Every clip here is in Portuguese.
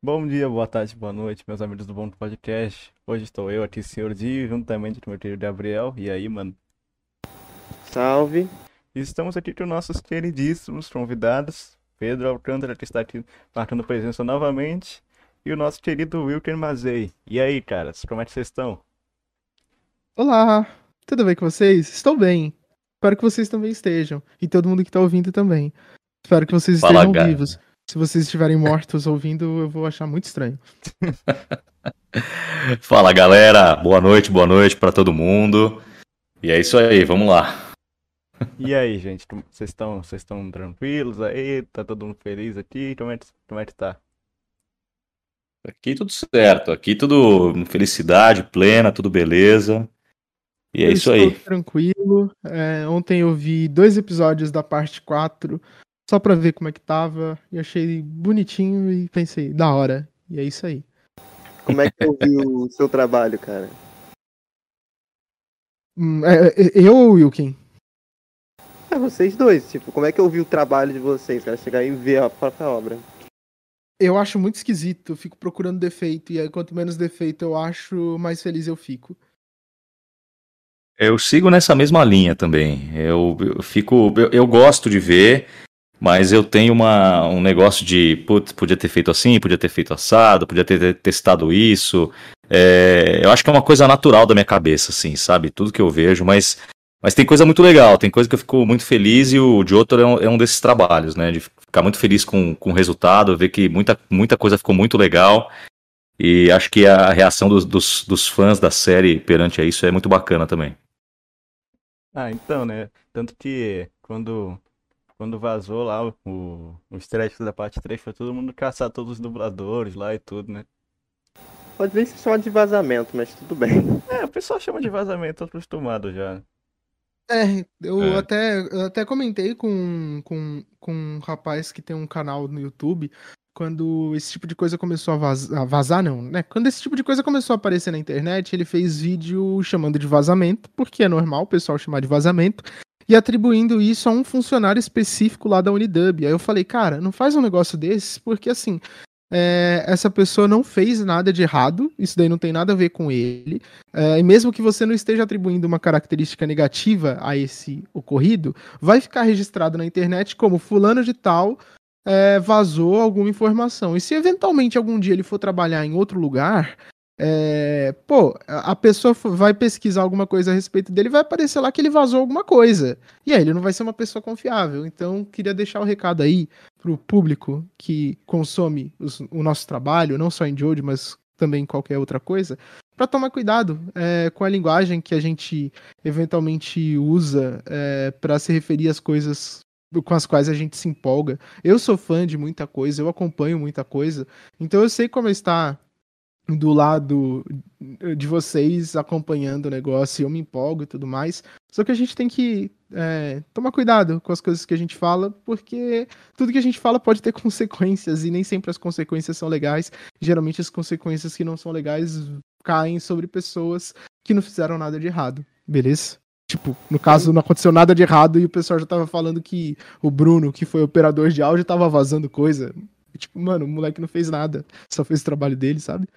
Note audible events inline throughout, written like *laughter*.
Bom dia, boa tarde, boa noite, meus amigos do Bom Podcast. Hoje estou eu aqui, Senhor Di, juntamente com meu querido Gabriel. E aí, mano? Salve. Estamos aqui com nossos queridíssimos convidados, Pedro Alcântara, que está aqui marcando presença novamente, e o nosso querido Wilker Mazei. E aí, caras, como é que vocês estão? Olá, tudo bem com vocês? Estou bem. Espero que vocês também estejam. E todo mundo que está ouvindo também. Espero que vocês Fala, estejam cara. vivos. Se vocês estiverem mortos ouvindo, eu vou achar muito estranho. *laughs* Fala galera, boa noite, boa noite pra todo mundo. E é isso aí, vamos lá. E aí, gente, vocês estão, vocês estão tranquilos aí? Tá todo mundo feliz aqui? Como é que, como é que tá? Aqui tudo certo, aqui tudo felicidade plena, tudo beleza. E é eu isso estou aí. tranquilo. É, ontem eu vi dois episódios da parte 4, só pra ver como é que tava. E achei bonitinho e pensei, da hora. E é isso aí. Como é que eu vi o seu trabalho, cara? Hum, é, é, eu ou o Wilkin? É, vocês dois, tipo, como é que eu vi o trabalho de vocês, cara? Chegar e ver a própria obra. Eu acho muito esquisito, eu fico procurando defeito. E aí, quanto menos defeito eu acho, mais feliz eu fico. Eu sigo nessa mesma linha também. Eu, eu fico, eu, eu gosto de ver, mas eu tenho uma, um negócio de, putz, podia ter feito assim, podia ter feito assado, podia ter testado isso. É, eu acho que é uma coisa natural da minha cabeça, assim, sabe? Tudo que eu vejo, mas, mas tem coisa muito legal, tem coisa que eu fico muito feliz e o Jotaro é um, é um desses trabalhos, né? De ficar muito feliz com, com o resultado, ver que muita, muita coisa ficou muito legal. E acho que a reação dos, dos, dos fãs da série perante a isso é muito bacana também. Ah, então, né? Tanto que quando, quando vazou lá o, o, stretch da parte 3, foi todo mundo caçar todos os dubladores lá e tudo, né? Pode nem se chamar de vazamento, mas tudo bem. É, o pessoal chama de vazamento, tô acostumado já. É, eu É. até, eu até comentei com, com, com um rapaz que tem um canal no YouTube, quando esse tipo de coisa começou a vazar, a vazar não, né? Quando esse tipo de coisa começou a aparecer na internet, ele fez vídeo chamando de vazamento, porque é normal o pessoal chamar de vazamento, e atribuindo isso a um funcionário específico lá da Unidub. Aí eu falei, cara, não faz um negócio desses, porque assim, é, essa pessoa não fez nada de errado, isso daí não tem nada a ver com ele. É, e mesmo que você não esteja atribuindo uma característica negativa a esse ocorrido, vai ficar registrado na internet como fulano de tal é, vazou alguma informação. E se eventualmente algum dia ele for trabalhar em outro lugar, é, pô, a pessoa vai pesquisar alguma coisa a respeito dele, vai aparecer lá que ele vazou alguma coisa. E aí ele não vai ser uma pessoa confiável. Então, queria deixar o recado aí pro público que consome os- o nosso trabalho, não só em Jojo, mas também em qualquer outra coisa, para tomar cuidado é, com a linguagem que a gente eventualmente usa para se referir às coisas com as quais a gente se empolga. Eu sou fã de muita coisa, eu acompanho muita coisa, então eu sei como está do lado de vocês acompanhando o negócio, eu me empolgo e tudo mais. Só que a gente tem que é, tomar cuidado com as coisas que a gente fala, porque tudo que a gente fala pode ter *laughs* consequências e nem sempre as consequências são legais. Geralmente as consequências que não são legais caem sobre pessoas que não fizeram nada de errado, beleza? Tipo, no caso, não aconteceu nada de errado e o pessoal já tava falando que o Bruno, que foi operador de áudio, tava vazando coisa. Tipo, mano, o moleque não fez nada, só fez o trabalho dele, sabe?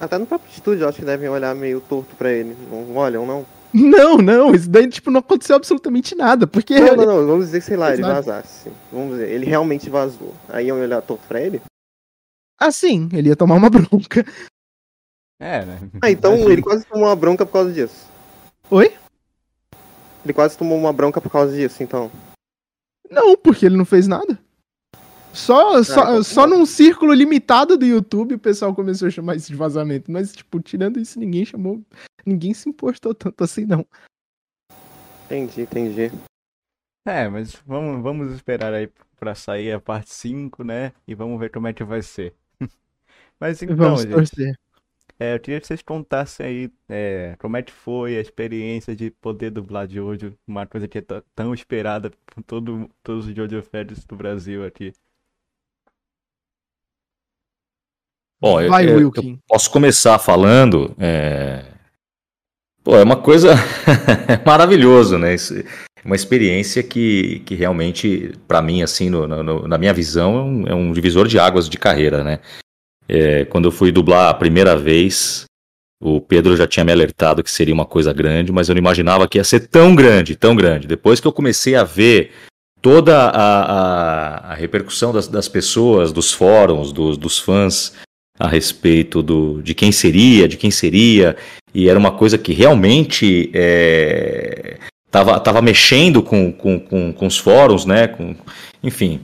Até no próprio estúdio, eu acho que devem olhar meio torto pra ele. Não olham, não? Não, não, isso daí, tipo, não aconteceu absolutamente nada, porque Não, não, não. Vamos dizer que, sei lá, ele vazasse. Vamos dizer, ele realmente vazou. Aí iam olhar torto pra ele? assim, ele ia tomar uma bronca. É, né? Ah, então Imagina. ele quase tomou uma bronca por causa disso. Oi? Ele quase tomou uma bronca por causa disso, então. Não, porque ele não fez nada. Só, só, então só não. num círculo limitado do YouTube o pessoal começou a chamar isso de vazamento. Mas, tipo, tirando isso, ninguém chamou. Ninguém se importou tanto assim, não. Entendi, entendi. É, mas vamos, vamos esperar aí pra sair a parte 5, né? E vamos ver como é que vai ser. *laughs* Mas então, Vamos gente, torcer. é, eu queria que vocês contassem aí é, como é que foi a experiência de poder dublar de Jojo, uma coisa que é tão esperada por todo, todos os Jojo fans do Brasil aqui. Bom, eu, Vai, eu- eu Wilkin. posso começar falando. é, Pô, é uma coisa *laughs* maravilhoso, né? Isso- uma experiência que, que realmente, pra mim, assim, no- no- na minha visão, é um, é um divisor de águas de carreira, né? É, quando eu fui dublar a primeira vez, o Pedro já tinha me alertado que seria uma coisa grande, mas eu não imaginava que ia ser tão grande, tão grande. Depois que eu comecei a ver toda a, a, a repercussão das, das, pessoas, dos fóruns, dos, dos fãs a respeito do, de quem seria, de quem seria, e era uma coisa que realmente é, tava, mexendo com, com, com, com os fóruns, né? Com, enfim,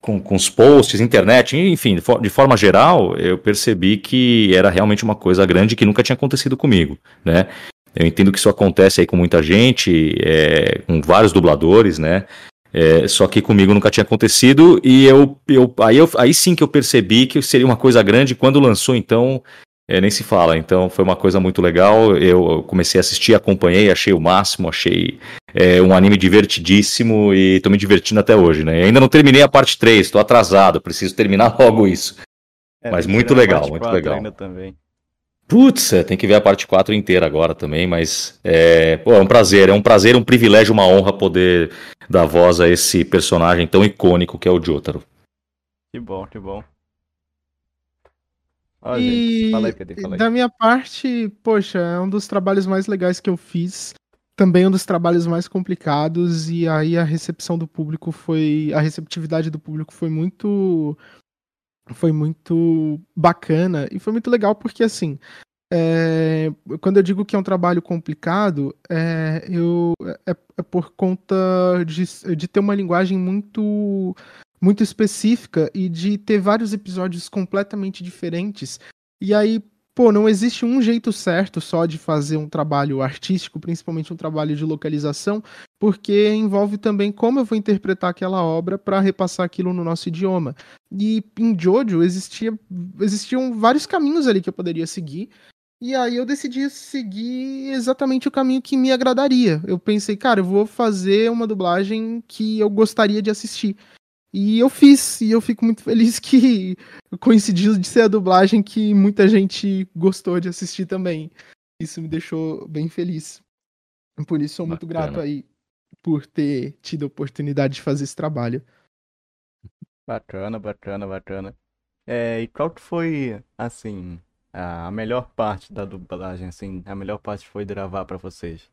com, com os posts, internet, enfim, de, de, forma geral, eu percebi que era realmente uma coisa grande que nunca tinha acontecido comigo, né? Eu entendo que isso acontece aí com muita gente, é, com vários dubladores, né? É, só que comigo nunca tinha acontecido e eu, eu, aí, eu, aí sim que eu percebi que seria uma coisa grande. Quando lançou, então, é, nem se fala. Então foi uma coisa muito legal. Eu comecei a assistir, acompanhei, achei o máximo, achei é, um anime divertidíssimo e tô me divertindo até hoje, né? ainda não terminei a parte 3, tô atrasado, preciso terminar *laughs* logo isso. É, Mas muito legal, muito legal. Ainda também. Putz, é, tem que ver a parte 4 inteira agora também, mas é, pô, é um prazer, é um prazer, um privilégio, uma honra poder dar voz a esse personagem tão icônico que é o Jotaro. Que bom, que bom. Ó, e gente, fala aí, Pedro, fala aí. da minha parte, poxa, é um dos trabalhos mais legais que eu fiz, também um dos trabalhos mais complicados, e aí a recepção do público foi, a receptividade do público foi muito foi muito bacana e foi muito legal porque assim é, quando eu digo que é um trabalho complicado é, eu, é, é por conta de, de ter uma linguagem muito muito específica e de ter vários episódios completamente diferentes. E aí pô, não existe um jeito certo só de fazer um trabalho artístico, principalmente um trabalho de localização, porque envolve também como eu vou interpretar aquela obra para repassar aquilo no nosso idioma. E em Jojo existia, existiam vários caminhos ali que eu poderia seguir. E aí eu decidi seguir exatamente o caminho que me agradaria. Eu pensei, cara, eu vou fazer uma dublagem que eu gostaria de assistir. E eu fiz, e eu fico muito feliz que *laughs* coincidiu de ser a dublagem que muita gente gostou de assistir também. Isso me deixou bem feliz. Por isso sou muito Bacana. grato aí por ter tido a oportunidade de fazer esse trabalho. Bacana, bacana, bacana. É, e qual que foi, assim, a melhor parte da dublagem, assim, a melhor parte foi gravar para vocês?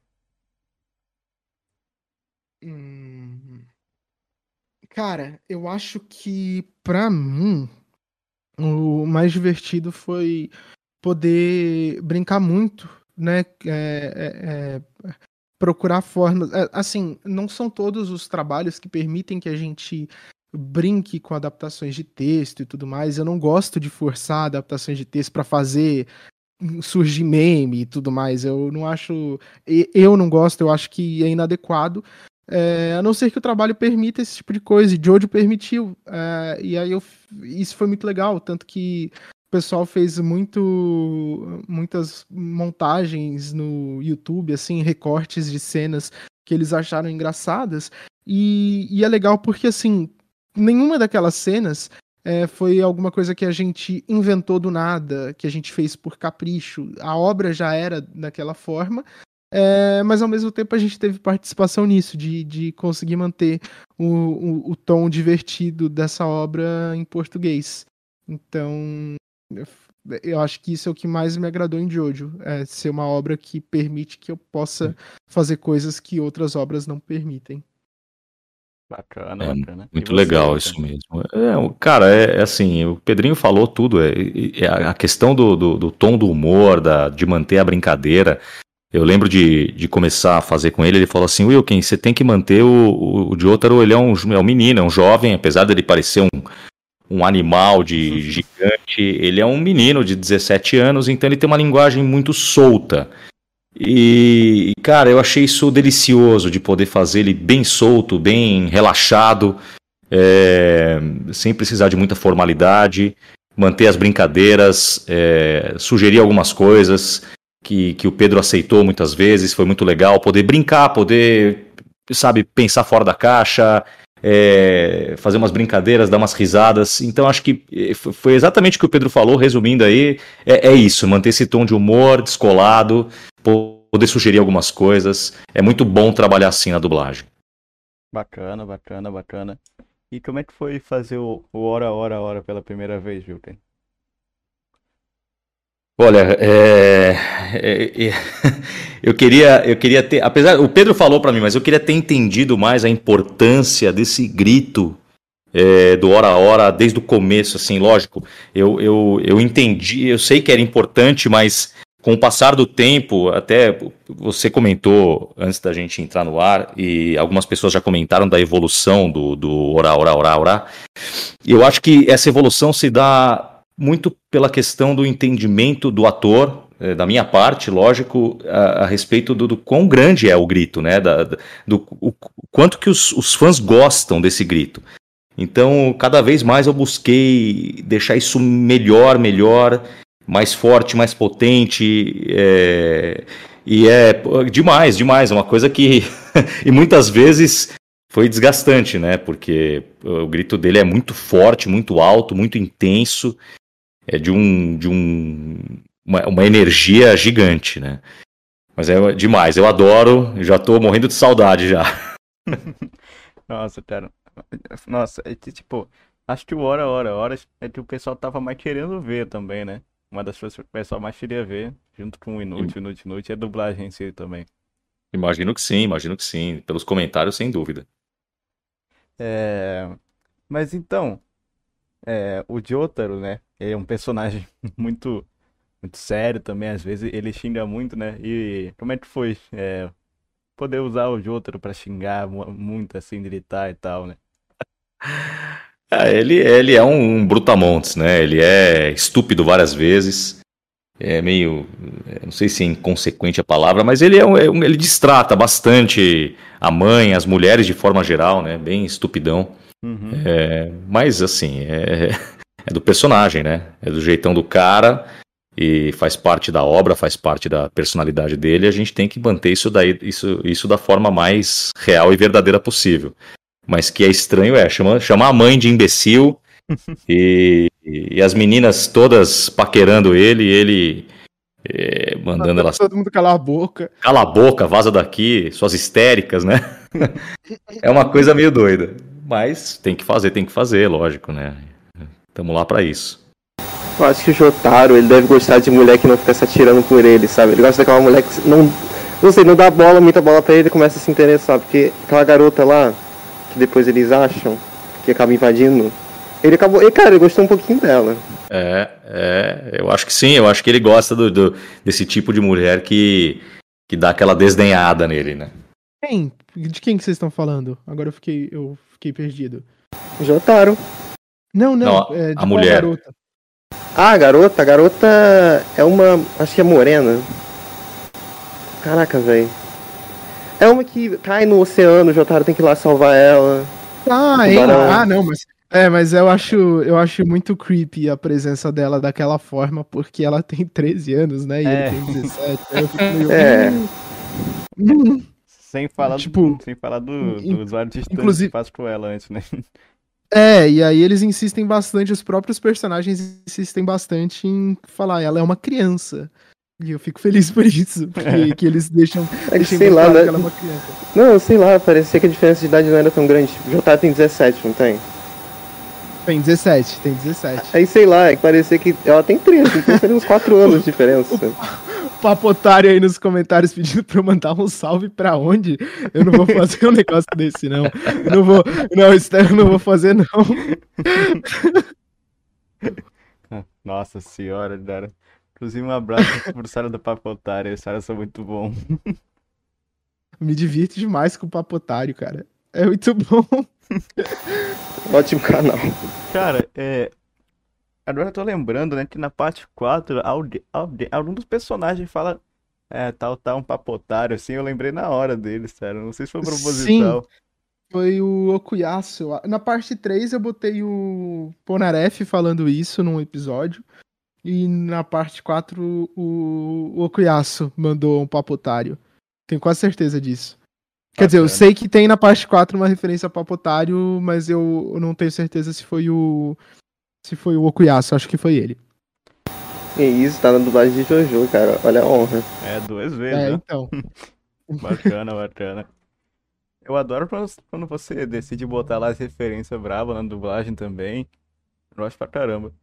Hum... Cara, eu acho que pra mim o mais divertido foi poder brincar muito, né? É, é, é, procurar formas. É, assim, não são todos os trabalhos que permitem que a gente brinque com adaptações de texto e tudo mais. Eu não gosto de forçar adaptações de texto para fazer surgir meme e tudo mais. Eu não acho. Eu não gosto, eu acho que é inadequado. É, a não ser que o trabalho permita esse tipo de coisa, e Jojo permitiu. É, e aí eu, isso foi muito legal, tanto que o pessoal fez muito, muitas montagens no YouTube, assim, recortes de cenas que eles acharam engraçadas. E, e é legal porque, assim, nenhuma daquelas cenas é, foi alguma coisa que a gente inventou do nada, que a gente fez por capricho. A obra já era daquela forma, é, mas ao mesmo tempo a gente teve participação nisso, de, de conseguir manter o, o, o, tom divertido dessa obra em português. Então, eu acho que isso é o que mais me agradou em Jojo, é ser uma obra que permite que eu possa fazer coisas que outras obras não permitem. Bacana, é, bacana. Muito legal isso mesmo. É, cara, é, é, assim, o Pedrinho falou tudo. É, é a questão do, do, do, tom do humor, da, de manter a brincadeira. Eu lembro de, de começar a fazer com ele, ele falou assim, Wilkin, você tem que manter o, o, o Jotaro, ele é um, é um menino, é um jovem, apesar dele parecer um, um animal de gigante, ele é um menino de 17 anos, então ele tem uma linguagem muito solta. E, cara, eu achei isso delicioso de poder fazer ele bem solto, bem relaxado, é, sem precisar de muita formalidade, manter as brincadeiras, é, sugerir algumas coisas que, que o Pedro aceitou muitas vezes, foi muito legal. Poder brincar, poder, sabe, pensar fora da caixa, é, fazer umas brincadeiras, dar umas risadas. Então acho que eh, foi exatamente o que o Pedro falou, resumindo aí, é, é isso, manter esse tom de humor descolado, poder sugerir algumas coisas. É muito bom trabalhar assim na dublagem. Bacana, bacana, bacana. E como é que foi fazer o, Hora, Hora, Hora pela primeira vez, Wilton? Olha, é, é, é, *laughs* eu queria, eu queria ter, apesar, o Pedro falou para mim, mas eu queria ter entendido mais a importância desse grito é, do hora a hora desde o começo, assim, lógico. Eu, eu, eu entendi, eu sei que era importante, mas com o passar do tempo, até você comentou antes da gente entrar no ar, e algumas pessoas já comentaram da evolução do, do orar, orar, orar. E eu acho que essa evolução se dá muito pela questão do entendimento do ator, é, da minha parte, lógico, a, a respeito do, do, quão grande é o grito, né? Da, do o, quanto que os, os fãs gostam desse grito. Então, cada vez mais eu busquei deixar isso melhor, melhor, mais forte, mais potente. É, e é demais, demais. É uma coisa que. *laughs* e muitas vezes foi desgastante, né? Porque o grito dele é muito forte, muito alto, muito intenso é de um de um uma, uma energia gigante, né? Mas é demais, eu adoro, já tô morrendo de saudade já. *laughs* Nossa, cara. Nossa, é tipo, acho que o Hora, Hora, Horas é que o pessoal tava mais querendo ver também, né? Uma das coisas que o pessoal mais queria ver, junto com o Inútil, Inútil, Inútil, é a dublagem em si também. Imagino que sim, imagino que sim. Pelos comentários, sem dúvida. É... Mas então, é, o Jotaro, né? É um personagem *laughs* muito, muito sério também, às vezes ele xinga muito, né? E como é que foi é, poder usar o Jotaro para xingar muito, assim, gritar e tal, né? *laughs* Ah, ele, ele é um, brutamontes, né? Ele é estúpido várias vezes. É meio, é, não sei se é inconsequente a palavra, mas ele é, um, é ele distrata bastante a mãe, as mulheres de forma geral, né? Bem estupidão. Uhum. É, mas assim, é, é, do personagem, né? É do jeitão do cara e faz parte da obra, faz parte da personalidade dele. A gente tem que manter isso daí, isso, isso da forma mais real e verdadeira possível. Mas que é estranho é chama, chamar a mãe de imbecil *laughs* e, e, as meninas todas paquerando ele, e ele é, mandando elas. Todo mundo calar a boca. Cala a boca, vaza daqui, suas histéricas, né? *laughs* é uma coisa meio doida. Mas tem que fazer, tem que fazer, lógico, né? Tamo lá para isso. Eu acho que o Jotaro, ele deve gostar de mulher que não fica se atirando por ele, sabe? Ele gosta daquela mulher que não. Não sei, não dá bola, muita bola pra ele e começa a se interessar. Porque aquela garota lá, que depois eles acham, que acaba invadindo, ele acabou. E, cara, ele gostou um pouquinho dela. É, é, eu acho que sim, eu acho que ele gosta do, do desse tipo de mulher que, que dá aquela desdenhada nele, né? Quem? De quem que vocês estão falando? Agora eu fiquei. Eu fiquei perdido. Jotaro. Não, não, não é, a mulher. Garota. Ah, a garota, a garota é uma. Acho que é morena. Caraca, velho. É uma que cai no oceano, o Jotaro tem que ir lá salvar ela. Ah, hein? Ah, não, mas. É, mas eu acho, eu acho muito creepy a presença dela daquela forma, porque ela tem 13 anos, né? E é. ele tem 17. eu fico *laughs* meio. É. Hum. Sem falar, tipo, do, sem falar do, do usuário distante inclusive, que faz com ela antes, né? *laughs* É, e aí eles insistem bastante, os próprios personagens insistem bastante em falar, ela é uma criança. E eu fico feliz por isso, *laughs* porque é. que eles deixam. É que sei lá, né? ela é uma criança. Não, sei lá, parecia que a diferença de idade não era tão grande. O Jotaro tem 17, não tem? Tem 17, tem 17. Aí sei lá, é que parecia que ela tem 13, então seria uns 4 anos de *laughs* diferença. Papotário aí nos comentários pedindo pra eu mandar um salve pra onde. Eu não vou fazer um negócio desse, não. Eu não vou. Não, isso eu não vou fazer, não. *laughs* Nossa senhora, cara. Inclusive, um abraço pro Sara do Papotário. Os caras são muito bom. *laughs* Me divirto demais com o Papotário, cara. É muito bom. Ótimo canal. Cara, é, Agora eu tô lembrando, né, que na parte 4, algum dos personagens fala é, tal, tal, um papotário, assim, eu lembrei na hora deles, sério. Não sei se foi proposital. Sim, foi o Okuyasu. Na parte 3 eu botei o Ponaref falando isso num episódio. E na parte 4 o, o Okuyasu mandou um papotário. Tenho quase certeza disso. Quer dizer, eu sei que tem na parte 4 uma referência a papotário, mas eu não tenho certeza se foi o se foi o Okuyasu, acho que foi ele. Que isso, tá na dublagem de Jojo, cara. Olha a honra. É, duas vezes. É, né? então. *laughs* bacana, bacana. Eu adoro quando você decide botar lá as referências bravas na dublagem também. Eu gosto pra caramba.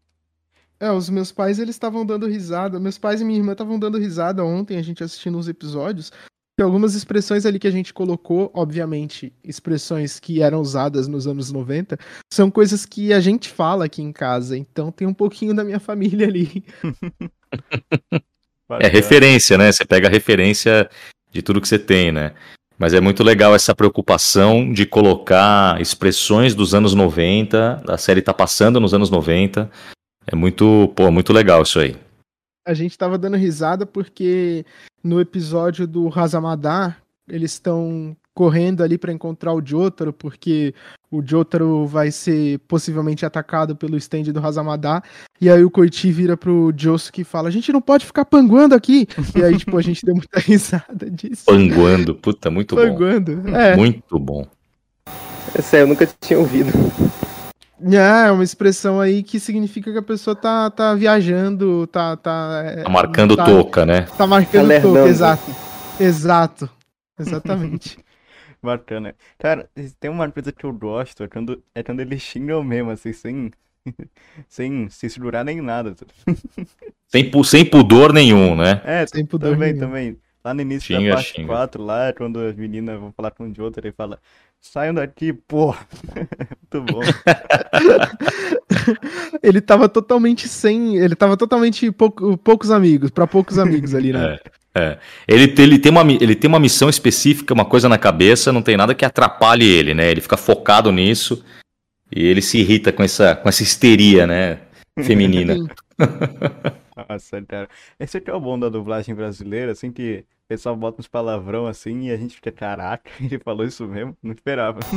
É, os meus pais, eles estavam dando risada. Meus pais e minha irmã estavam dando risada ontem, a gente assistindo os episódios. Tem algumas expressões ali que a gente colocou, obviamente, expressões que eram usadas nos anos 90, são coisas que a gente fala aqui em casa. Então tem um pouquinho da minha família ali. *laughs* É referência, né? Você pega a referência de tudo que você tem, né? Mas é muito legal essa preocupação de colocar expressões dos anos 90, a série tá passando nos anos 90. É muito, pô, muito legal isso aí. A gente tava dando risada porque no episódio do Razamadar, eles estão correndo ali para encontrar o Jotaro, porque o Jotaro vai ser possivelmente atacado pelo stand do Razamadar. E aí o Koichi vira pro Josuke e fala: A gente não pode ficar panguando aqui. E aí, tipo, a gente deu muita *laughs* risada disso. Panguando, puta, muito panguando. bom. É. Muito bom. Essa eu nunca tinha ouvido. É, é uma expressão aí que significa que a pessoa tá, tá viajando, tá. Tá, tá marcando tá, toca, né? Tá marcando tá toca, exato. Exato. Exatamente. *laughs* Bacana. Cara, tem uma coisa que eu gosto, é quando, é quando eles xingam mesmo, assim, sem, *laughs* sem se segurar nem nada. sem, sem pudor nenhum, né? É, sem pudor também, nenhum. também. Lá no início xinga, da parte xinga. 4, lá, quando as meninas vão falar com o outro, ele fala, saiam daqui, pô. *laughs* Muito bom. *laughs* ele tava totalmente sem. Ele tava totalmente pouco, poucos amigos, para poucos amigos ali, né? *laughs* É, é. Ele, ele, tem uma, ele tem uma missão específica, uma coisa na cabeça, não tem nada que atrapalhe ele, né? Ele fica focado nisso e ele se irrita com essa, com essa histeria, né? Feminina. Nossa, cara. Esse aqui é o bom da dublagem brasileira, assim que o pessoal bota uns palavrão assim e a gente fica, caraca, *laughs* ele falou isso mesmo? Não esperava. *laughs*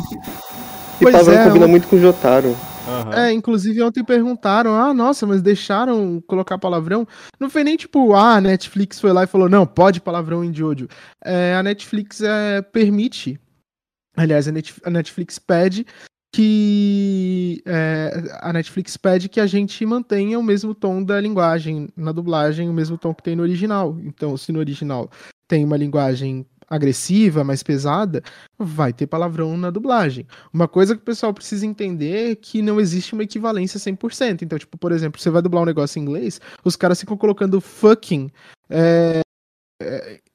E pois palavrão é, combina muito com o Jotaro. Uhum. É, inclusive ontem perguntaram, ah, nossa, mas deixaram colocar palavrão? Não foi nem tipo, ah, a Netflix foi lá e falou, não, pode palavrão em Jojo. É, a Netflix é, permite, aliás, a Netflix pede que é, a Netflix pede que a gente mantenha o mesmo tom da linguagem na dublagem, o mesmo tom que tem no original. Então, se no original tem uma linguagem agressiva, mais pesada, vai ter palavrão na dublagem. Uma coisa que o pessoal precisa entender é que não existe uma equivalência 100%. Então, tipo, por exemplo, você vai dublar um negócio em inglês, os caras ficam colocando fucking é,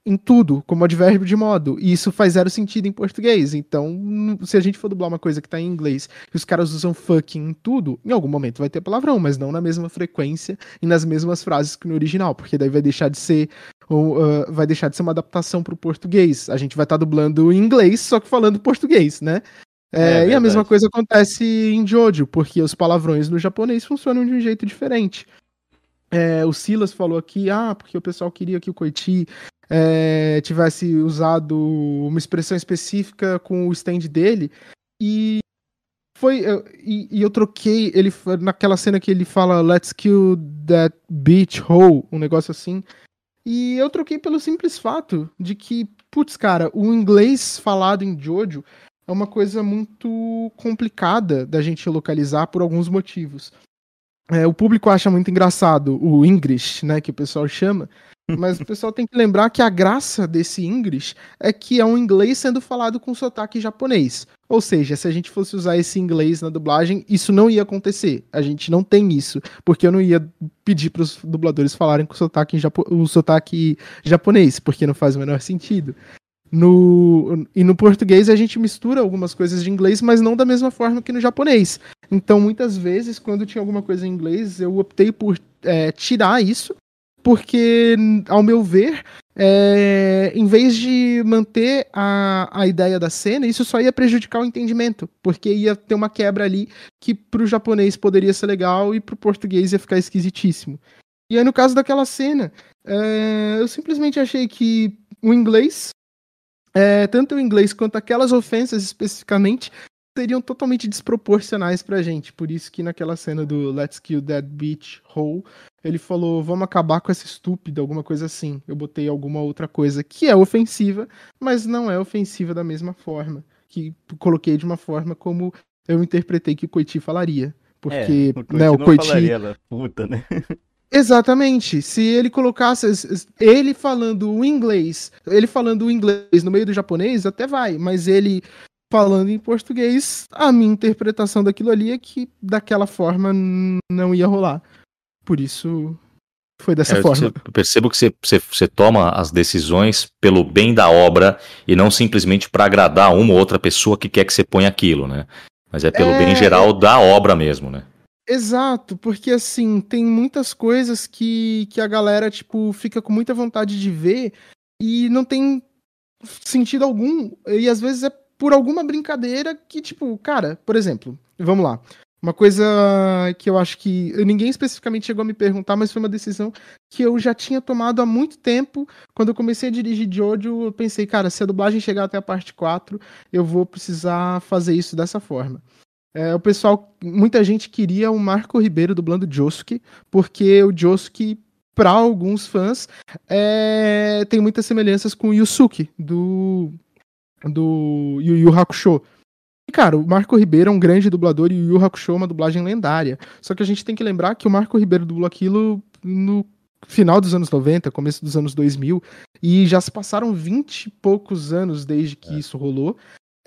em tudo, como advérbio de modo. E isso faz zero sentido em português. Então, se a gente for dublar uma coisa que tá em inglês e os caras usam fucking em tudo, em algum momento vai ter palavrão, mas não na mesma frequência e nas mesmas frases que no original, porque daí vai deixar de ser ou, uh, vai deixar de ser uma adaptação para o português. A gente vai estar tá dublando em inglês, só que falando português, né? É, é, e a mesma coisa acontece em Jojo, porque os palavrões no japonês funcionam de um jeito diferente. É, o Silas falou aqui, ah, porque o pessoal queria que o Koichi é, tivesse usado uma expressão específica com o stand dele. E foi. E, e, eu troquei. Ele naquela cena que ele fala Let's kill that beach hole, um negócio assim. E eu troquei pelo simples fato de que, putz, cara, o inglês falado em Jojo é uma coisa muito complicada da gente localizar por alguns motivos. É, o público acha muito engraçado o English, né, que o pessoal chama, *laughs* mas o pessoal tem que lembrar que a graça desse English é que é um inglês sendo falado com sotaque japonês. Ou seja, se a gente fosse usar esse inglês na dublagem, isso não ia acontecer. A gente não tem isso, porque eu não ia pedir para os dubladores falarem com sotaque, japo o sotaque japonês, porque não faz o menor sentido. No, e no português a gente mistura algumas coisas de inglês, mas não da mesma forma que no japonês. Então, muitas vezes, quando tinha alguma coisa em inglês, eu optei por é, tirar isso porque, ao meu ver, é, em vez de manter a, a ideia da cena, isso só ia prejudicar o entendimento, porque ia ter uma quebra ali que pro japonês poderia ser legal e pro português ia ficar esquisitíssimo. E aí, no caso daquela cena, é, eu simplesmente achei que o inglês, é, tanto o inglês quanto aquelas ofensas especificamente, seriam totalmente desproporcionais pra gente. Por isso que naquela cena do Let's Kill That Beach Hole, ele falou, vamos acabar com essa estúpida, alguma coisa assim. Eu botei alguma outra coisa que é ofensiva, mas não é ofensiva da mesma forma. Que coloquei de uma forma como eu interpretei que o Coiti falaria. Porque, é, o né, o Coiti... Falaria, puta, né? *laughs* Exatamente. Se ele colocasse ele falando o inglês, ele falando o inglês no meio do japonês, até vai, mas ele falando em português, a minha interpretação daquilo ali é que daquela forma não ia rolar. Por isso foi dessa É, forma. eu percebo que você, você, você toma as decisões pelo bem da obra e não simplesmente para agradar uma ou outra pessoa que quer que você ponha aquilo, né? Mas é pelo É, bem geral da obra mesmo, né? Exato, porque assim, tem muitas coisas que, que a galera, tipo, fica com muita vontade de ver e não tem sentido algum. E às vezes é por alguma brincadeira que, tipo, cara, por exemplo, vamos lá. Uma coisa que eu acho que ninguém especificamente chegou a me perguntar, mas foi uma decisão que eu já tinha tomado há muito tempo. Quando eu comecei a dirigir Jojo, eu pensei, cara, se a dublagem chegar até a parte 4, eu vou precisar fazer isso dessa forma. É, o pessoal, muita gente queria o Marco Ribeiro dublando Josuke, porque o Josuke, para alguns fãs, é, tem muitas semelhanças com o Yusuke do do Yu Yu Hakusho. E, cara, o Marco Ribeiro é um grande dublador e o Yu Yu Hakusho é uma dublagem lendária. Só que a gente tem que lembrar que o Marco Ribeiro dublou aquilo no final dos anos 90, começo dos anos 2000, e já se passaram 20 e poucos anos desde que isso rolou.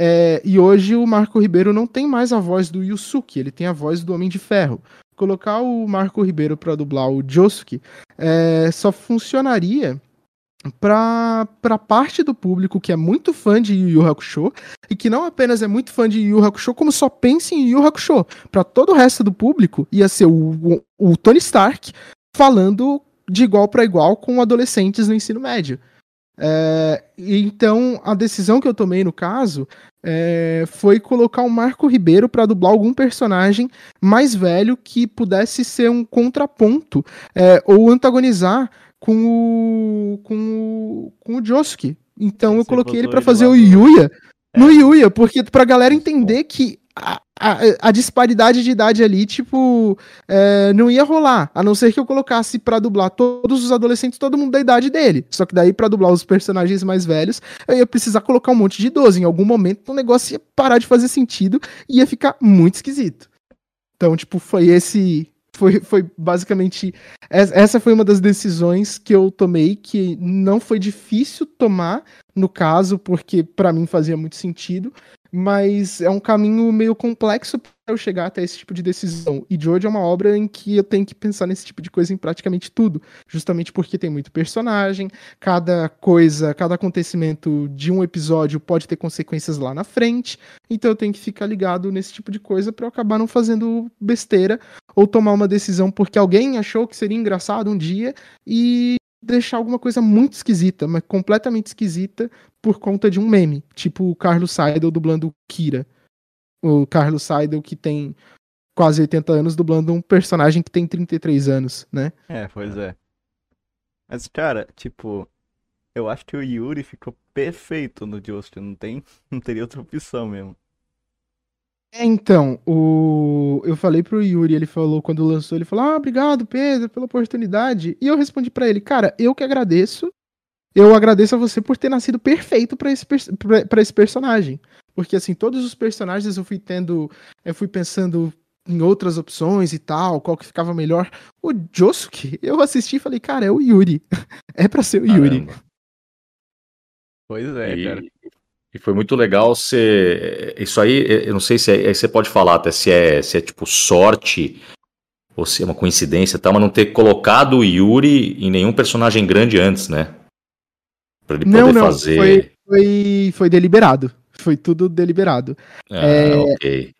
É, e hoje o Marco Ribeiro não tem mais a voz do Yusuke, ele tem a voz do Homem de Ferro. Colocar o Marco Ribeiro para dublar o Josuke é, só funcionaria para parte do público que é muito fã de Yu Yu Hakusho e que não apenas é muito fã de Yu Hakusho, como só pensa em Yu Yu Hakusho. Para todo o resto do público ia ser o, o, o Tony Stark falando de igual para igual com adolescentes no ensino médio. É, então, a decisão que eu tomei no caso é, foi colocar o Marco Ribeiro para dublar algum personagem mais velho que pudesse ser um contraponto é, ou antagonizar com o, com o, com o Josuke. Então, eu Você coloquei ele para fazer o no- Yuya no É. Yuya, porque pra galera entender que a, a, disparidade de idade ali, tipo, é, não ia rolar. A não ser que eu colocasse pra dublar todos os adolescentes, todo mundo da idade dele. Só que daí, pra dublar os personagens mais velhos, eu ia precisar colocar um monte de idoso. Em algum momento, o negócio ia parar de fazer sentido e ia ficar muito esquisito. Então, tipo, foi esse. Foi, foi basicamente. es- Essa foi uma das decisões que eu tomei, que não foi difícil tomar, no caso, porque pra mim fazia muito sentido, mas é um caminho meio complexo para eu chegar até esse tipo de decisão. E Jojo é uma obra em que eu tenho que pensar nesse tipo de coisa em praticamente tudo, justamente porque tem muito personagem, cada coisa, cada acontecimento de um episódio pode ter consequências lá na frente, então eu tenho que ficar ligado nesse tipo de coisa para eu acabar não fazendo besteira ou tomar uma decisão porque alguém achou que seria engraçado um dia e deixar alguma coisa muito esquisita, mas completamente esquisita por conta de um meme, tipo o Carlos Seidel dublando Kira. O Carlos Seidel que tem quase 80 anos dublando um personagem que tem 33 anos, né? É, pois é. Mas, cara, tipo, eu acho que o Yuri ficou perfeito no Josuke, não tem, *laughs* não teria outra opção mesmo. É, então, o... eu falei pro Yuri, ele falou, quando lançou, ele falou, ah, obrigado, Pedro, pela oportunidade. E eu respondi pra ele, cara, eu que agradeço, eu agradeço a você por ter nascido perfeito pra esse, pra esse personagem. Porque, assim, todos os personagens eu fui tendo, eu fui pensando em outras opções e tal, qual que ficava melhor. O Josuke, eu assisti e falei, cara, é o Yuri. *laughs* é pra ser o Yuri. Caramba. Pois é, e, cara. e foi muito legal você. Isso aí, eu não sei se é, você pode falar até se é, se é tipo sorte ou se é uma coincidência e tal, mas não ter colocado o Yuri em nenhum personagem grande antes, né? Pra ele poder Não, não, fazer. foi, foi, foi deliberado. Foi tudo deliberado. Ah, é- ok.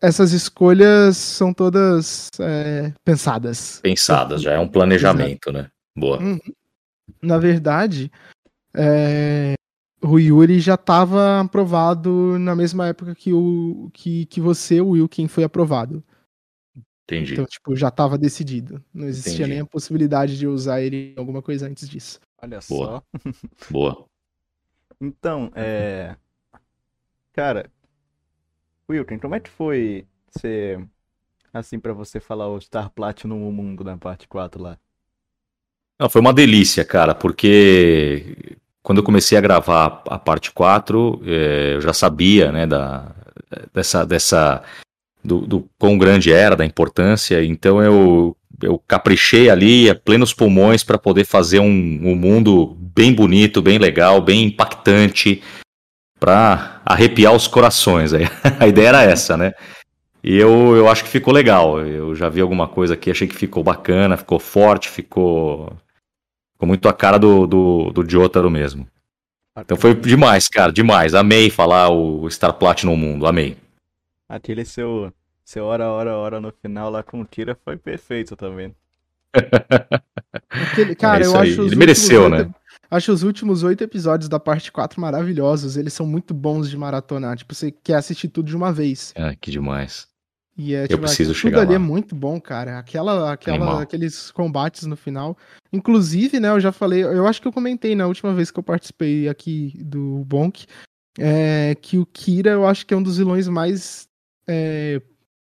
essas escolhas são todas é, pensadas. Pensadas, já é um planejamento, né? Boa. Hum. Na verdade, é, o Yuri já estava aprovado na mesma época que, o, que, que você, o Wilkin, foi aprovado. Entendi. Então, tipo, já estava decidido. Não existia Entendi. nem a possibilidade de usar ele em alguma coisa antes disso. Olha Boa. só. *laughs* Boa. Então, é. Cara, Wilton, como é que foi ser assim pra você falar o Star Platinum o mundo na parte 4 lá? Não, foi uma delícia, cara, porque quando eu comecei a gravar a parte 4, eh, eu já sabia, né, da, dessa, dessa do, do quão grande era, da importância, então eu, eu caprichei ali a plenos pulmões para poder fazer um, um mundo bem bonito, bem legal, bem impactante, para arrepiar os corações. *laughs* A ideia era essa, né? E eu, eu acho que ficou legal. Eu já vi alguma coisa aqui, achei que ficou bacana, ficou forte, ficou. Ficou muito a cara do, do, do Jotaro mesmo. Então foi demais, cara, demais. Amei falar o Star Platinum Mundo, amei. Aquele seu, seu hora, hora, hora no final lá com o Kira foi perfeito também. Aquele, cara, É isso eu aí. acho os Ele mereceu, últimos né? oito- Acho os últimos oito episódios da parte 4 maravilhosos. Eles são muito bons de maratonar. Tipo, você quer assistir tudo de uma vez. Ah, que demais. E é, tipo, preciso tudo chegar ali lá. é muito bom, cara. Aquela, aquela, Animal. aqueles combates no final. Inclusive, né, eu já falei, eu acho que eu comentei na última vez que eu participei aqui do Bonk, é, que o Kira eu acho que é um dos vilões mais é,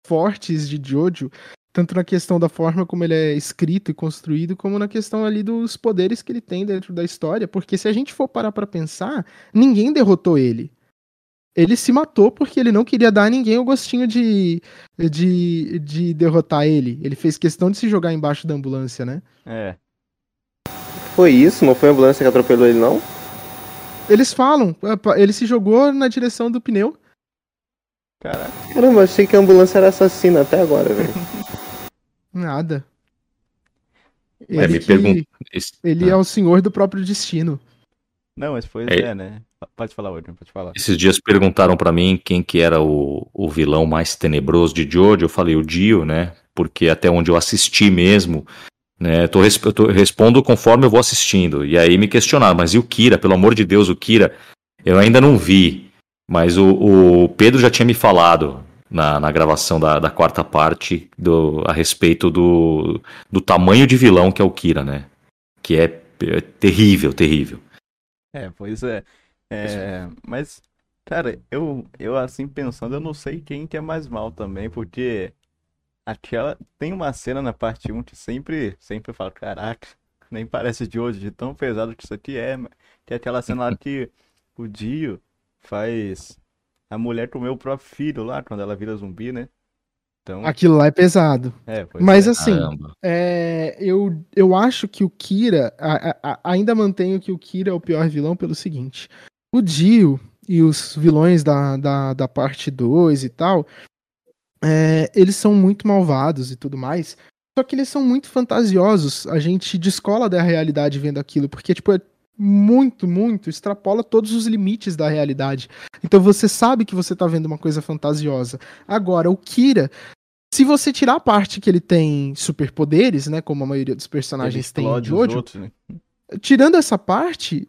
fortes de Jojo, tanto na questão da forma como ele é escrito e construído, como na questão ali dos poderes que ele tem dentro da história, porque se a gente for parar pra pensar, ninguém derrotou ele. Ele se matou porque ele não queria dar a ninguém o gostinho de, de, de derrotar ele. Ele fez questão de se jogar embaixo da ambulância, né? É. Foi isso? Não foi a ambulância que atropelou ele, não? Eles falam, "Opa, ele se jogou na direção do pneu. Caraca. Caramba, eu achei que a ambulância era assassina até agora, velho. *laughs* Nada. É, Ele, me que- ele ah. é o senhor do próprio destino. Não, mas pois É. é, né? Pode falar, Odin, pode falar. Esses dias perguntaram pra mim quem que era o, o vilão mais tenebroso de Jojo. Eu falei o Dio, né? Porque até onde eu assisti mesmo, né? Eu, tô, res- eu tô- respondo conforme eu vou assistindo. E aí me questionaram, mas e o Kira? Pelo amor de Deus, o Kira? Eu ainda não vi. Mas o, o Pedro já tinha me falado na, na gravação da, da quarta parte do, a respeito do, do tamanho de vilão que é o Kira, né? Que é, é terrível, terrível. É, pois é. É, mas, cara, eu, eu assim pensando, eu não sei quem que é mais mal também, porque aquela tem uma cena na parte 1 que sempre, sempre falo, caraca, nem parece de hoje, de tão pesado que isso aqui é, que é aquela cena lá que o Dio faz a mulher comer o próprio filho lá, quando ela vira zumbi, né? Então, Aquilo lá é pesado. é, pois Mas é. assim. É, eu, eu acho que o Kira. a- a- a- ainda mantenho que o Kira é o pior vilão pelo seguinte: o Dio e os vilões da, da, da parte 2 e tal, é, eles são muito malvados e tudo mais. Só que eles são muito fantasiosos. A gente descola da realidade vendo aquilo, porque, tipo, é muito, muito, extrapola todos os limites da realidade. Então você sabe que você tá vendo uma coisa fantasiosa. Agora, o Kira, se você tirar a parte que ele tem superpoderes, né, como a maioria dos personagens tem Jojo, outros, né? tirando essa parte,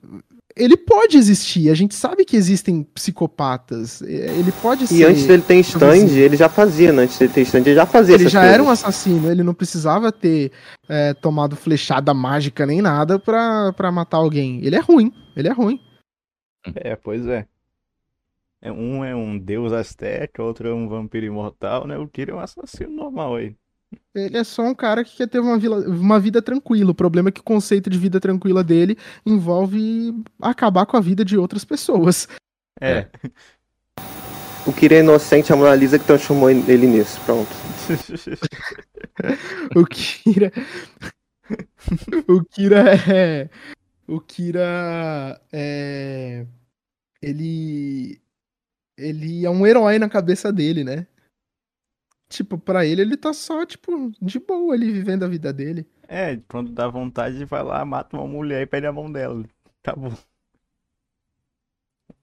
ele pode existir. A gente sabe que existem psicopatas. é, Ele pode ser. E antes dele ter stand, assim. ele já fazia, né? Antes dele ter stand, ele já fazia Ele essas já coisas. era um assassino, ele não precisava ter é, tomado flechada mágica nem nada pra, pra matar alguém. Ele é ruim, ele é ruim. É, pois é. É, Um é um deus azteca, outro é um vampiro imortal, né? O Kira é um assassino normal aí. Ele é só um cara que quer ter uma, vila- uma vida tranquila. O problema é que o conceito de vida tranquila dele envolve acabar com a vida de outras pessoas. É. O Kira é inocente, a Mona Lisa que transformou ele nisso. Pronto. *laughs* O Kira. o Kira é. O Kira é. Ele. Ele é um herói na cabeça dele, né? Tipo, pra ele, ele tá só, tipo, de boa ali vivendo a vida dele. É, quando dá vontade, vai lá, mata uma mulher e pede a mão dela. Tá bom.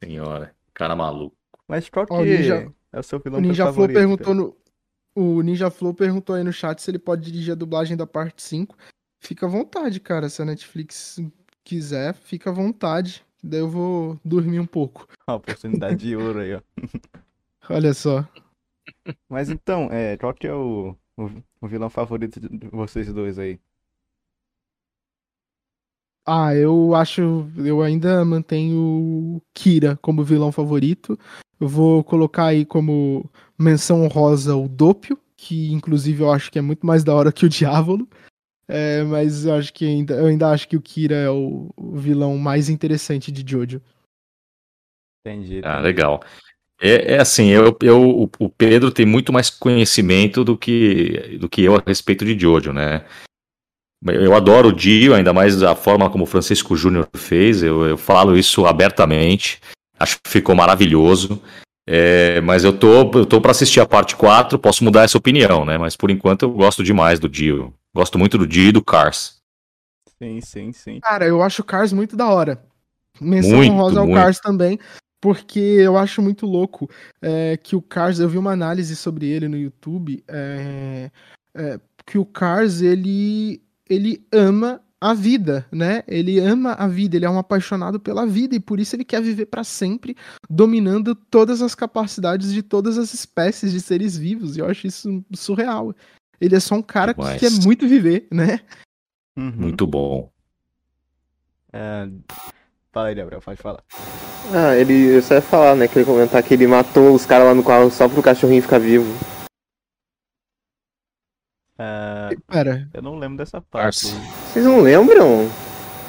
Senhora, cara maluco. Mas qual que Ó, o Ninja- é o seu vilão O Ninja Flow favorito? perguntou no. O Ninja Flow perguntou aí no chat se ele pode dirigir a dublagem da parte 5. Fica à vontade, cara. Se a Netflix quiser, fica à vontade. Daí eu vou dormir um pouco. Uma oportunidade de ouro aí, ó. Olha só. Mas então, é, qual que é o, o, o vilão favorito de vocês dois aí? Ah, eu acho. Eu ainda mantenho o Kira como vilão favorito. Eu vou colocar aí como menção honrosa o Dopio, que inclusive eu acho que é muito mais da hora que o Diávolo. É, mas eu acho que ainda, eu ainda acho que o Kira é o, o vilão mais interessante de Jojo. Entendi. Ah, legal. É, é assim, eu, eu, o- Pedro tem muito mais conhecimento do que, do que eu a respeito de Jojo, né? Eu adoro o Dio, ainda mais a forma como o Francisco Júnior fez, eu, eu falo isso abertamente, acho que ficou maravilhoso. É, mas eu tô, eu tô para assistir a parte 4, posso mudar essa opinião, né? Mas por enquanto eu gosto demais do Dio. Gosto muito do Dio e do Cars. Sim, sim, sim. Cara, eu acho o Cars muito da hora. Menção Muito, honrosa ao muito. Cars também, porque eu acho muito louco é, que o Cars, eu vi uma análise sobre ele no YouTube, é, é, que o Cars, ele, ele ama a vida, né? Ele ama a vida, ele é um apaixonado pela vida e por isso ele quer viver pra sempre, dominando todas as capacidades de todas as espécies de seres vivos. E eu acho isso surreal. Ele é só um cara que quer muito viver, né? Uhum. Muito bom. É, Fala aí, Gabriel, pode falar. Ah, ele. Eu só ia falar, né? Que ele comentar que ele matou os caras lá no carro só pro cachorrinho ficar vivo. É, Pera, eu não lembro dessa parte. Cars. Vocês não lembram?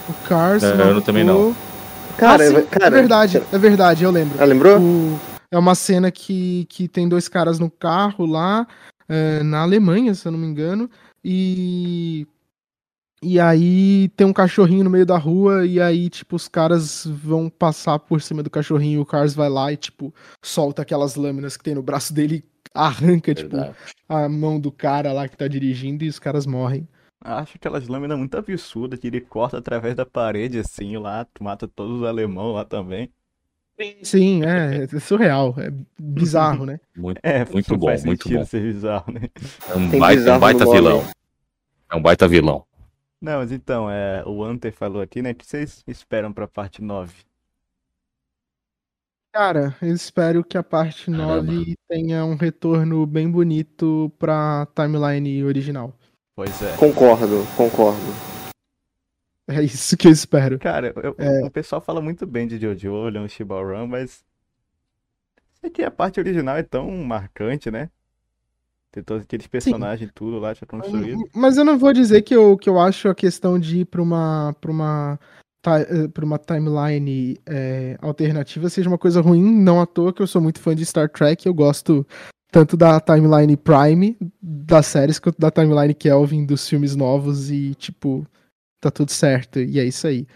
o Cars. Não, eu também não. Cara, ah, sim, cara. é verdade, é verdade, eu lembro. Ah, lembrou? O- é uma cena que, que tem dois caras no carro lá, é, na Alemanha, se eu não me engano, e. E aí tem um cachorrinho no meio da rua, e aí, tipo, os caras vão passar por cima do cachorrinho, e o Cars vai lá e, tipo, solta aquelas lâminas que tem no braço dele, arranca, tipo, Verdade. a mão do cara lá que tá dirigindo e os caras morrem. Acho aquelas lâminas muito absurdas que ele corta através da parede assim lá, mata todos os alemão lá também. Sim, é, é surreal, é bizarro, né? *laughs* Muito, É, Muito bom, faz muito sentido bom. ser bizarro, né? é um Tem baita, um baita vilão. É um baita vilão. Não, mas então, é, o Hunter falou aqui, né? O que vocês esperam pra parte 9? Cara, eu espero que a parte Caramba. 9 tenha um retorno bem bonito pra timeline original. Pois é. Concordo, concordo. É isso que eu espero. Cara, eu- É. o pessoal fala muito bem de Jojo, Leon Shibaran, mas. É que a parte original é tão marcante, né? Tem todos aqueles personagens e tudo lá já construído. Mas eu não vou dizer que eu, que eu acho a questão de ir pra uma, pra uma, eh, pra uma timeline eh, alternativa seja uma coisa ruim, não à toa que eu sou muito fã de Star Trek, eu gosto tanto da timeline Prime das séries quanto da timeline Kelvin dos filmes novos e, tipo, tá tudo certo, e é isso aí.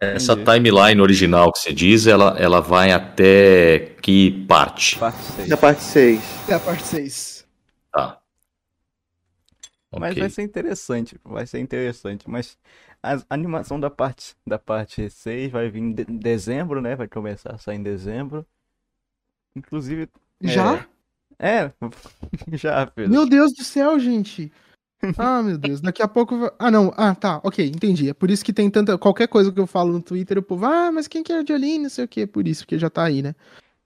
Essa Entendi. timeline original que você diz, ela, ela vai até que parte? Parte 6. Da parte 6. É a parte 6. Tá. Mas Ok. vai ser interessante, vai ser interessante. Mas a animação da parte, da parte 6 vai vir em de- dezembro, né? Vai começar a sair em dezembro. Inclusive. Já? É, *laughs* já, filho. Meu Deus do céu, gente. *laughs* Ah, meu Deus. Daqui a pouco. vai- Ah, não. Ah, tá. Ok, entendi. É por isso que tem tanta. Qualquer coisa que eu falo no Twitter, o povo. Ah, mas quem que é a Jolene? Não sei o quê. Por isso, porque já tá aí, né?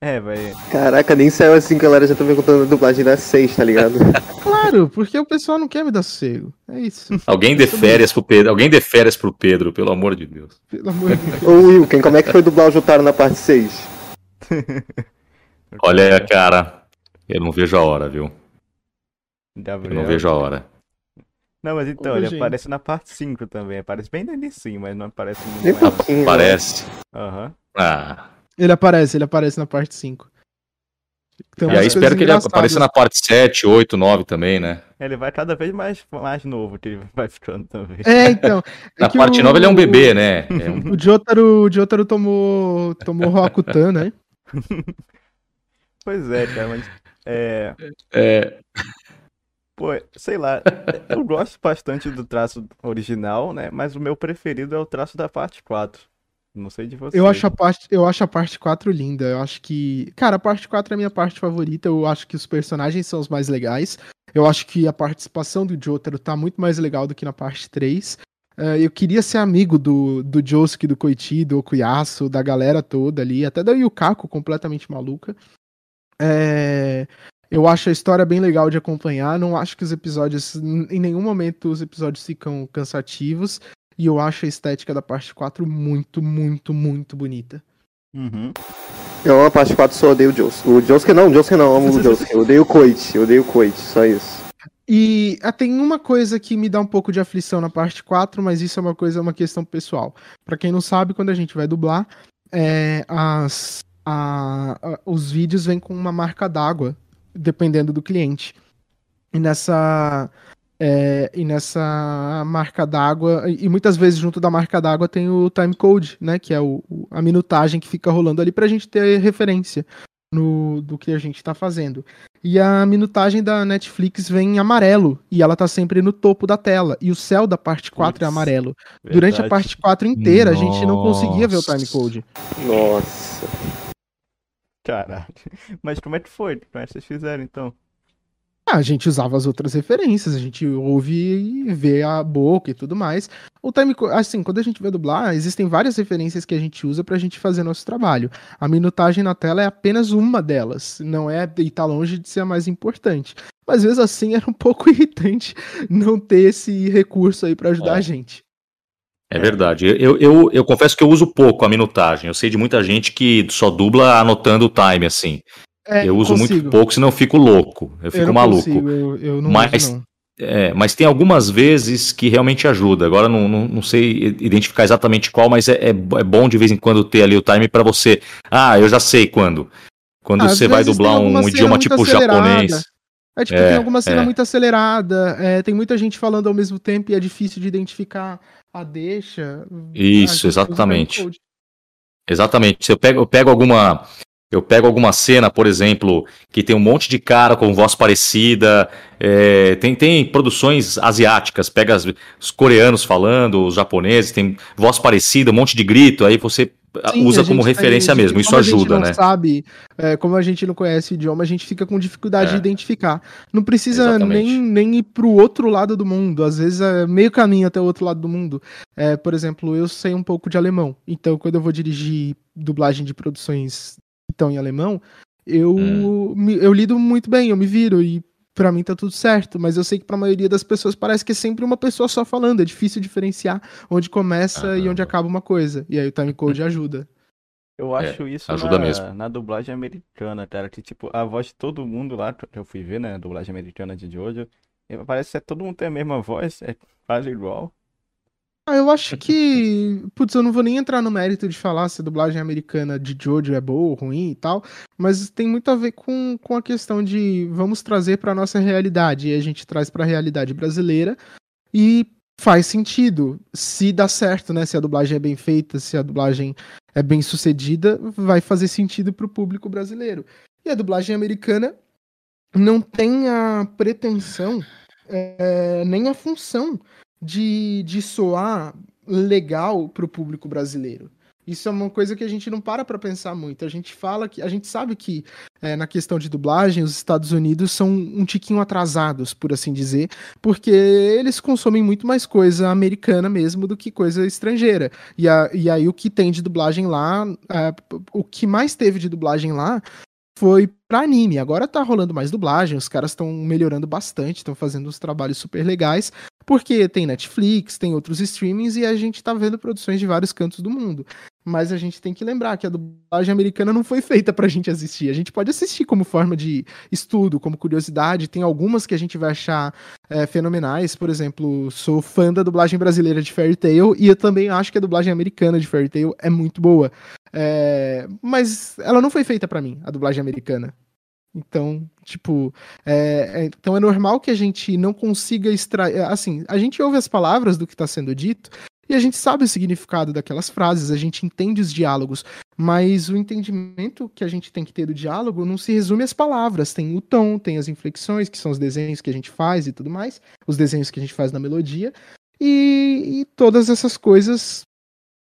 É, vai. Caraca, nem saiu assim, galera. Já tô perguntando a dublagem da 6, tá ligado? *laughs* Claro, porque o pessoal não quer me dar sossego. É isso. Alguém dê férias pro Pedro. Alguém dê férias pro Pedro, pelo amor de Deus. Pelo amor de Deus. Ô Wilken, como é que foi dublar o Jotaro na parte 6? *laughs* Olha, cara, eu não vejo a hora, viu? Eu não vejo a hora. Não, mas então, ele aparece na parte 5 também. Aparece bem no início, mas não aparece muito Nem mais. pouquinho. né? Parece. Aham. Ah. Ele aparece, ele aparece na parte 5. Tem E aí espero que ele apareça na parte 7, 8, 9 também, né? Ele vai cada vez mais, mais novo que ele *laughs* vai ficando também. É, então. é Na parte o- 9 ele é um bebê, né? É um- *laughs* O Jotaro, o Jotaro tomou, tomou Rokutan, né? *laughs* Pois é, cara, mas. É. é, Pô, sei lá. Eu gosto bastante do traço original, né? Mas o meu preferido é o traço da parte 4. Não sei de você. Eu acho, a parte, eu acho a parte 4 linda. Eu acho que. Cara, a parte 4 é a minha parte favorita. Eu acho que os personagens são os mais legais. Eu acho que a participação do Jotaro tá muito mais legal do que na parte 3. Eh, eu queria ser amigo do, do Josuke, do Koichi, do Okuyasu, da galera toda ali, até da Yukako, completamente maluca. É, eu acho a história bem legal de acompanhar. Não acho que os episódios. Em nenhum momento os episódios ficam cansativos. E eu acho a estética da parte 4 muito, muito, muito bonita. Uhum. Eu amo a parte 4, só odeio o Josuke. O Josuke não, o Josuke não, eu amo o Josuke. Eu odeio o Koichi, eu odeio o Koichi, só isso. E ah, tem uma coisa que me dá um pouco de aflição na parte 4, mas isso é uma coisa, uma questão pessoal. Pra quem não sabe, quando a gente vai dublar, é, as, a- a- os vídeos vêm com uma marca d'água, dependendo do cliente. E nessa. É, e nessa marca d'água, e muitas vezes junto da marca d'água tem o time code, né? Que é o, a minutagem que fica rolando ali para a gente ter referência no, do que a gente está fazendo. E a minutagem da Netflix vem em amarelo, e ela tá sempre no topo da tela. E o céu da parte 4 Puts, é amarelo. Verdade. Durante a parte 4 inteira, Nossa. a gente não conseguia ver o time code. Nossa. Caralho. *laughs* Mas como é que foi? Como é que vocês fizeram então? Ah, a gente usava as outras referências, a gente ouve e vê a boca e tudo mais. O time, assim, quando a gente vê dublar, existem várias referências que a gente usa pra gente fazer nosso trabalho. A minutagem na tela é apenas uma delas, não é e tá longe de ser a mais importante. Mas mesmo assim *laughs* era um pouco irritante não ter esse recurso aí para ajudar é. a gente. É verdade. Eu, eu, eu confesso que eu uso pouco a minutagem. Eu sei de muita gente que só dubla anotando o time, assim. É, eu uso consigo. muito pouco, senão eu fico louco. Eu fico eu maluco. Consigo, eu, eu não mas, uso, não. É, mas tem algumas vezes que realmente ajuda. Agora não, não, não sei identificar exatamente qual, mas é, é, é, bom de vez em quando ter ali o time para você. Ah, eu já sei quando. Quando Às você vai dublar um idioma tipo acelerada. japonês. É tipo, é, tem alguma cena é. muito acelerada, é, tem muita gente falando ao mesmo tempo e é difícil de identificar a deixa. Isso, exatamente. Exatamente. Se eu pego, eu pego alguma eu pego alguma cena, por exemplo, que tem um monte de cara com voz parecida. É, tem, tem produções asiáticas, pega as, os coreanos falando, os japoneses, tem voz parecida, um monte de grito, aí você Sim, usa como referência mesmo, isso ajuda, né? sabe, é, como a gente não conhece o idioma, a gente fica com dificuldade é. de identificar. Não precisa nem, nem ir pro outro lado do mundo, às vezes é meio caminho até o outro lado do mundo. É, por exemplo, eu sei um pouco de alemão, então quando eu vou dirigir dublagem de produções estão em alemão, eu, hum. me, eu lido muito bem, eu me viro e para mim tá tudo certo, mas eu sei que para a maioria das pessoas parece que é sempre uma pessoa só falando, é difícil diferenciar onde começa ah, e onde acaba uma coisa. E aí o timecode ajuda. Eu é, acho é, isso ajuda na, mesmo. na dublagem americana, cara, que tipo, a voz de todo mundo lá, que eu fui ver, né, a dublagem americana de Jojo, parece que todo mundo tem a mesma voz, é quase igual. Ah, eu acho que. *laughs* Putz, eu não vou nem entrar no mérito de falar se a dublagem americana de Jojo é boa ou ruim e tal, mas tem muito a ver com, com a questão de vamos trazer para nossa realidade. E a gente traz para a realidade brasileira e faz sentido. Se dá certo, né? Se a dublagem é bem feita, se a dublagem é bem sucedida, vai fazer sentido para o público brasileiro. E a dublagem americana não tem a pretensão, é, nem a função de, de soar legal para o público brasileiro. Isso é uma coisa que a gente não para para pensar muito. A gente fala que a gente sabe que é, na questão de dublagem os Estados Unidos são um tiquinho atrasados, por assim dizer, porque eles consomem muito mais coisa americana mesmo do que coisa estrangeira. E, a, e aí o que tem de dublagem lá, é, o que mais teve de dublagem lá foi para anime. Agora tá rolando mais dublagem, os caras estão melhorando bastante, estão fazendo uns trabalhos super legais, porque tem Netflix, tem outros streamings e a gente tá vendo produções de vários cantos do mundo. Mas a gente tem que lembrar que a dublagem americana não foi feita pra gente assistir. A gente pode assistir como forma de estudo, como curiosidade. Tem algumas que a gente vai achar é, fenomenais. Por exemplo, sou fã da dublagem brasileira de Fairy Tail e eu também acho que a dublagem americana de Fairy Tail é muito boa. É, mas ela não foi feita para mim, a dublagem americana. Então, tipo, é, é, então é normal que a gente não consiga extrair. Assim, a gente ouve as palavras do que está sendo dito e a gente sabe o significado daquelas frases, a gente entende os diálogos, mas o entendimento que a gente tem que ter do diálogo não se resume às palavras. Tem o tom, tem as inflexões, que são os desenhos que a gente faz e tudo mais, os desenhos que a gente faz na melodia, e, e todas essas coisas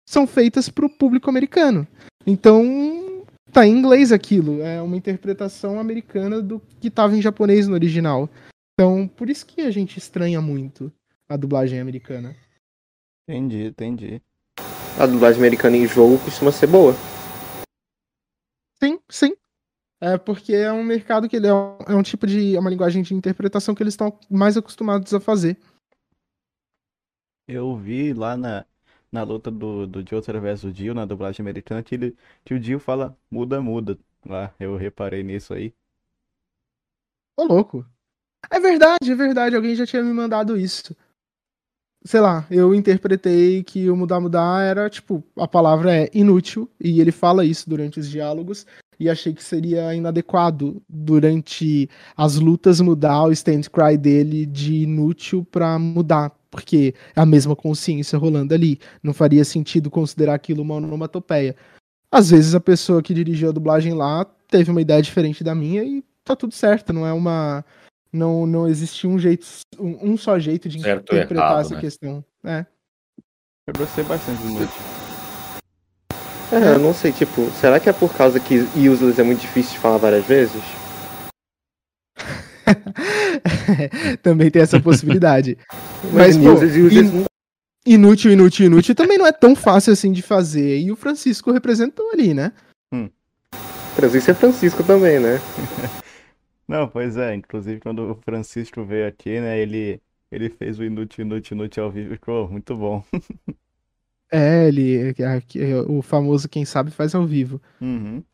são feitas para o público americano. Então, tá em inglês aquilo. É uma interpretação americana do que estava em japonês no original. Então, por isso que a gente estranha muito a dublagem americana. Entendi, entendi. A dublagem americana em jogo costuma ser boa. Sim, sim. É porque é um mercado que ele é um, é um tipo de. É uma linguagem de interpretação que eles estão mais acostumados a fazer. Eu vi lá na, na luta do, do Jotaro versus Dio, na dublagem americana, que, ele, que o Dio fala muda, muda. Lá, eu reparei nisso aí. Ô, louco. É verdade, é verdade. Alguém já tinha me mandado isso. Sei lá, eu interpretei que o mudar, mudar era, tipo, a palavra é inútil, e ele fala isso durante os diálogos, e achei que seria inadequado durante as lutas mudar o stand cry dele de inútil para mudar, porque é a mesma consciência rolando ali. Não faria sentido considerar aquilo uma onomatopeia. Às vezes a pessoa que dirigiu a dublagem lá teve uma ideia diferente da minha e tá tudo certo, não é uma não não existe um jeito um, um só jeito de Certo interpretar errado, essa né? questão. É. Eu gostei bastante do Inútil. É, eu não sei, tipo, será que é por causa que useless é muito difícil de falar várias vezes? *laughs* Também tem essa possibilidade. *laughs* Mas, Mas, pô, e useless não- Inútil, inútil, inútil também não é tão fácil assim de fazer. E o Francisco representou ali, né? Francisco é Francisco também, né? *laughs* Não, pois é, inclusive quando o Francisco veio aqui, né, ele, ele fez o Inútil, Inútil, Inútil ao vivo, ficou muito bom. É, ele. aqui, O famoso quem sabe faz ao vivo. Uhum.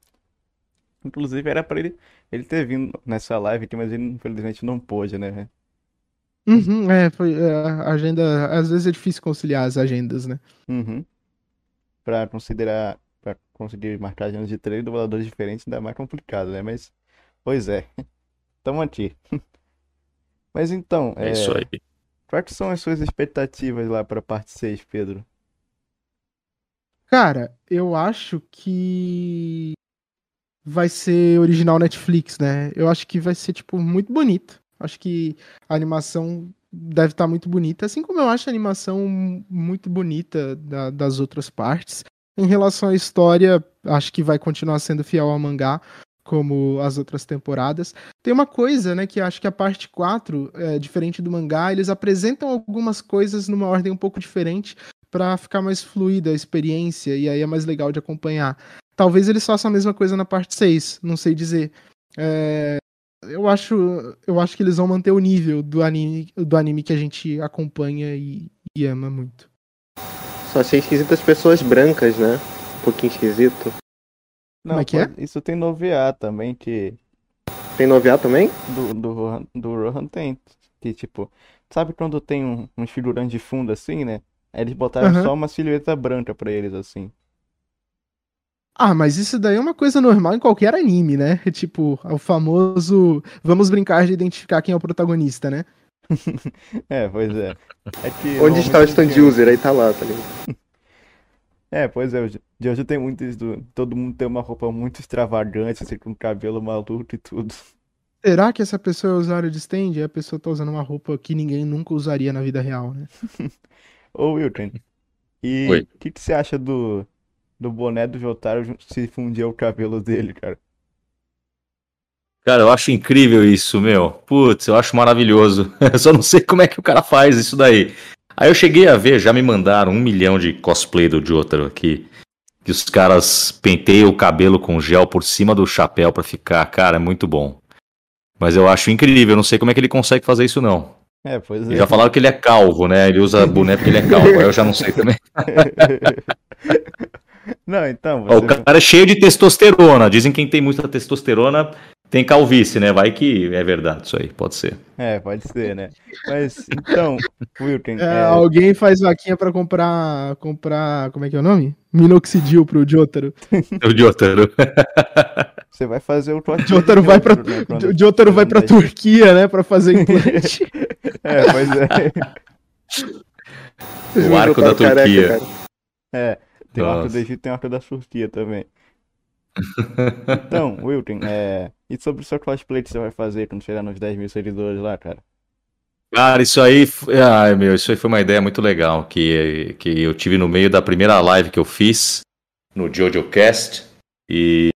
Inclusive era pra ele, ele ter vindo nessa live aqui, mas ele infelizmente não pôde, né? Uhum, é, foi. é, a agenda. Às vezes é difícil conciliar as agendas, né? Uhum. Pra considerar, pra conseguir marcar agendas de três dubladores diferentes ainda é mais complicado, né? Mas, pois é, tamo aqui. *laughs* Mas então, É é, isso aí. quais são as suas expectativas lá pra parte 6, Pedro? Cara, eu acho que vai ser original Netflix, né? Eu acho que vai ser, tipo, muito bonito. Acho que a animação deve estar muito bonita, assim como eu acho a animação muito bonita da- das outras partes. Em relação à história, acho que vai continuar sendo fiel ao mangá, como as outras temporadas. Tem uma coisa, né, que acho que a parte 4, é, diferente do mangá, eles apresentam algumas coisas numa ordem um pouco diferente para ficar mais fluida a experiência e aí é mais legal de acompanhar. Talvez eles façam a mesma coisa na parte 6, não sei dizer. É, eu acho, eu acho que eles vão manter o nível do anime, do anime que a gente acompanha e, e ama muito. Só achei esquisito as pessoas brancas, né? Um pouquinho esquisito. Não, Como é que é? Isso tem no OVA também, que Tem no OVA também? do, do, Rohan- do Rohan tem, que tipo, sabe quando tem um, uns figurantes de fundo assim, né? Aí eles botaram só uma silhueta branca pra eles, assim. Ah, mas isso daí é uma coisa normal em qualquer anime, né? *laughs* Tipo, o famoso vamos brincar de identificar quem é o protagonista, né? *laughs* É, pois é. É que Onde está o normalmente stand user? Aí tá lá, tá ligado? *laughs* É, pois é, hoje- de hoje tem muito isso, do- todo mundo tem uma roupa muito extravagante, assim, com cabelo maluco e tudo. Será que essa pessoa é usuário de stand? E a pessoa tá usando uma roupa que ninguém nunca usaria na vida real, né? *laughs* Ô, Wilton, e Oi. o que, que você acha do, do boné do Jotaro jun- se fundir o cabelo dele, cara? Cara, eu acho incrível isso, meu. Putz, eu acho maravilhoso. *laughs* Eu só não sei como é que o cara faz isso daí. Aí eu cheguei a ver, já me mandaram um milhão de cosplay do Jotaro aqui. Que os caras penteiam o cabelo com gel por cima do chapéu pra ficar. Cara, é muito bom. Mas eu acho incrível, eu não sei como é que ele consegue fazer isso, não. É, pois é. já falaram que ele é calvo, né? Ele usa *laughs* boné porque ele é calvo. Aí eu já não sei também. *laughs* Não, então, Ó, o você... cara é cheio de testosterona. Dizem que quem tem muita testosterona tem calvície, né? Vai que é verdade isso aí, pode ser. É, pode ser, né? Mas, então, Wilton, É, é, Alguém faz vaquinha pra comprar, comprar, como é que é o nome? Minoxidil pro Jotaro. *laughs* O Jotaro. você vai fazer o de vai pra, Jotaro, né, quando- o Jotaro vai pra Turquia, né, pra fazer implante. *laughs* É, pois é. O arco da careca, Turquia. cara. É, tem o arco do Egito tem o arco da Turquia também. Então, Wilton, é... e sobre o seu cosplay que você vai fazer quando chegar nos 10 mil seguidores lá, cara? Cara, isso aí, ai, meu, isso aí foi uma ideia muito legal que, que eu tive no meio da primeira live que eu fiz no JojoCast e,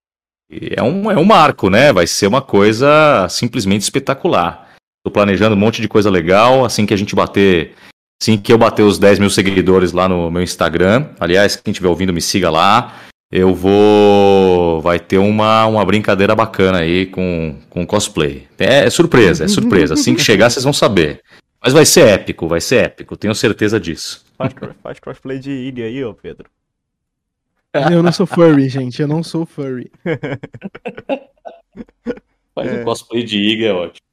e é um, é um marco, né? Vai ser uma coisa simplesmente espetacular. Tô planejando um monte de coisa legal, assim que a gente bater, assim que eu bater os 10 mil seguidores lá no meu Instagram, aliás, quem estiver ouvindo me siga lá, eu vou, vai ter uma, uma brincadeira bacana aí com, com cosplay. É, é surpresa, é surpresa, assim que chegar vocês vão saber. Mas vai ser épico, vai ser épico, tenho certeza disso. Faz, faz cosplay de ilha aí, ô Pedro. Eu não sou furry, gente, eu não sou furry. *laughs* Faz É. um cosplay de Iga, é ótimo.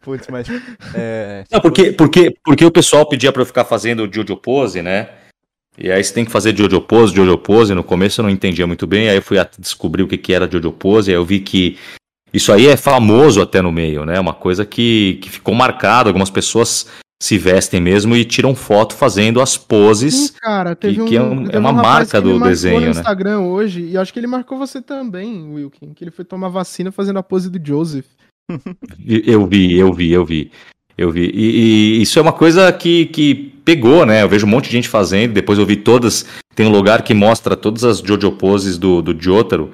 Putz, mas. É, Não, porque, porque, porque o pessoal pedia pra eu ficar fazendo o Jojo Pose, né? E aí você tem que fazer Jojo Pose, Jojo Pose. No começo eu não entendia muito bem, aí eu fui descobrir o que, que era Jojo Pose, aí eu vi que isso aí é famoso até no meio, né? Uma coisa que, que ficou marcada, algumas pessoas se vestem mesmo e tiram foto fazendo as poses. Sim, cara, teve que, um, que é, um- teve é uma um rapaz marca do desenho, no né? Instagram hoje, e acho que ele marcou você também, Wilkin, que ele foi tomar vacina fazendo a pose do Joseph. *laughs* Eu vi, eu vi, eu vi. Eu vi. E, e isso é uma coisa que, que pegou, né? Eu vejo um monte de gente fazendo. Depois eu vi todas. Tem um lugar que mostra todas as Jojo poses do, do Jotaro.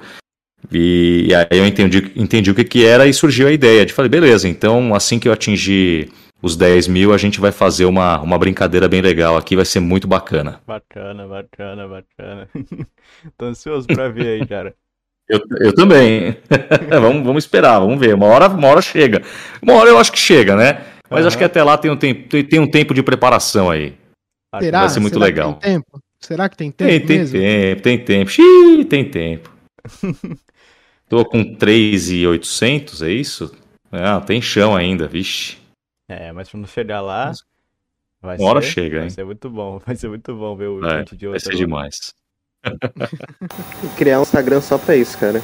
E, e aí eu entendi, entendi o que, que era e surgiu a ideia. De falei, beleza, então assim que eu atingir os 10 mil, a gente vai fazer uma, uma brincadeira bem legal aqui. Vai ser muito bacana. Bacana, bacana, bacana. *laughs* Tô ansioso pra ver aí, cara. *laughs* Eu, eu também. *laughs* vamos, vamos esperar, vamos ver. Uma hora, uma hora chega. Uma hora eu acho que chega, né? Mas acho Aham. que até lá tem um tempo, tem, tem um tempo de preparação aí. Acho Será? vai ser muito Será que legal. tem tempo? Será que tem tempo Tem, tem mesmo? tempo, tem tempo. Xiii, tem tempo. *laughs* Tô com 3,800, é isso? Ah, tem chão ainda, vixe. É, mas quando chegar lá, vai Uma hora ser, chega, vai hein? ser muito bom. *laughs* Vai ser muito bom ver o É, gente de vai outra. ser demais. *laughs* Criar um Instagram só pra isso, cara.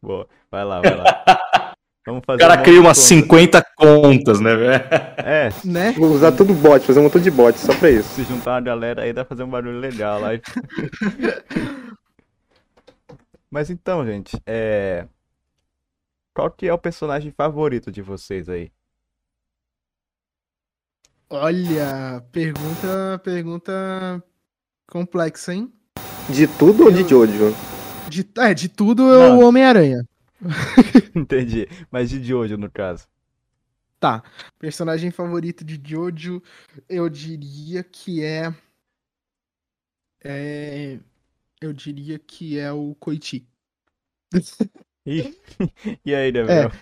Boa. Vai lá, vai lá. Vamos O fazer cara um cria umas conta. 50 contas, né, velho? É, Né? Vou usar tudo bot, fazer um montão de bot só pra isso. se juntar uma galera aí dá pra fazer um barulho legal lá. *laughs* Mas então, gente, é. Qual que é o personagem favorito de vocês aí? Olha, pergunta, pergunta complexa, hein? De tudo ou de Jojo? De, é, de tudo é o. Homem-Aranha. *laughs* Entendi. Mas de Jojo, no caso. Tá. Personagem favorito de Jojo, eu diria que é. É. Eu diria que é o Koichi. *laughs* Ih, *laughs* E aí, Gabriel?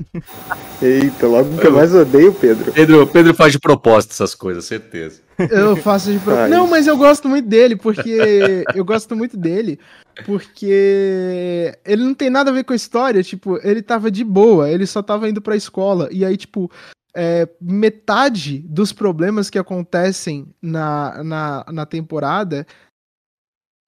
Eita, logo que eu mais odeio, Pedro. Pedro, Pedro faz de propósito essas coisas, certeza. Eu faço de pro... Ah, Não, isso. mas eu gosto muito dele, porque. *laughs* eu gosto muito dele, porque ele não tem nada a ver com a história. Tipo, ele tava de boa, ele só tava indo pra escola. E aí, tipo, é, metade dos problemas que acontecem na, na, na temporada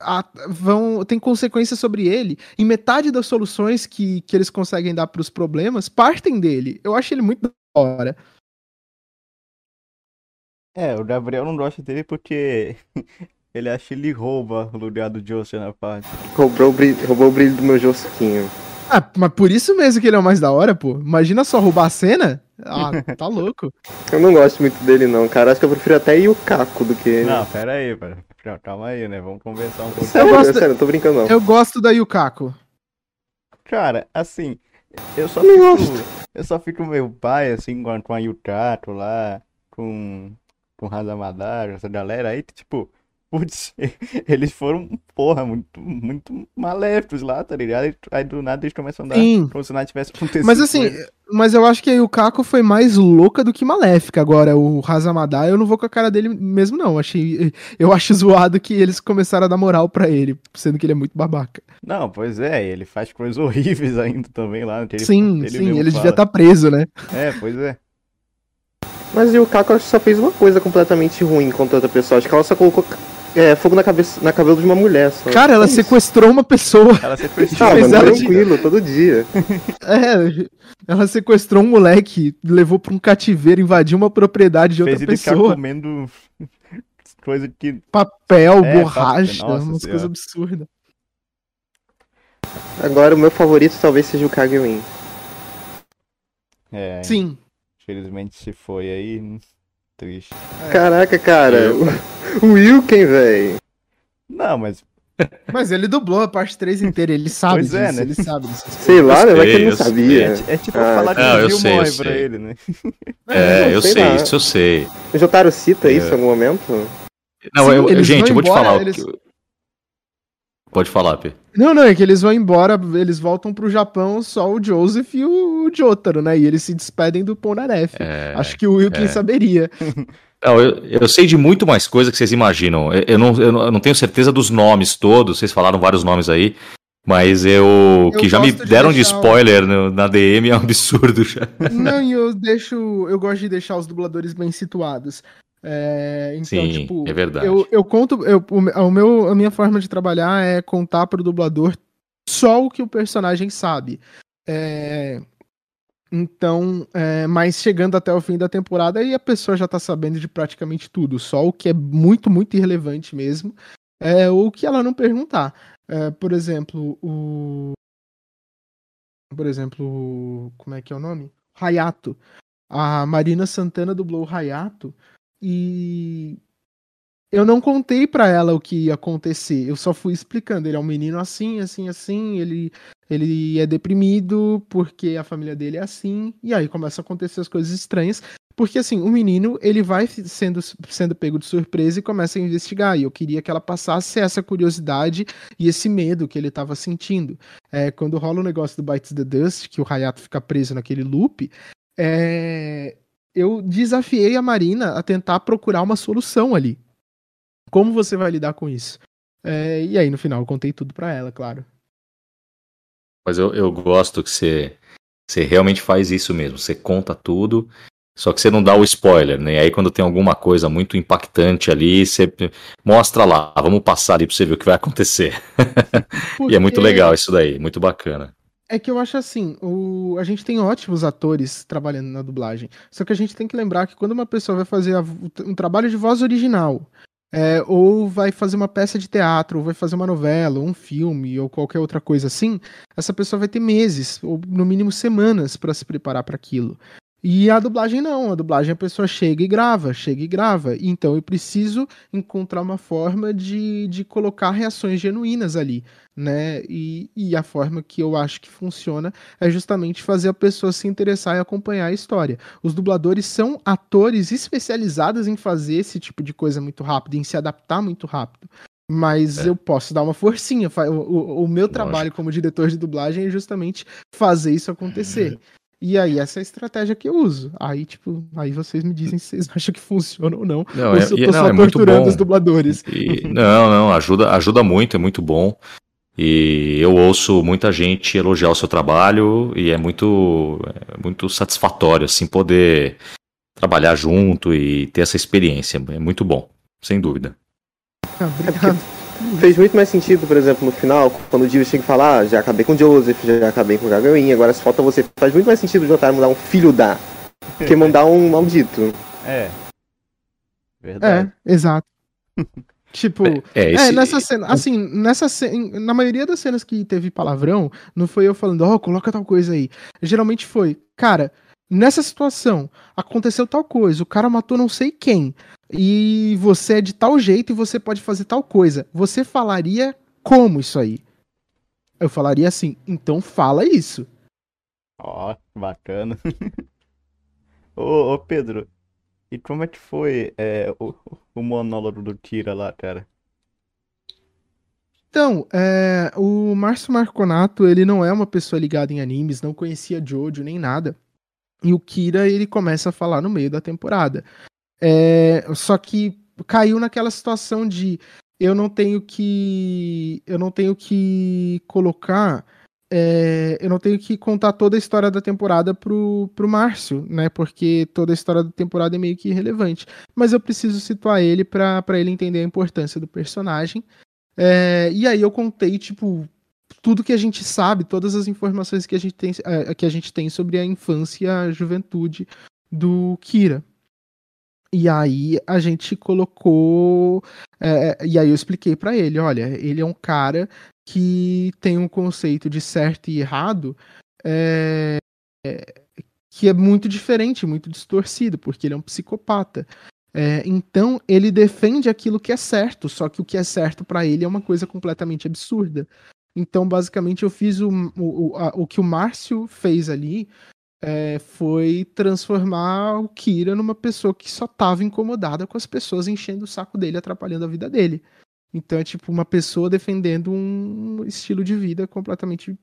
a- vão tem consequências sobre ele. E metade das soluções que, que eles conseguem dar pros problemas partem dele. Eu acho ele muito da hora. É, o Gabriel não gosta dele porque *laughs* ele acha que ele rouba o lugar do Jojo na parte. Roubou o brilho, roubou o brilho do meu Josquinho. Ah, mas por isso mesmo que ele é o mais da hora, pô. Imagina só roubar a cena. Ah, *laughs* tá louco. Eu não gosto muito dele, não, cara. Acho que eu prefiro até ir o Caco do que. Não, pera aí, pera. Calma aí, né? Vamos conversar um pouco. Eu gosto- sério, não tô brincando, não. Eu gosto da Yukako. Cara, assim, eu só Não fico, eu só fico meu pai, assim, com a, com a Yukato lá, com, com o Hazamadara, essa galera aí, que, tipo, *laughs* putz, eles foram, porra, muito, muito maléficos lá, tá ligado? Aí, aí do nada eles começam a andar Sim. como se nada tivesse acontecido Mas assim, mas eu acho que a Yukako foi mais louca do que maléfica. Agora, o Hazamada, eu não vou com a cara dele mesmo, não. Achei, eu acho zoado que eles começaram a dar moral pra ele, sendo que ele é muito babaca. Não, pois é, ele faz coisas horríveis ainda também lá. ele- sim, ele sim, ele devia fala. estar preso, né? É, pois é. Mas o Caco acho que só fez uma coisa completamente ruim contra outra pessoa. Acho que ela só colocou é, fogo na cabeça, na cabelo de uma mulher. Só. Cara, ela É sequestrou uma pessoa. Ela sempre Ah, mano, tranquilo, todo dia. *laughs* É, ela sequestrou um moleque, levou pra um cativeiro, invadiu uma propriedade de outra fez ele ficar pessoa. comendo *laughs* coisa que Papel, É, borracha, nossa umas coisas absurdas. Agora o meu favorito talvez seja o Kagewin. é, Sim. infelizmente se foi aí, triste. É. Caraca, cara. O, o Wilken, velho. Não, mas Mas ele dublou a parte 3 inteira, ele sabe Pois disso, é, né? ele sabe disso. Sei lá, né? Vai que ele eu não sei. sabia. é, é tipo Ah, falar que não, o eu Gil sei, eu morre sei. pra ele, né? É, eu sei sei, isso eu sei. O Jotaro cita isso É. em algum momento? Não, Sim, eu- gente, eu vou te falar. o eles- que- Pode falar, P. Não, não, é que eles vão embora, eles voltam pro Japão só o Joseph e o Jotaro, né? E eles se despedem do Polnareff. É, Acho que o Wilkin é. saberia. Não, eu, eu sei de muito mais coisa que vocês imaginam. Eu, eu não, eu, não, tenho certeza dos nomes todos, vocês falaram vários nomes aí, mas eu. Que já me gosto de deram de deixar o- spoiler no- na DM é um absurdo já. Não, e eu deixo. Eu gosto de deixar os dubladores bem situados. É, então, Sim, tipo, é verdade. eu, eu conto, eu, o, meu, a minha forma de trabalhar é contar pro dublador só o que o personagem sabe. É, então, é, mas chegando até o fim da temporada, aí a pessoa já tá sabendo de praticamente tudo, só o que é muito, muito irrelevante mesmo, é o que ela não perguntar. É, por exemplo, o. Por exemplo, como é que é o nome? Hayato. A Marina Santana dublou o Hayato e eu não contei pra ela o que ia acontecer. Eu só fui explicando. Ele é um menino assim, assim, assim. Ele, ele é deprimido porque a família dele é assim. E aí começa a acontecer as coisas estranhas. Porque assim, o menino ele vai sendo, sendo pego de surpresa e começa a investigar. E eu queria que ela passasse essa curiosidade e esse medo que ele estava sentindo. É, quando rola o negócio do Bites the Dust, que o Hayato fica preso naquele loop, é, eu desafiei a Marina a tentar procurar uma solução ali. Como você vai lidar com isso? É, e aí, no final, eu contei tudo pra ela, claro. Mas eu, eu gosto que você, você realmente faz isso mesmo. Você conta tudo, só que você não dá o spoiler, né? E aí, quando tem alguma coisa muito impactante ali, você mostra lá. Vamos passar ali pra você ver o que vai acontecer. *laughs* e é muito Porque- legal isso daí, muito bacana. É que eu acho assim, o... a gente tem ótimos atores trabalhando na dublagem. Só que a gente tem que lembrar que quando uma pessoa vai fazer um trabalho de voz original, é, ou vai fazer uma peça de teatro, ou vai fazer uma novela, ou um filme, ou qualquer outra coisa assim, essa pessoa vai ter meses, ou no mínimo semanas, para se preparar para aquilo. E a dublagem não, a dublagem a pessoa chega e grava, chega e grava. Então eu preciso encontrar uma forma de, de colocar reações genuínas ali, né? E, e a forma que eu acho que funciona é justamente fazer a pessoa se interessar e acompanhar a história. Os dubladores são atores especializados em fazer esse tipo de coisa muito rápido, em se adaptar muito rápido. Mas É. eu posso dar uma forcinha. O, o- o meu Lógico. trabalho como diretor de dublagem é justamente fazer isso acontecer. *laughs* E aí, essa é a estratégia que eu uso. Aí, tipo, aí vocês me dizem se vocês *laughs* acham que funciona ou não. Não, ou é, se eu e- tô não, só é muito torturando os dubladores. E- não, não, ajuda, ajuda muito, é muito bom. E eu ouço muita gente elogiar o seu trabalho e é muito, é muito satisfatório assim poder trabalhar junto e ter essa experiência. É muito bom, sem dúvida. Ah, obrigado. Fez muito mais sentido, por exemplo, no final, quando o Divis chega e fala, ah, já acabei com o Joseph, já acabei com o Gagarinha, agora se falta você. Faz muito mais sentido o Jotaro mandar um filho da que *laughs* mandar um maldito. É. Verdade. *laughs* É, exato. tipo, É, É, esse- nessa cena, assim, nessa ce- na maioria das cenas que teve palavrão, não foi eu falando, ó, coloca tal coisa aí. Geralmente foi, cara, nessa situação, aconteceu tal coisa, o cara matou não sei quem, e você é de tal jeito e você pode fazer tal coisa. Você falaria como isso aí? Eu falaria assim, então fala isso. Ó, bacana. *laughs* ô, ô, Pedro, e como é que foi é, o, o monólogo do Kira lá, cara? Então, é, o Márcio Marconato, ele não é uma pessoa ligada em animes, não conhecia Jojo nem nada. E o Kira, ele começa a falar no meio da temporada. É, só que caiu naquela situação de eu não tenho que eu não tenho que colocar é, eu não tenho que contar toda a história da temporada pro, pro Márcio, né? Porque toda a história da temporada é meio que irrelevante. Mas eu preciso situar ele pra ele entender a importância do personagem. É, e aí eu contei, tipo, tudo que a gente sabe, todas as informações que a gente tem, eh, que a gente tem sobre a infância e a juventude do Kira. E aí a gente colocou. eh, e aí eu expliquei pra ele: olha, ele é um cara que tem um conceito de certo e errado eh, que é muito diferente, muito distorcido, porque ele é um psicopata. É, então ele defende aquilo que é certo, só que o que é certo pra ele é uma coisa completamente absurda. Então, basicamente, eu fiz o, o, a- o que o Márcio fez ali é, foi transformar o Kira numa pessoa que só tava incomodada com as pessoas enchendo o saco dele, atrapalhando a vida dele. Então é tipo uma pessoa defendendo um estilo de vida completamente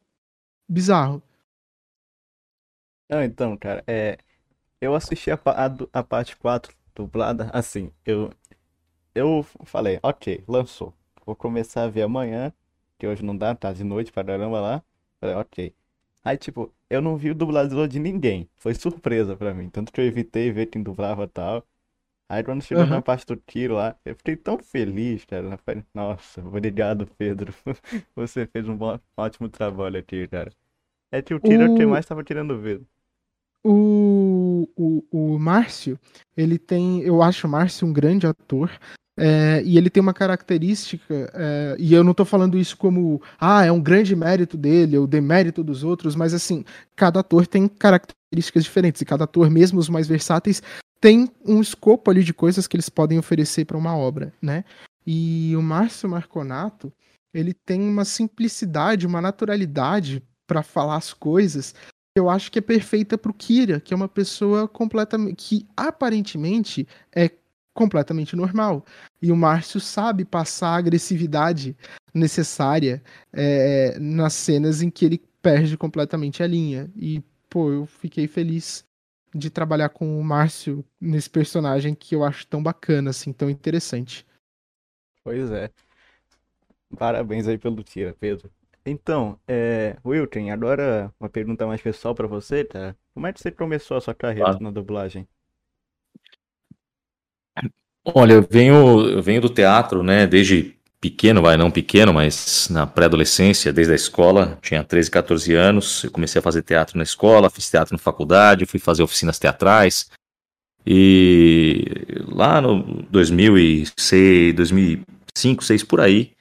bizarro. Não, então, cara, é, eu assisti a, a, a parte 4 dublada, assim, eu, eu falei, ok, lançou, vou começar a ver amanhã, que hoje não dá, tá de noite pra caramba lá, falei, ok. Aí, tipo, eu não vi o dublador de ninguém, foi surpresa pra mim, tanto que eu evitei ver quem dublava e tal, Aí quando chegou Aham. na parte do tiro lá, eu fiquei tão feliz, cara. Falei, Nossa, obrigado, Pedro. *laughs* Você fez um bom- ótimo trabalho aqui, cara. É que o tiro é o que mais tava tirando o Pedro. O, o, o Márcio, ele tem, eu acho o Márcio um grande ator, é, e ele tem uma característica, é, e eu não tô falando isso como, ah, é um grande mérito dele, ou demérito dos outros, mas assim, cada ator tem características diferentes, e cada ator, mesmo os mais versáteis, tem um escopo ali de coisas que eles podem oferecer para uma obra, né? E o Márcio Marconato, ele tem uma simplicidade, uma naturalidade para falar as coisas eu acho que é perfeita pro Kira, que é uma pessoa completamente. que aparentemente é completamente normal. E o Márcio sabe passar a agressividade necessária é, nas cenas em que ele perde completamente a linha. E, pô, eu fiquei feliz de trabalhar com o Márcio nesse personagem que eu acho tão bacana, assim, tão interessante. Pois é. Parabéns aí pelo tiro, Pedro. Então, é, Wilton, agora uma pergunta mais pessoal pra você, tá? Como é que você começou a sua carreira Claro. na dublagem? Olha, eu venho, eu venho do teatro, né, desde pequeno, vai, não pequeno, mas na pré-adolescência, desde a escola, tinha 13, 14 anos, eu comecei a fazer teatro na escola, fiz teatro na faculdade, fui fazer oficinas teatrais, e lá no 2006, 2005, 2006, por aí,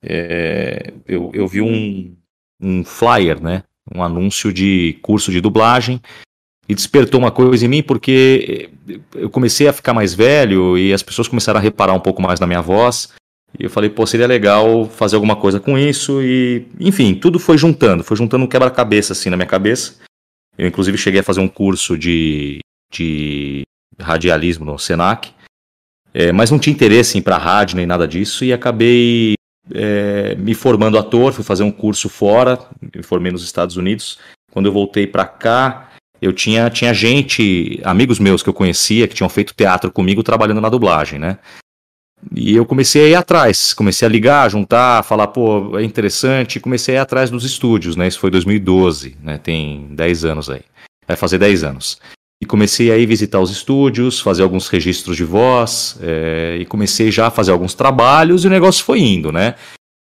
é, eu, eu vi um, um flyer, né, um anúncio de curso de dublagem, e despertou uma coisa em mim porque eu comecei a ficar mais velho e as pessoas começaram a reparar um pouco mais na minha voz. E eu falei, pô, seria legal fazer alguma coisa com isso. E, enfim, tudo foi juntando, foi juntando um quebra-cabeça assim na minha cabeça. Eu, inclusive, cheguei a fazer um curso de, de radialismo no Senac, é, mas não tinha interesse em ir para rádio nem nada disso. E acabei é, me formando ator, fui fazer um curso fora, me formei nos Estados Unidos. Quando eu voltei para cá, eu tinha, tinha gente, amigos meus que eu conhecia, que tinham feito teatro comigo trabalhando na dublagem, né? E eu comecei a ir atrás, comecei a ligar, juntar, falar, pô, é interessante, comecei a ir atrás dos estúdios, né? Isso foi 2012, né? Tem 10 anos aí. Vai fazer 10 anos. E comecei a ir visitar os estúdios, fazer alguns registros de voz, é, e comecei já a fazer alguns trabalhos e o negócio foi indo, né?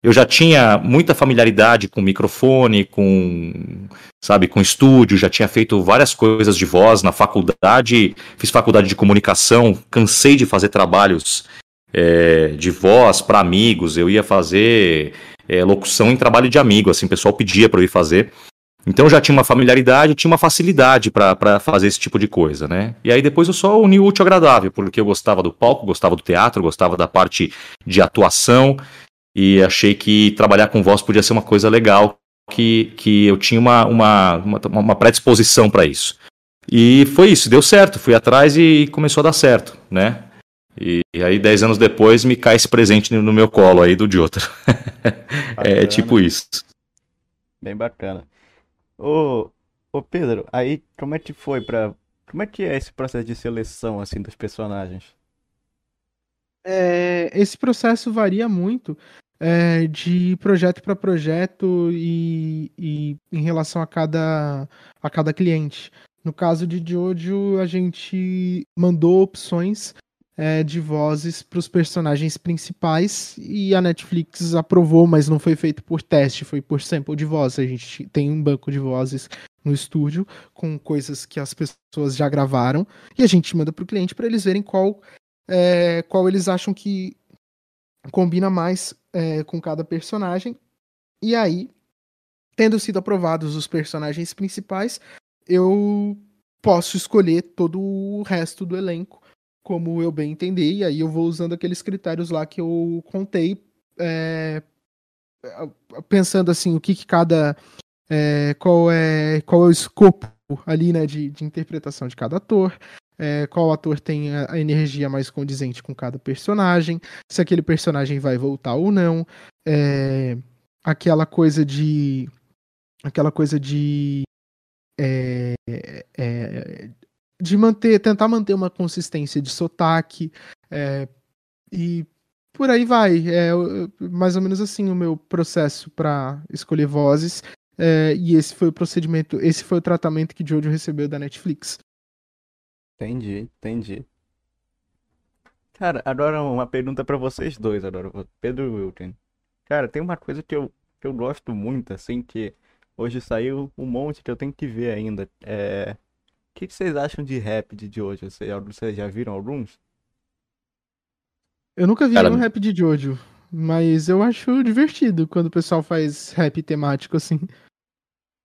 Eu já tinha muita familiaridade com microfone, com, sabe, com estúdio, já tinha feito várias coisas de voz na faculdade, fiz faculdade de comunicação, cansei de fazer trabalhos é, de voz para amigos, eu ia fazer é, locução em trabalho de amigo, assim, o pessoal pedia para eu ir fazer. Então já tinha uma familiaridade, tinha uma facilidade para fazer esse tipo de coisa, né? E aí depois eu só uni o útil ao agradável, porque eu gostava do palco, gostava do teatro, gostava da parte de atuação, e achei que trabalhar com voz podia ser uma coisa legal, que, que eu tinha uma, uma, uma, uma predisposição para isso. E foi isso, deu certo, fui atrás e começou a dar certo, né? E, e aí, dez anos depois, me cai esse presente no meu colo aí do Jotaro. *laughs* é tipo isso. Bem bacana. Ô, ô Pedro, aí como é que foi pra. Como é que é esse processo de seleção, assim, dos personagens? É, esse processo varia muito é, de projeto para projeto e, e em relação a cada, a cada cliente. No caso de Jojo, a gente mandou opções é, de vozes para os personagens principais e a Netflix aprovou, mas não foi feito por teste, foi por sample de voz. A gente tem um banco de vozes no estúdio com coisas que as pessoas já gravaram e a gente manda para o cliente para eles verem qual é, qual eles acham que combina mais é, com cada personagem. E aí, tendo sido aprovados os personagens principais, eu posso escolher todo o resto do elenco como eu bem entender, e aí eu vou usando aqueles critérios lá que eu contei, é, pensando assim, o que, que cada. É, qual, é, qual é o escopo ali, né, de, de interpretação de cada ator, é, qual ator tem a, energia mais condizente com cada personagem, se aquele personagem vai voltar ou não, é, aquela coisa de. aquela coisa de. É, de manter, tentar manter uma consistência de sotaque é, e por aí vai. É mais ou menos assim o meu processo para escolher vozes. É, e esse foi o procedimento, esse foi o tratamento que Jojo recebeu da Netflix. Entendi, entendi. Cara, agora uma pergunta pra vocês dois, agora, Pedro e Wilton. Cara, tem uma coisa que eu, que eu gosto muito, assim, que hoje saiu um monte que eu tenho que ver ainda. É... O que que vocês acham de rap de hoje? Vocês, vocês já viram alguns? Eu nunca vi Cara, nenhum rap de Jojo, mas eu acho divertido quando o pessoal faz rap temático assim.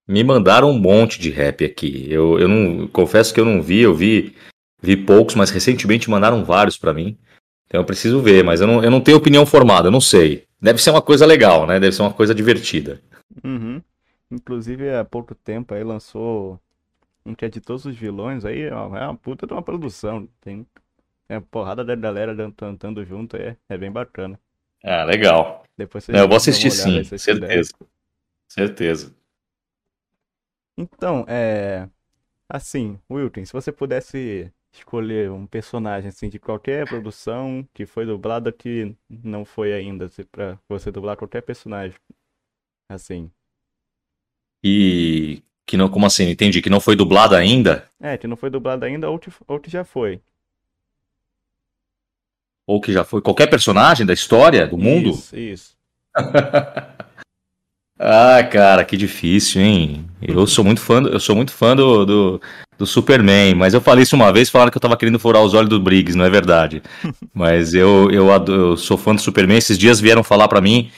Me mandaram um monte de rap aqui. Eu, eu não confesso que eu não vi, eu vi, vi poucos, mas recentemente mandaram vários pra mim. Então eu preciso ver, mas eu não, eu não tenho opinião formada, eu não sei. Deve ser uma coisa legal, né? Deve ser uma coisa divertida. Uhum. Inclusive, há pouco tempo aí lançou um que é de todos os vilões aí, é uma puta de uma produção. Tem, tem uma porrada da galera cantando junto, é, é bem bacana. Ah, legal. Depois vocês É, eu vou assistir sim, certeza. Certeza. Então, é. Assim, Wilton, se você pudesse escolher um personagem assim de qualquer produção que foi dublado que não foi ainda, se pra você dublar qualquer personagem. Assim. E que não, como assim? Entendi que não foi dublado ainda É, que não foi dublado ainda ou que, ou que já foi. ou que já foi qualquer personagem da história do mundo? Isso, isso. *laughs* Ah, cara, que difícil, hein? Eu sou muito fã, do- eu sou muito fã do, do, do Superman, mas eu falei isso uma vez, falaram que eu tava querendo furar os olhos do Briggs, não é verdade. *laughs* Mas eu, eu, ado- eu sou fã do Superman. Esses dias vieram falar pra mim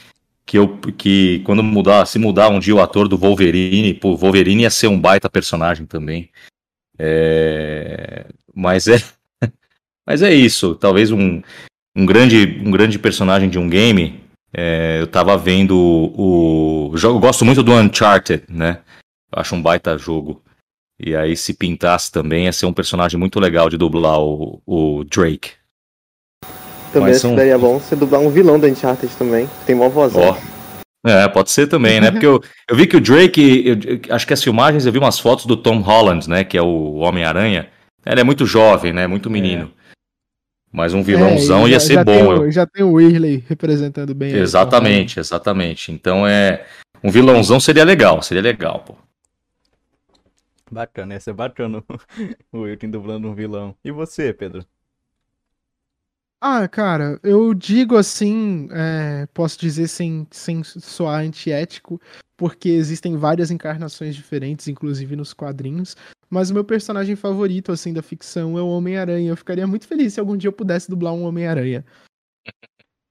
que eu que quando mudar, se mudar um dia o ator do Wolverine, pô, Wolverine ia ser um baita personagem também. É, mas é, *laughs* mas é isso. Talvez um, um grande, um grande personagem de um game. É, eu tava vendo o, o jogo. Eu gosto muito do Uncharted, né? Eu acho um baita jogo. E aí, se pintasse também, ia ser um personagem muito legal de dublar o, o Drake. Também Mas acho são- que daria bom você dublar um vilão da Uncharted também. que Tem mó vozão. Ó. É, pode ser também, né? Porque eu, eu vi que o Drake, eu- eu- acho que as filmagens, eu vi umas fotos do Tom Holland, né? Que é o Homem-Aranha. Ele é muito jovem, né? Muito menino. Mas um vilãozão É, e ia já- ser já bom. Tem eu- o, já tem o Whirley representando bem. Exatamente, exatamente. Então é. Um vilãozão seria legal, seria legal, pô. Bacana, ia ser bacana *laughs* o Wilton dublando um vilão. E você, Pedro? Ah, cara, eu digo assim, é, posso dizer sem, sem soar antiético, porque existem várias encarnações diferentes, inclusive nos quadrinhos, mas o meu personagem favorito, assim, da ficção é o Homem-Aranha. Eu ficaria muito feliz se algum dia eu pudesse dublar um Homem-Aranha. *laughs*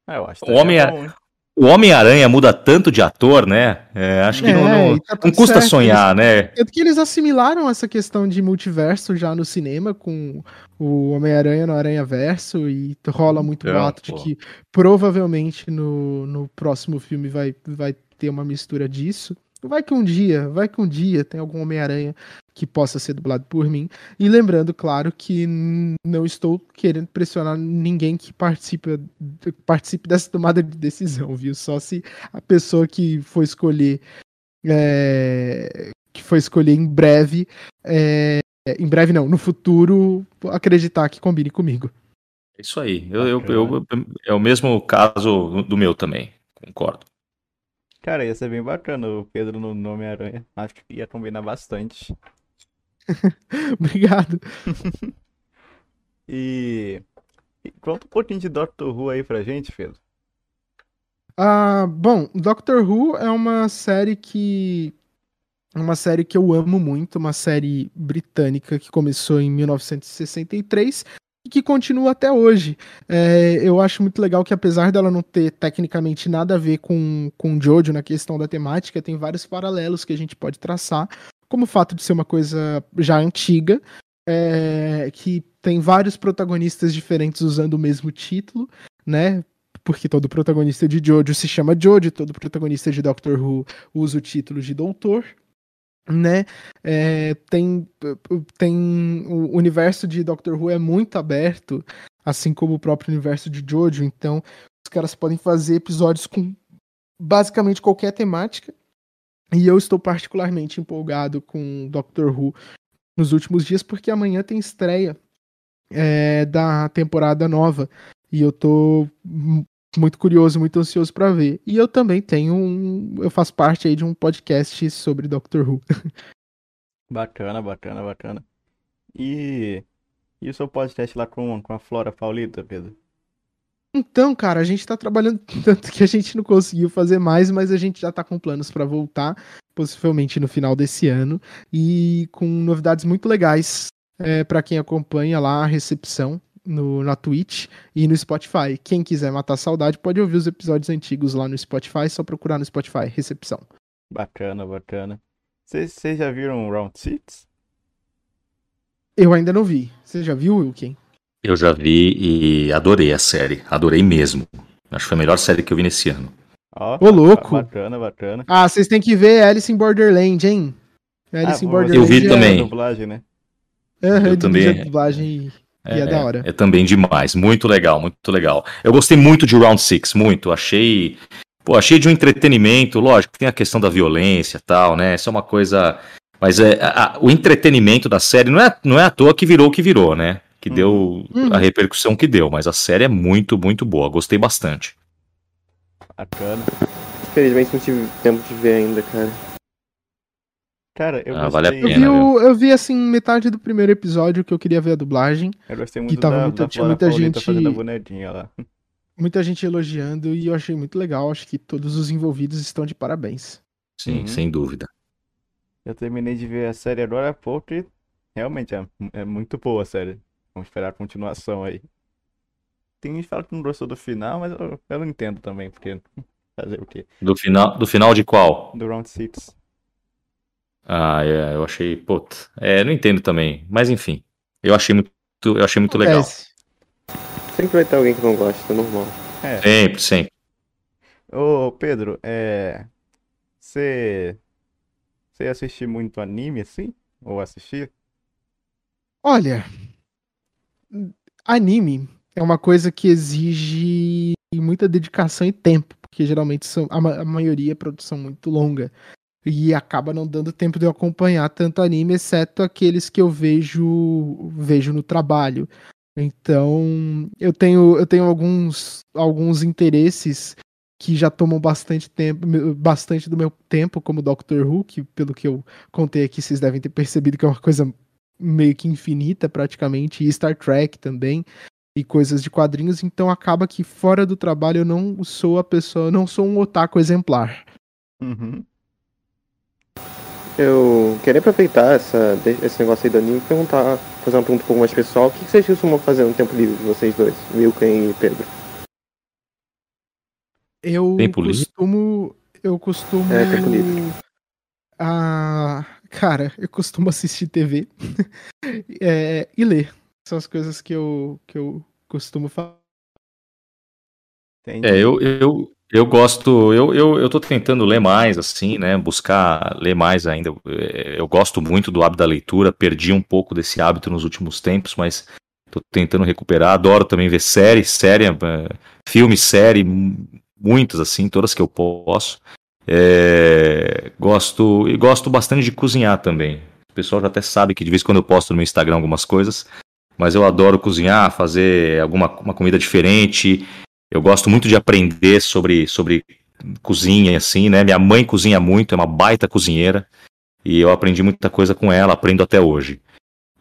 Ah, eu acho que O Homem- é bom, hein? O Homem-Aranha muda tanto de ator, né? É, acho que não, É, não- e tá não custa certo, sonhar, né? Tanto que eles assimilaram essa questão de multiverso já no cinema, com o Homem-Aranha no Aranha-Verso, e rola muito Então, boato de pô. que provavelmente no, no próximo filme vai, vai ter uma mistura disso. Vai que um dia, vai que um dia tem algum Homem-Aranha que possa ser dublado por mim. E lembrando, claro, que não estou querendo pressionar ninguém que participe, participe dessa tomada de decisão, viu? Só se a pessoa que for escolher é, que foi escolher em breve, é, em breve não, no futuro, acreditar que combine comigo. É isso aí. Eu, eu- eu- é o mesmo caso do meu também. Concordo. Cara, ia ser bem bacana o Pedro no no Homem-Aranha. Acho que ia combinar bastante. *laughs* Obrigado. *laughs* E... e conta um pouquinho de Doctor Who aí pra gente, Pedro. Ah, bom, Doctor Who é uma série que é uma série que eu amo muito, uma série britânica que começou em 1963 e que continua até hoje. É, eu acho muito legal que apesar dela não ter tecnicamente nada a ver com com Jojo na questão da temática, tem vários paralelos que a gente pode traçar, como o fato de ser uma coisa já antiga, é, que tem vários protagonistas diferentes usando o mesmo título, né? porque todo protagonista de Jojo se chama Jojo, todo protagonista de Doctor Who usa o título de Doutor, né? É, tem, tem o universo de Doctor Who é muito aberto, assim como o próprio universo de Jojo, então os caras podem fazer episódios com basicamente qualquer temática. E eu estou particularmente empolgado com Doctor Who nos últimos dias, porque amanhã tem estreia é, da temporada nova. E eu tô muito curioso, muito ansioso para ver. E eu também tenho um. Eu faço parte aí de um podcast sobre Doctor Who. *laughs* Bacana, bacana, bacana. E, e o seu podcast lá com, com a Flora Paulita, Pedro? Então, cara, a gente tá trabalhando *laughs* tanto que a gente não conseguiu fazer mais, mas a gente já tá com planos pra voltar, possivelmente no final desse ano, e com novidades muito legais é, para quem acompanha lá a recepção no, na Twitch e no Spotify. Quem quiser matar saudade pode ouvir os episódios antigos lá no Spotify, só procurar no Spotify, recepção. Bacana, bacana. Vocês já viram Round Six? Eu ainda não vi. Você já viu, Wilkin? Eu já vi e adorei a série. Adorei mesmo. Acho que foi a melhor série que eu vi nesse ano. Ó, Ô, louco. Bacana, bacana. Ah, vocês têm que ver Alice in Borderland, hein? Alice Ah, in Borderland. Eu vi é- a também. dublagem, né? Aham, Eu também- dublagem e, e é, da hora. É também demais. Muito legal, muito legal. Eu gostei muito de Round Six, muito. Achei. Pô, achei de um entretenimento, lógico, tem a questão da violência e tal, né? Isso é uma coisa. Mas é, a- a- o entretenimento da série não é, não é à toa que virou o que virou, né? Que Uhum. deu Uhum. a repercussão que deu. Mas a série é muito, muito boa. Gostei bastante. Bacana. Infelizmente não tive tempo de ver ainda, cara. Cara, eu Ah, vale a gostei. Eu pena, vi, o- eu vi, assim, metade do primeiro episódio que eu queria ver a dublagem. Eu gostei muito tava da, muito- da tinha muita gente- fazendo a bonequinha lá. *laughs* Muita gente elogiando e eu achei muito legal. Acho que todos os envolvidos estão de parabéns. Sim, Uhum. sem dúvida. Eu terminei de ver a série agora há pouco e realmente é, é muito boa a série. Vamos esperar a continuação aí. Tem gente que fala que não gostou do final, mas eu, eu não entendo também, porque *laughs* fazer o quê? Do final, do final de qual? Do Round Six. Ah, é, eu achei. Putz. É, não entendo também. Mas enfim. Eu achei muito, eu achei muito legal. Sempre vai ter alguém que não gosta, é normal. É. Sempre, sempre. Ô, Pedro, é. Você. Você assiste muito anime assim? Ou assistir? Olha, anime é uma coisa que exige muita dedicação e tempo, porque geralmente são, a, a maioria é produção muito longa. E acaba não dando tempo de eu acompanhar tanto anime, exceto aqueles que eu vejo vejo no trabalho. Então, eu tenho eu tenho alguns alguns interesses que já tomam bastante tempo, bastante do meu tempo, como Doctor Who, que pelo que eu contei aqui, vocês devem ter percebido que é uma coisa meio que infinita praticamente, e Star Trek também, e coisas de quadrinhos, então acaba que fora do trabalho eu não sou a pessoa, não sou um otaku exemplar. Uhum. Eu queria aproveitar essa, esse negócio aí do anime e perguntar, fazer uma pergunta um pouco mais pessoal. O que vocês costumam fazer no tempo livre de vocês dois, Milken e Pedro? Eu Tempo livre? costumo. Eu costumo. É, tempo livre. Ah, cara, eu costumo assistir TV *laughs* é, e ler. São as coisas que eu, que eu costumo fazer. É, eu, eu, eu gosto, eu, eu, eu tô tentando ler mais, assim, né? Buscar ler mais ainda. É, Eu gosto muito do hábito da leitura, perdi um pouco desse hábito nos últimos tempos, mas tô tentando recuperar. Adoro também ver série, série, eh, filme, série, muitas, assim, todas que eu posso. É, gosto, e gosto bastante de cozinhar também. O pessoal já até sabe que de vez em quando eu posto no meu Instagram algumas coisas, mas eu adoro cozinhar, fazer alguma uma comida diferente. Eu gosto muito de aprender sobre, sobre cozinha, assim, né? Minha mãe cozinha muito, é uma baita cozinheira. E eu aprendi muita coisa com ela, aprendo até hoje.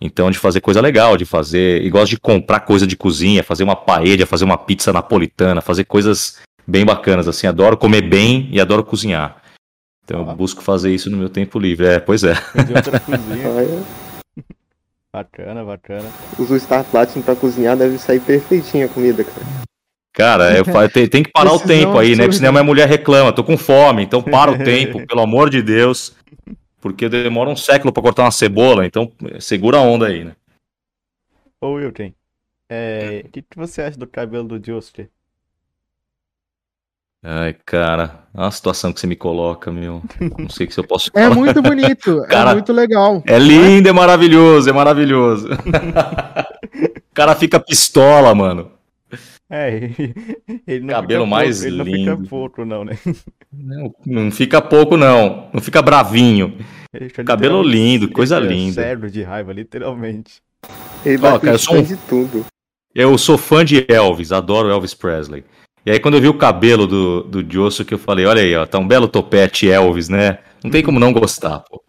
Então, de fazer coisa legal, de fazer. E gosto de comprar coisa de cozinha, fazer uma paella, fazer uma pizza napolitana, fazer coisas bem bacanas, assim. Adoro comer bem e adoro cozinhar. Então, eu Ó. busco fazer isso no meu tempo livre. É, pois é. *laughs* Bacana, bacana. usa o Star Platinum pra cozinhar, deve sair perfeitinha a comida, cara. Cara, eu falo, tem, tem que parar o Precisão tempo aí, né? Porque senão minha mulher reclama, tô com fome, então para o *laughs* tempo, pelo amor de Deus. Porque demora um século pra cortar uma cebola, então segura a onda aí, né? Ô, Wilton, é, o que, que você acha do cabelo do Joster? Ai, cara, é uma situação que você me coloca, meu. Não sei o que eu posso É falar. muito bonito, *laughs* Cara, é muito legal. É lindo, é maravilhoso, é maravilhoso. o *laughs* cara fica pistola, mano. É, *laughs* ele não Cabelo fica mais pouco, ele não lindo. fica pouco, não, né? Não, não fica pouco, não. Não fica bravinho. Cabelo lindo, coisa linda. Sério de raiva, literalmente. Ele Ó, bate cara, eu sou um- de tudo. Eu sou fã de Elvis, adoro Elvis Presley. E aí, quando eu vi o cabelo do, do Josso, que eu falei, olha aí, ó, tá um belo topete Elvis, né? Não tem como não gostar, pô.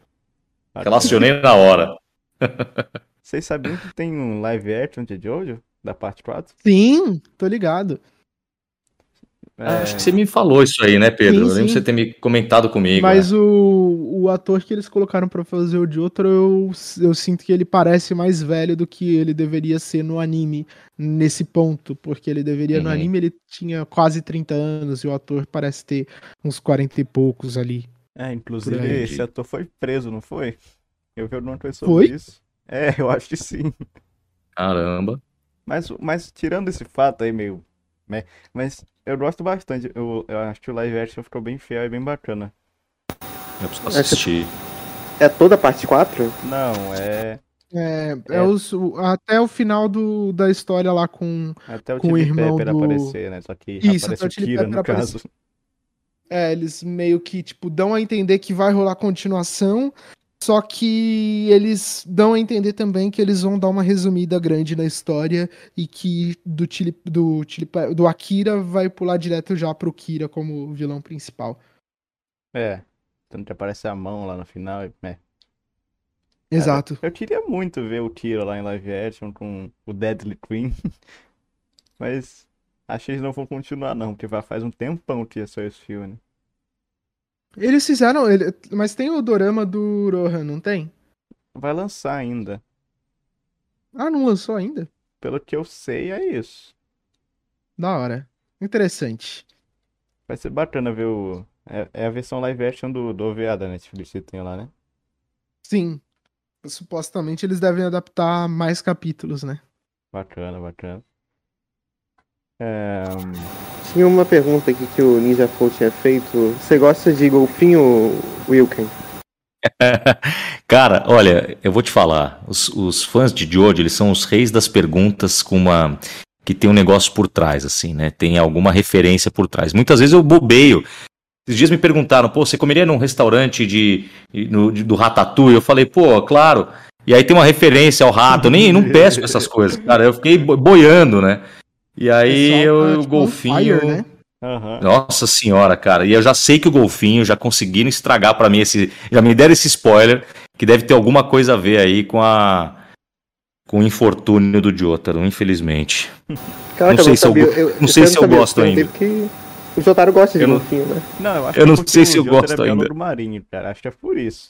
Relacionei na hora. *laughs* Vocês sabiam que tem um live action de Jojo? Da parte 4? Sim, tô ligado. É, Acho que você me falou isso aí, né, Pedro? Sim, eu lembro sim. você ter me comentado comigo. Mas né? o, o ator que eles colocaram pra fazer o de outro, eu, eu sinto que ele parece mais velho do que ele deveria ser no anime nesse ponto, porque ele deveria no Uhum. anime ele tinha quase 30 anos e o ator parece ter uns 40 e poucos ali. é, inclusive, esse ator foi preso, não foi? Eu vi alguma coisa sobre Foi? isso. É, *laughs* eu acho que sim. Caramba. Mas, mas tirando esse fato aí, meio. Né? Mas eu gosto bastante. Eu, eu acho que o live action ficou bem fiel e bem bacana. Eu preciso assistir. É toda a parte 4? Não, é. É, é É. os- o- até o final do, da história lá com. Até o Com o irmão Pepper do- aparecer, né? Só que Isso, aparece até o Kira, no aparece- caso. É, eles meio que, tipo, dão a entender que vai rolar continuação, só que eles dão a entender também que eles vão dar uma resumida grande na história e que do, Chili, do, Chili do Akira vai pular direto já pro Kira como vilão principal. É. Tanto que aparece a mão lá no final. e- É. Exato. Eu queria muito ver o Kira lá em live action com o Deadly Queen. *laughs* Mas acho que eles não vão continuar, não, porque faz um tempão que é só esse filme. Eles fizeram. ele- mas tem o dorama do Rohan, não tem? Vai lançar ainda. Ah, não lançou ainda? Pelo que eu sei, é isso. Da hora. Interessante. Vai ser bacana ver o. É, é a versão live action do, do OVA da Netflix que tem lá, né? Sim. Supostamente eles devem adaptar mais capítulos, né? Bacana, bacana. É, Tinha uma pergunta aqui que o Ninja Flow tinha feito. Você gosta de golfinho, Wilken? *laughs* Cara, olha, eu vou te falar. Os, os fãs de Jojo, eles são os reis das perguntas com uma. que tem um negócio por trás, assim, né? Tem alguma referência por trás. Muitas vezes eu bobeio. Esses dias me perguntaram, pô, você comeria num restaurante de, no- de- do Ratatouille? Eu falei, pô, claro. E aí tem uma referência ao rato. Eu nem não peço essas coisas, cara. Eu fiquei bo- boiando, né? E aí Pessoal eu, o tipo, golfinho. fire, né? aham. Nossa senhora, cara. E eu já sei que o golfinho já conseguiram estragar pra mim esse. Já me deram esse spoiler que deve ter alguma coisa a ver aí com a. Com o infortúnio do Jotaro, infelizmente. *laughs* Caraca, Não sei eu se eu go- não sei eu se eu gosto ainda. Porque o Jotaro gosta de Eu não- golfinho, né? Não, eu acho Eu que não é sei se eu gosto é ainda. marinho, cara. Acho que é por isso.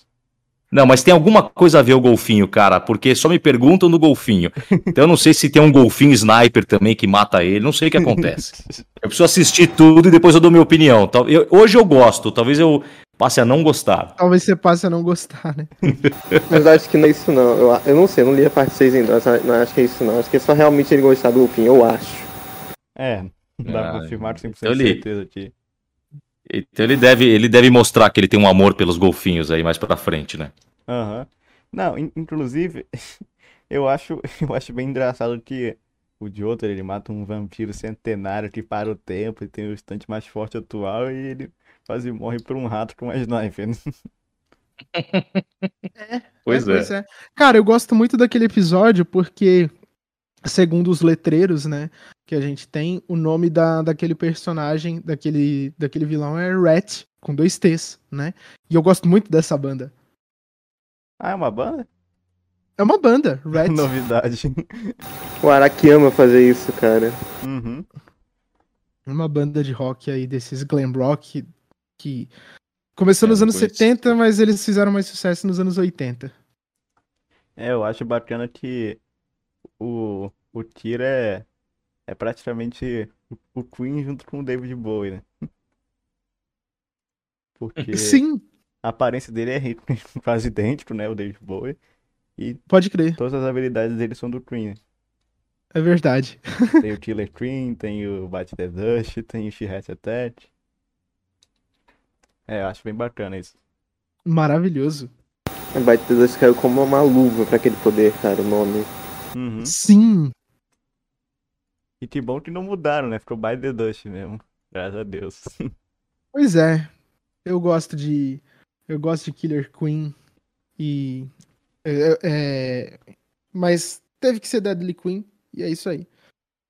Não, mas tem alguma coisa a ver o golfinho, cara, porque só me perguntam do golfinho. Então eu não sei se tem um golfinho sniper também que mata ele, não sei o que acontece. Eu preciso assistir tudo e depois eu dou minha opinião. Eu- hoje eu gosto, talvez eu passe a não gostar. Talvez você passe a não gostar, né? *laughs* Mas acho que não é isso não. Eu, eu não sei, eu não li a parte 6 ainda. mas Não acho que é isso não. Acho que é só realmente ele gostar do golfinho, eu acho. É, não dá pra Ah, confirmar com 100% eu de li. certeza aqui. Então ele deve, ele deve mostrar que ele tem um amor pelos golfinhos aí mais pra frente, né? Aham. Não, in- inclusive, *laughs* eu acho, eu acho bem engraçado que o Jotaro, ele mata um vampiro centenário que para o tempo e tem o instante mais forte atual e ele quase morre por um rato com uma sniper. né? *laughs* Pois é. Cara, eu gosto muito daquele episódio porque, segundo os letreiros, né, que a gente tem, o nome da, daquele personagem, daquele, daquele vilão é Rat, com dois T's, né? E eu gosto muito dessa banda. Ah, é uma banda? É uma banda, *laughs* Rat. Novidade. O Araki ama fazer isso, cara. Uhum. Uma banda de rock aí, desses glam rock, que começou É, nos anos conheço. 70, mas eles fizeram mais sucesso nos anos 80. É, eu acho bacana que o, o Kira é, é praticamente o, o Queen junto com o David Bowie, né? *laughs* Porque Sim, a aparência dele é *laughs* quase idêntico, né? O David Bowie. E pode crer, todas as habilidades dele são do Queen. né? é verdade. *laughs* Tem o Killer Queen, tem o Bite the Dust, tem o She Has Attack. É, eu acho bem bacana isso. Maravilhoso. A Bite the Dust caiu como uma luva pra aquele poder, cara, o nome. Uhum. Sim, E que bom que não mudaram, né? Ficou Bite the Dust mesmo. Graças a Deus. *laughs* Pois é. Eu gosto de. Eu gosto de Killer Queen. E. é- é, mas teve que ser Deadly Queen. E é isso aí.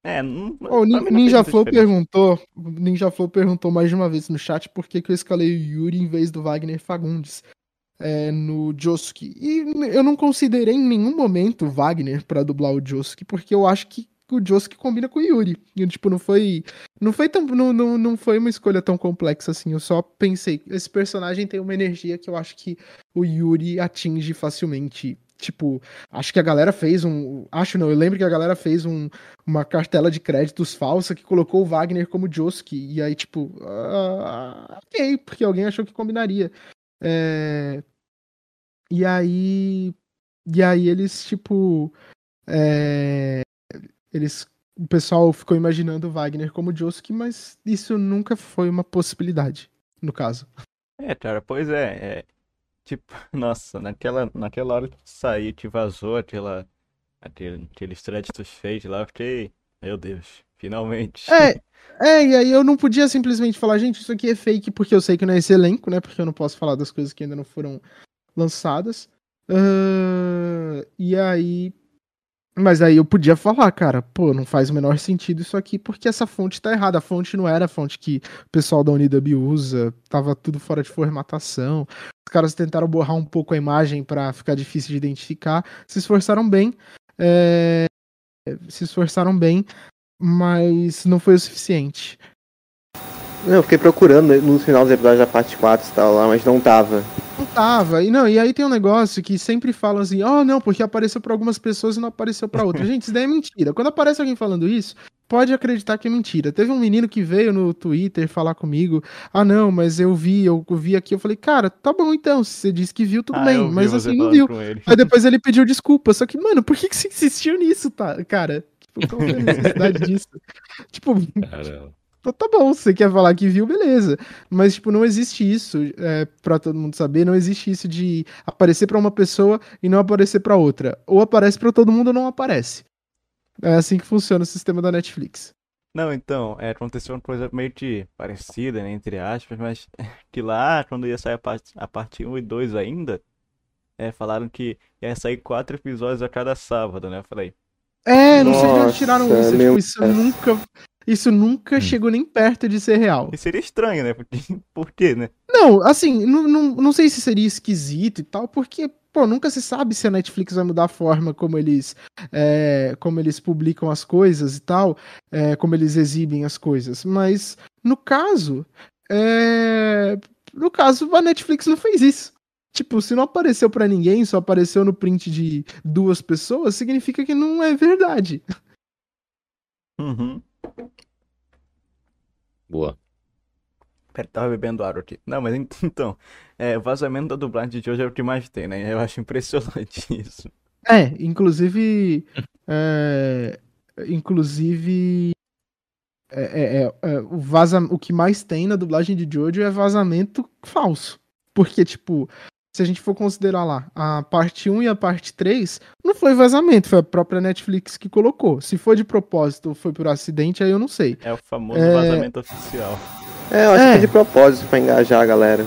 É, não, Ó, o pra Nin- mim não fez Ninja muita Flow perguntou. o Ninja Flow perguntou mais de uma vez no chat por que, que eu escalei o Yuri em vez do Wagner Fagundes. é, no Josuke. E eu não considerei em nenhum momento o Wagner pra dublar o Josuke, porque eu acho que o Josuke combina com o Yuri. E, tipo, não foi. Não foi tão. Não, não, não foi uma escolha tão complexa assim. Eu só pensei, esse personagem tem uma energia que eu acho que o Yuri atinge facilmente. Tipo, acho que a galera fez um. Acho não, eu lembro que a galera fez um, uma cartela de créditos falsa que colocou o Wagner como Josuke. E aí, tipo, uh, ok, porque alguém achou que combinaria. É... E aí. E aí eles, tipo. É... Eles. O pessoal ficou imaginando o Wagner como Josuke, mas isso nunca foi uma possibilidade, no caso. É, cara, pois é. é tipo, *laughs* nossa, naquela, naquela hora que saiu, te vazou aquela, aquele, aqueles créditos feios lá, eu fiquei, meu Deus, finalmente. É, é, e aí eu não podia simplesmente falar, gente, isso aqui é fake porque eu sei que não é esse elenco, né? Porque eu não posso falar das coisas que ainda não foram lançadas. Uh, e aí. Mas aí eu podia falar, cara, pô, não faz o menor sentido isso aqui porque essa fonte tá errada. A fonte não era a fonte que o pessoal da Unidub usa, tava tudo fora de formatação. Os caras tentaram borrar um pouco a imagem para ficar difícil de identificar. Se esforçaram bem. É... Se esforçaram bem, mas não foi o suficiente. Eu fiquei procurando no final dos episódios da parte 4 e tal lá, mas não tava. Não tava. E, não, e aí tem um negócio que sempre falam assim, oh não, porque apareceu para algumas pessoas e não apareceu para outras. *laughs* Gente, isso daí é mentira. Quando aparece alguém falando isso, pode acreditar que é mentira. Teve um menino que veio no Twitter falar comigo, ah não, mas eu vi, eu vi aqui, eu falei, cara, tá bom então, se você disse que viu, tudo ah, bem, mas assim, não viu. Aí depois *laughs* ele pediu desculpa, só que, mano, por que, que você insistiu nisso, tá, cara? Tipo, qual é *laughs* a necessidade disso? Tipo... Caramba. Então, tá bom, você quer falar que viu, beleza. Mas, tipo, não existe isso, é, pra todo mundo saber, não existe isso de aparecer para uma pessoa e não aparecer para outra. Ou aparece para todo mundo ou não aparece. É assim que funciona o sistema da Netflix. Não, então, é, aconteceu uma coisa meio que parecida, né, entre aspas, mas *laughs* que lá, quando ia sair a parte, a parte 1 e 2 ainda, é, falaram que ia sair quatro episódios a cada sábado, né? Eu falei. É, não sei de onde tiraram isso. Tipo, isso nunca. Isso nunca hum. chegou nem perto de ser real. E seria estranho, né? *laughs* Por quê, né? Não, assim, não, não, não sei se seria esquisito e tal, porque, pô, nunca se sabe se a Netflix vai mudar a forma como eles, é, como eles publicam as coisas e tal, é, como eles exibem as coisas. Mas, no caso, é, no caso, a Netflix não fez isso. Tipo, se não apareceu para ninguém, só apareceu no print de duas pessoas, significa que não é verdade. Uhum. Boa. Pera, tava bebendo água aqui. Não, mas *laughs* então, é, o vazamento da dublagem de hoje é o que mais tem, né? Eu acho impressionante *laughs* isso. É, inclusive. É, inclusive. É, é, é, é, o, vaza, o que mais tem na dublagem de Jojo é vazamento falso. Porque, tipo, se a gente for considerar lá a parte 1 e a parte 3, não foi vazamento, foi a própria Netflix que colocou. Se foi de propósito ou foi por acidente, aí eu não sei. É o famoso é... vazamento oficial. É, eu acho é. que é de propósito pra engajar a galera.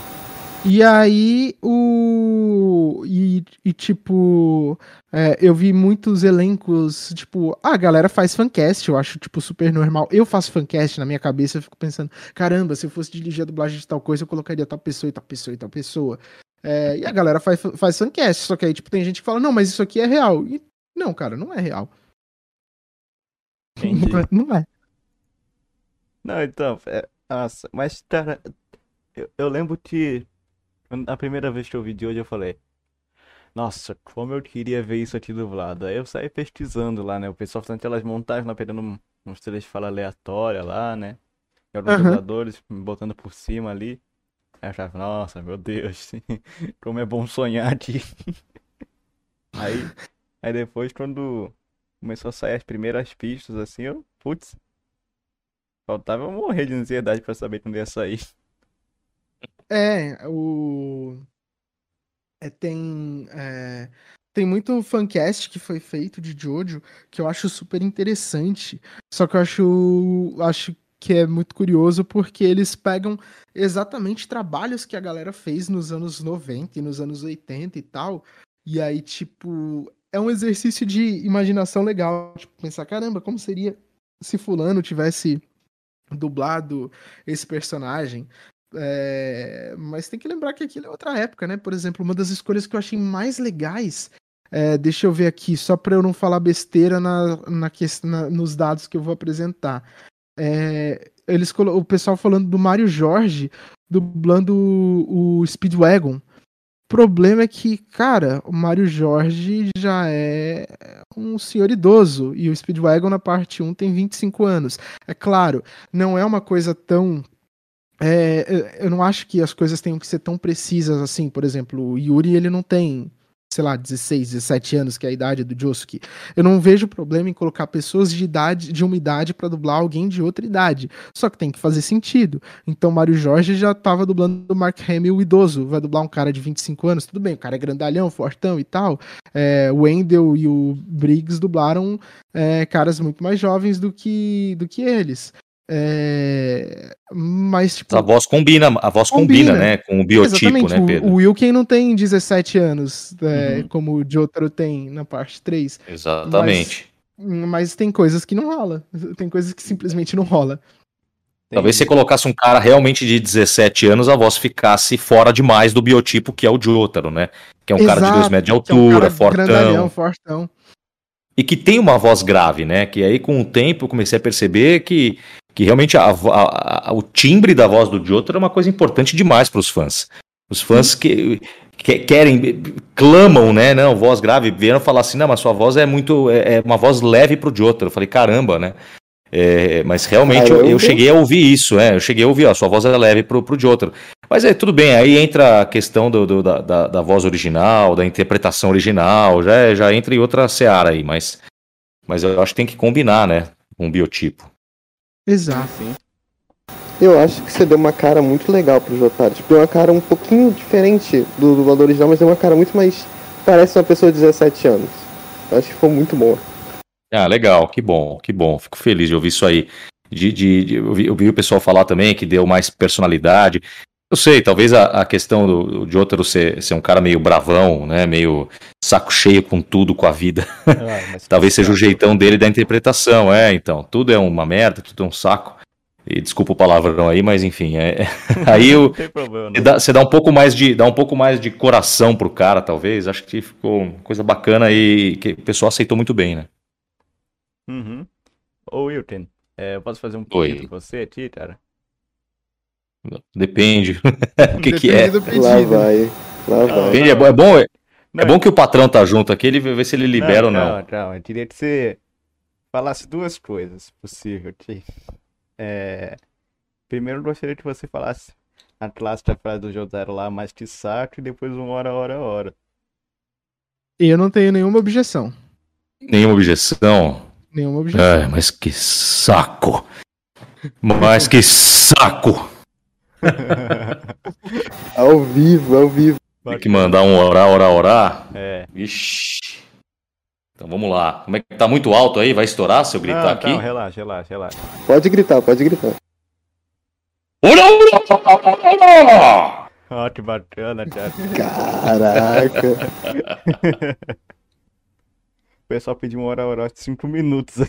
E aí, o. E, e tipo, é, eu vi muitos elencos, tipo, ah, a galera faz fancast, eu acho, tipo, super normal. Eu faço fancast na minha cabeça, eu fico pensando, caramba, se eu fosse dirigir a dublagem de tal coisa, eu colocaria tal pessoa e tal pessoa e tal pessoa. É, e a galera faz, faz fancast, só que aí, tipo, tem gente que fala, não, mas isso aqui é real. E, não, cara, não é real. *laughs* Não é. Não, então, é, nossa, mas, cara, eu, eu lembro que a primeira vez que eu vi de hoje eu falei, nossa, como eu queria ver isso aqui dublado. Aí eu saí pesquisando lá, né? O pessoal fazendo aquelas montagens lá, pegando uns trechos de fala aleatória lá, né? E alguns uhum. dubladores botando por cima ali. Eu achava, nossa, meu Deus, *laughs* como é bom sonhar aqui. *laughs* Aí, aí depois, quando começou a sair as primeiras pistas, assim, eu, putz, faltava eu morrer de ansiedade pra saber quando ia sair. É, o. É, tem. É... Tem muito fancast que foi feito de Jojo que eu acho super interessante. Só que eu acho, acho que é muito curioso porque eles pegam exatamente trabalhos que a galera fez nos anos 90 e nos anos 80 e tal. E aí, tipo, é um exercício de imaginação legal. Tipo, pensar, caramba, como seria se fulano tivesse dublado esse personagem? É... Mas tem que lembrar que aquilo é outra época, né? Por exemplo, uma das escolhas que eu achei mais legais É, deixa eu ver aqui, só para eu não falar besteira na, na, na, nos dados que eu vou apresentar. É, eles, o pessoal falando do Mário Jorge dublando o, o Speedwagon. O problema é que, cara, o Mário Jorge já é um senhor idoso e o Speedwagon na parte 1 tem 25 anos. É claro, não é uma coisa tão é, eu não acho que as coisas tenham que ser tão precisas assim. Por exemplo, o Yuri ele não tem sei lá, 16, 17 anos, que é a idade do Josuke. Eu não vejo problema em colocar pessoas de idade, de uma idade para dublar alguém de outra idade. Só que tem que fazer sentido. Então, Mário Jorge já tava dublando o Mark Hamill, idoso. Vai dublar um cara de 25 anos, tudo bem, o cara é grandalhão, fortão e tal. É, o Wendell e o Briggs dublaram é, caras muito mais jovens do que, do que eles. É... Mas, tipo. A voz combina, a voz combina, combina né? Com o biotipo, Exatamente. né, Pedro? O, o Wilken não tem 17 anos, é, uhum. como o Jotaro tem na parte 3. Exatamente. Mas, mas, tem coisas que não rola. Tem coisas que simplesmente não rola. Talvez você colocasse um cara realmente de 17 anos, a voz ficasse fora demais do biotipo que é o Jotaro, né? Que é um Exato, cara de 2 metros de altura, é um fortão. fortão. E que tem uma voz grave, né? Que aí com o tempo eu comecei a perceber que que realmente a, a, a, o timbre da voz do Jotaro é uma coisa importante demais para os fãs. Os fãs que, que, querem, clamam, né? Não, voz grave, vieram falar assim, não, mas sua voz é muito, é, é uma voz leve pro Jotaro. Eu falei, caramba, né? É, mas realmente eu, eu, cheguei a ouvir isso, é, eu cheguei a ouvir, ó, sua voz é leve pro, pro Jotaro. Mas é tudo bem, aí entra a questão do, do da, da, da, voz original, da interpretação original, já, já entra em outra seara aí, mas, mas eu acho que tem que combinar, né, um biotipo. Exato. Sim. Eu acho que você deu uma cara muito legal pro Jotaro. Tipo, deu uma cara um pouquinho diferente do dublador original, mas deu uma cara muito mais. Parece uma pessoa de 17 anos. Eu acho que ficou muito boa. Ah, legal, que bom, que bom. Fico feliz de ouvir isso aí. De, de, de eu, vi, eu, vi, o pessoal falar também que deu mais personalidade. Eu sei, talvez a, a questão do, de Jotaro ser, ser um cara meio bravão, né? Meio saco cheio com tudo, com a vida. Ah, *laughs* talvez seja o jeitão dele da interpretação, é, então. Tudo é uma merda, tudo é um saco. E desculpa o palavrão aí, mas enfim, é, *laughs* aí eu, você, dá, você dá um pouco mais de dá um pouco mais de coração pro cara, talvez. Acho que ficou uma coisa bacana e que o pessoal aceitou muito bem, né? Uhum. Ô Wilton, é, eu posso fazer um pedido com você aqui, cara? Depende. *laughs* o que, que é? Lá vai. Lá vai. Depende, é bom, é bom, é bom que o patrão tá junto aqui, ele vê se ele libera não, ou não. Não, não, eu queria que você falasse duas coisas possível. É... Primeiro, eu gostaria que você falasse a clássica frase do Jotaro lá, mais que saco, e depois um hora, hora, hora. Eu não tenho nenhuma objeção. Nenhuma objeção? Nenhuma objeção. Ai, mas que saco! Mas que saco! *laughs* ao vivo, ao vivo. Tem que mandar um orar, orar, orar? É. Vixe. Então vamos lá. Como é que tá muito alto aí? Vai estourar se eu gritar não, aqui? Não, relaxa, relaxa, relaxa. Pode gritar, pode gritar. Ó, oh, que bacana, cara. Caraca. *laughs* o pessoal pediu uma hora, hora de 5 minutos aí.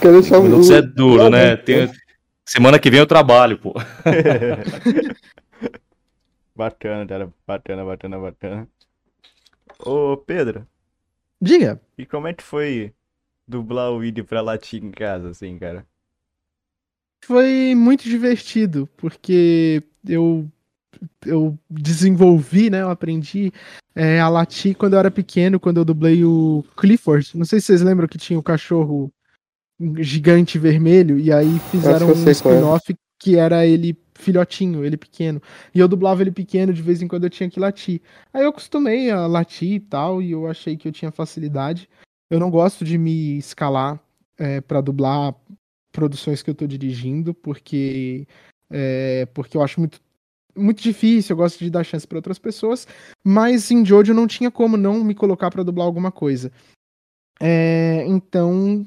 Quero deixar um minutos é duro, né? Tem... Semana que vem eu trabalho, pô. *laughs* Bacana, cara. Bacana, bacana, bacana. Ô, Pedro. Diga. E como é que foi dublar o vídeo pra latir em casa, assim, cara? Foi muito divertido, porque eu eu desenvolvi, né? Eu aprendi é, a latir quando eu era pequeno, quando eu dublei o Clifford. Não sei se vocês lembram que tinha o cachorro gigante vermelho, e aí fizeram um é. spin-off que era ele filhotinho, ele pequeno. E eu dublava ele pequeno, de vez em quando eu tinha que latir. Aí eu acostumei a latir e tal, e eu achei que eu tinha facilidade. Eu não gosto de me escalar é, para dublar produções que eu tô dirigindo, porque é, porque eu acho muito muito difícil, eu gosto de dar chance para outras pessoas, mas em Jojo não tinha como não me colocar para dublar alguma coisa. É, então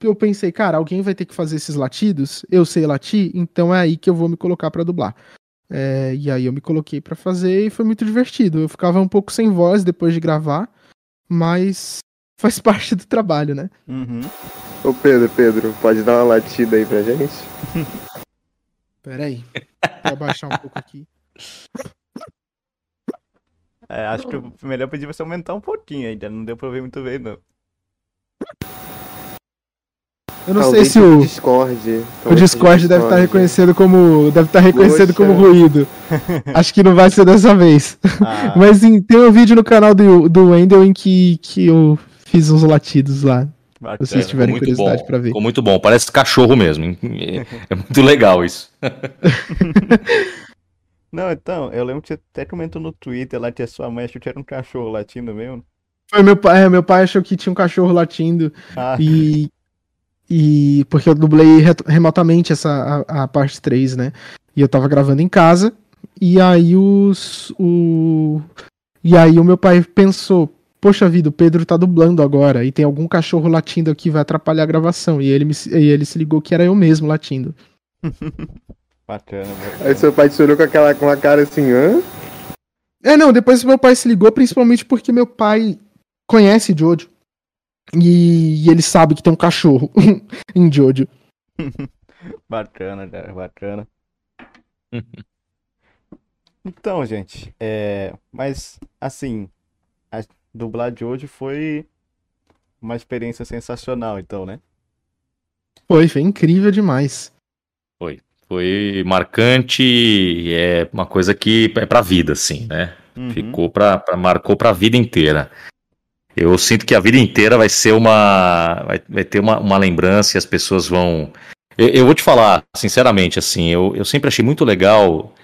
eu pensei, cara, alguém vai ter que fazer esses latidos, eu sei latir, então é aí que eu vou me colocar para dublar. É, e aí eu me coloquei para fazer e foi muito divertido. Eu ficava um pouco sem voz depois de gravar, mas *laughs* faz parte do trabalho, né? Uhum. Ô Pedro, Pedro, pode dar uma latida aí pra gente? Pera aí, vou abaixar um pouco aqui. É, acho que o melhor pedir você aumentar um pouquinho ainda. Não deu pra ver muito bem, não. Eu não Talvez sei se o, Discord. o Discord deve estar reconhecendo como. Deve estar reconhecendo como Poxa. ruído. *laughs* Acho que não vai ser dessa vez. Ah, Mas sim, tem um vídeo no canal do, do Wendel em que, que eu fiz uns latidos lá. bacana. vocês tiverem muito curiosidade pra ver. Ficou muito bom. Parece cachorro mesmo. É, é muito legal isso. *laughs* Não, então, eu lembro que você até comentou no Twitter lá que a sua mãe achou que era um cachorro latindo mesmo. Foi meu pai, é, meu pai achou que tinha um cachorro latindo Ah, e. E. Porque eu dublei re- remotamente essa, a, a parte 3, né? E eu tava gravando em casa. E aí os. O, e aí o meu pai pensou. Poxa vida, o Pedro tá dublando agora e tem algum cachorro latindo aqui, vai atrapalhar a gravação. E ele, me, e ele se ligou que era eu mesmo latindo. *laughs* bacana, bacana. Aí seu pai te olhou com aquela com a cara assim, hã? É, não, depois meu pai se ligou, principalmente porque meu pai conhece Jojo. E, e ele sabe que tem um cachorro *laughs* em Jojo. *laughs* Bacana, cara, bacana. *laughs* Então, gente, é, mas assim, a dublar de hoje foi uma experiência sensacional, então, né? Foi, foi incrível demais. Foi marcante e é uma coisa que é pra vida, assim, né? Uhum. Ficou pra, pra- marcou pra vida inteira. Eu sinto que a vida inteira vai ser uma. Vai, vai ter uma, uma lembrança e as pessoas vão. Eu, eu vou te falar, sinceramente, assim, eu, eu sempre achei muito legal.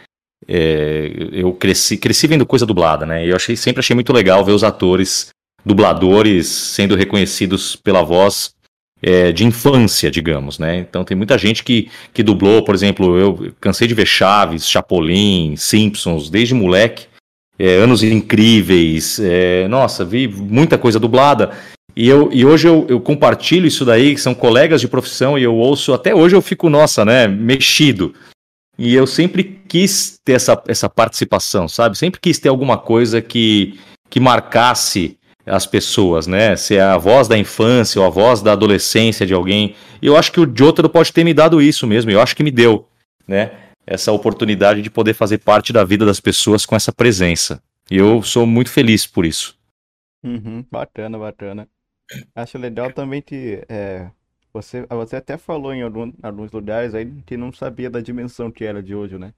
é, eu cresci, cresci vendo coisa dublada, né? Eu achei, sempre achei muito legal ver os atores, dubladores, sendo reconhecidos pela voz é, de infância, digamos, né? Então tem muita gente que, que dublou, por exemplo, eu cansei de ver Chaves, Chapolin, Simpsons, desde moleque é, Anos Incríveis, é, nossa, vi muita coisa dublada. E, eu, e hoje eu, eu compartilho isso daí, que são colegas de profissão, e eu ouço, até hoje eu fico, nossa, né, mexido. E eu sempre quis ter essa, essa participação, sabe? Sempre quis ter alguma coisa que, que marcasse as pessoas, né? Se é a voz da infância ou a voz da adolescência de alguém. Eu acho que o Jotaro pode ter me dado isso mesmo, eu acho que me deu, né? Essa oportunidade de poder fazer parte da vida das pessoas com essa presença. E eu sou muito feliz por isso. Uhum, bacana, bacana. Acho legal também que é, você, você até falou em algum- alguns lugares aí que não sabia da dimensão que era de hoje, né?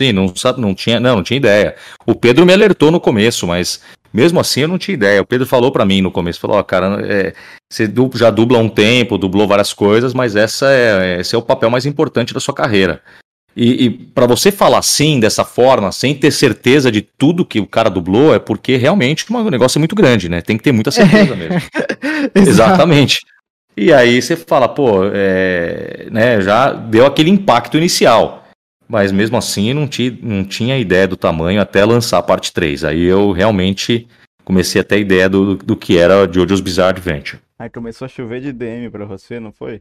Sim, não, sabe, não, tinha, não, não tinha ideia. O Pedro me alertou no começo, mas mesmo assim eu não tinha ideia. O Pedro falou pra mim no começo, falou, ó, cara, é, você já dubla há um tempo, dublou várias coisas, mas essa é, esse é o papel mais importante da sua carreira. E, e para você falar assim, dessa forma, sem ter certeza de tudo que o cara dublou, é porque realmente o negócio é muito grande, né? Tem que ter muita certeza *laughs* mesmo. Exatamente. E aí você fala, pô, é, né, já deu aquele impacto inicial. Mas mesmo assim não, ti, não tinha ideia do tamanho até lançar a parte 3. Aí eu realmente comecei a ter ideia do, do que era Jojo's Bizarre Adventure. Aí começou a chover de DM pra você, não foi?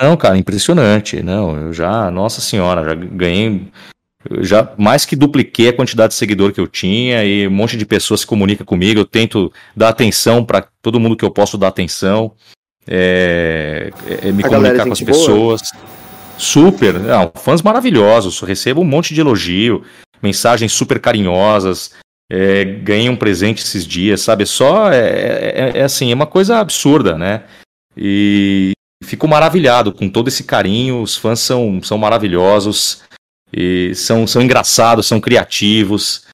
Não, cara, impressionante. Não, eu já, nossa senhora, já ganhei. eu já mais que dupliquei a quantidade de seguidor que eu tinha e um monte de pessoas se comunica comigo. Eu tento dar atenção para todo mundo que eu posso dar atenção, é, é, me A comunicar é com as gente boa? Super, não, fãs maravilhosos. Recebo um monte de elogio, mensagens super carinhosas. é, ganhei um presente esses dias, sabe? Só é, é- é assim, é uma coisa absurda, né? E fico maravilhado com todo esse carinho. Os fãs são, são maravilhosos e são, são engraçados, são criativos.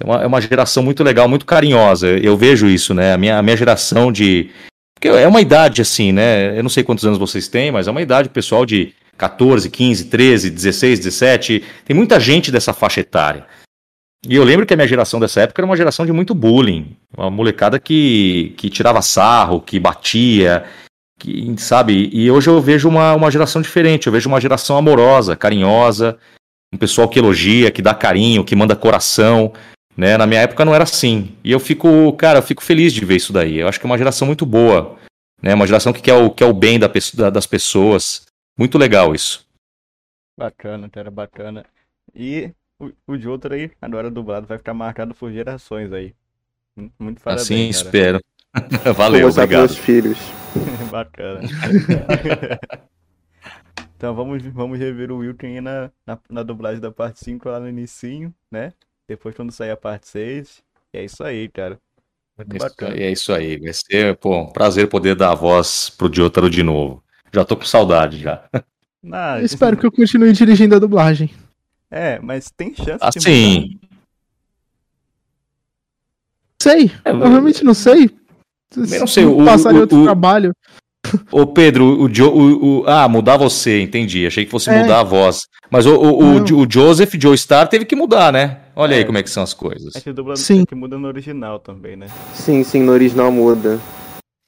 É uma, é uma geração muito legal, muito carinhosa. Eu vejo isso, né? A minha, a minha geração de. É uma idade assim, né? Eu não sei quantos anos vocês têm, mas é uma idade pessoal de 14, 15, 13, 16, 17. Tem muita gente dessa faixa etária. E eu lembro que a minha geração dessa época era uma geração de muito bullying. Uma molecada que, que tirava sarro, que batia, que, sabe? E hoje eu vejo uma, uma geração diferente. Eu vejo uma geração amorosa, carinhosa, um pessoal que elogia, que dá carinho, que manda coração. Né? Na minha época não era assim. E eu fico, cara, eu fico feliz de ver isso daí. Eu acho que é uma geração muito boa. Né? Uma geração que quer o, quer o bem da, das pessoas. Muito legal isso. Bacana, cara, bacana. E o, o de outro aí, agora dublado, vai ficar marcado por gerações aí. Muito, muito parabéns, assim cara. espero. *laughs* Valeu, pros obrigado. meus filhos. *laughs* Bacana. *laughs* Então vamos, vamos rever o Wilton aí na, na, na dublagem da parte 5 lá no inicinho, né? depois quando sair a parte 6. E é isso aí, cara. Muito Isso bacana. aí, é isso aí. Vai ser, pô, um prazer poder dar a voz pro Jotaro de novo. Já tô com saudade já. Ah, Eu espero que eu continue dirigindo a dublagem. É, mas tem chance de. Assim, Sei, É, eu realmente não sei. Eu não sei, o- Passar em o- outro o- trabalho. Ô Pedro, o, Jo- o- o- ah, mudar você, entendi. Achei que fosse É. mudar a voz. Mas o, o, o, Joseph Joe Star teve que mudar, né? Olha É. aí como é que são as coisas. É que o dublador Sim. é que muda no original também, né? Sim, sim, no original muda.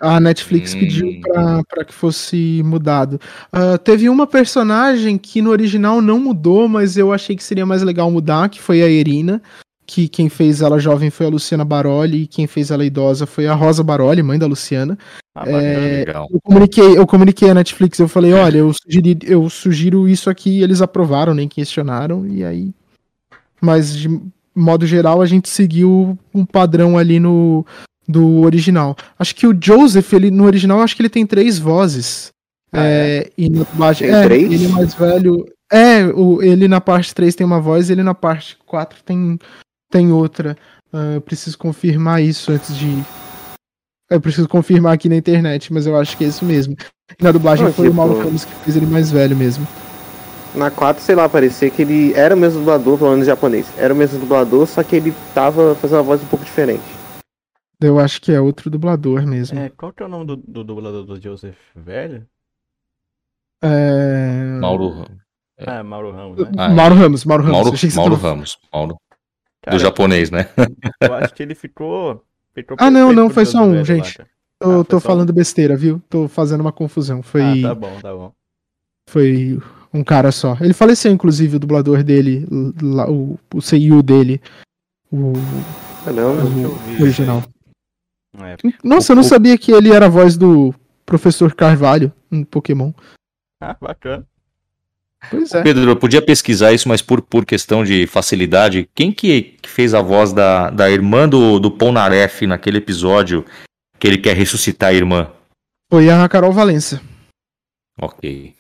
A Netflix Hum. pediu pra, pra que fosse mudado. Ah, teve uma personagem que no original não mudou, mas eu achei que seria mais legal mudar, que foi a Irina. Que quem fez ela jovem foi a Luciana Baroli, e quem fez ela idosa foi a Rosa Baroli, mãe da Luciana. Ah, É. Legal. Eu comuniquei, eu comuniquei à Netflix, eu falei, olha, eu, sugeri, eu sugiro isso aqui, e eles aprovaram, nem questionaram, e aí. Mas de modo geral, a gente seguiu um padrão ali no do original. Acho que o Joseph, ele, no original, acho que ele tem três vozes. Ah, É, e na dublagem. Tem é, três? ele é mais velho. É, o, ele na parte 3 tem uma voz, ele na parte 4 tem, tem outra. Ah, eu preciso confirmar isso antes de. Eu preciso confirmar aqui na internet, mas eu acho que é isso mesmo. E na dublagem Ah, foi o tipo- Mauro que fez ele mais velho mesmo. Na 4, sei lá, parecia que ele era o mesmo dublador, falando em japonês. Era o mesmo dublador, só que ele tava fazendo uma voz um pouco diferente. Eu acho que é outro dublador mesmo. É, qual que é o nome do, do dublador do Joseph Velho? É... Mauro, Ah, Mauro Ramos, né? Ah, é. Mauro Ramos, Mauro Ramos. Mauro, Mauro tava- Ramos. Mauro, Cara, do japonês, né? eu acho que ele ficou. ficou Ah, não, não, pro foi só um, Velho gente. Eu Ah, tô falando besteira, viu? Tô fazendo uma confusão. Foi, Ah, tá bom, tá bom. foi um cara só. Ele faleceu, inclusive, o dublador dele, o, o Seiyu dele. O. Acho que eu o original. É. Nossa, eu não sabia que ele era a voz do Professor Carvalho no Pokémon. Ah, bacana. Pois é. Pedro, eu podia pesquisar isso, mas por, por questão de facilidade, quem que, que fez a voz da, da irmã do, do Polnareff naquele episódio que ele quer ressuscitar a irmã? Foi a Carol Valença. Ok.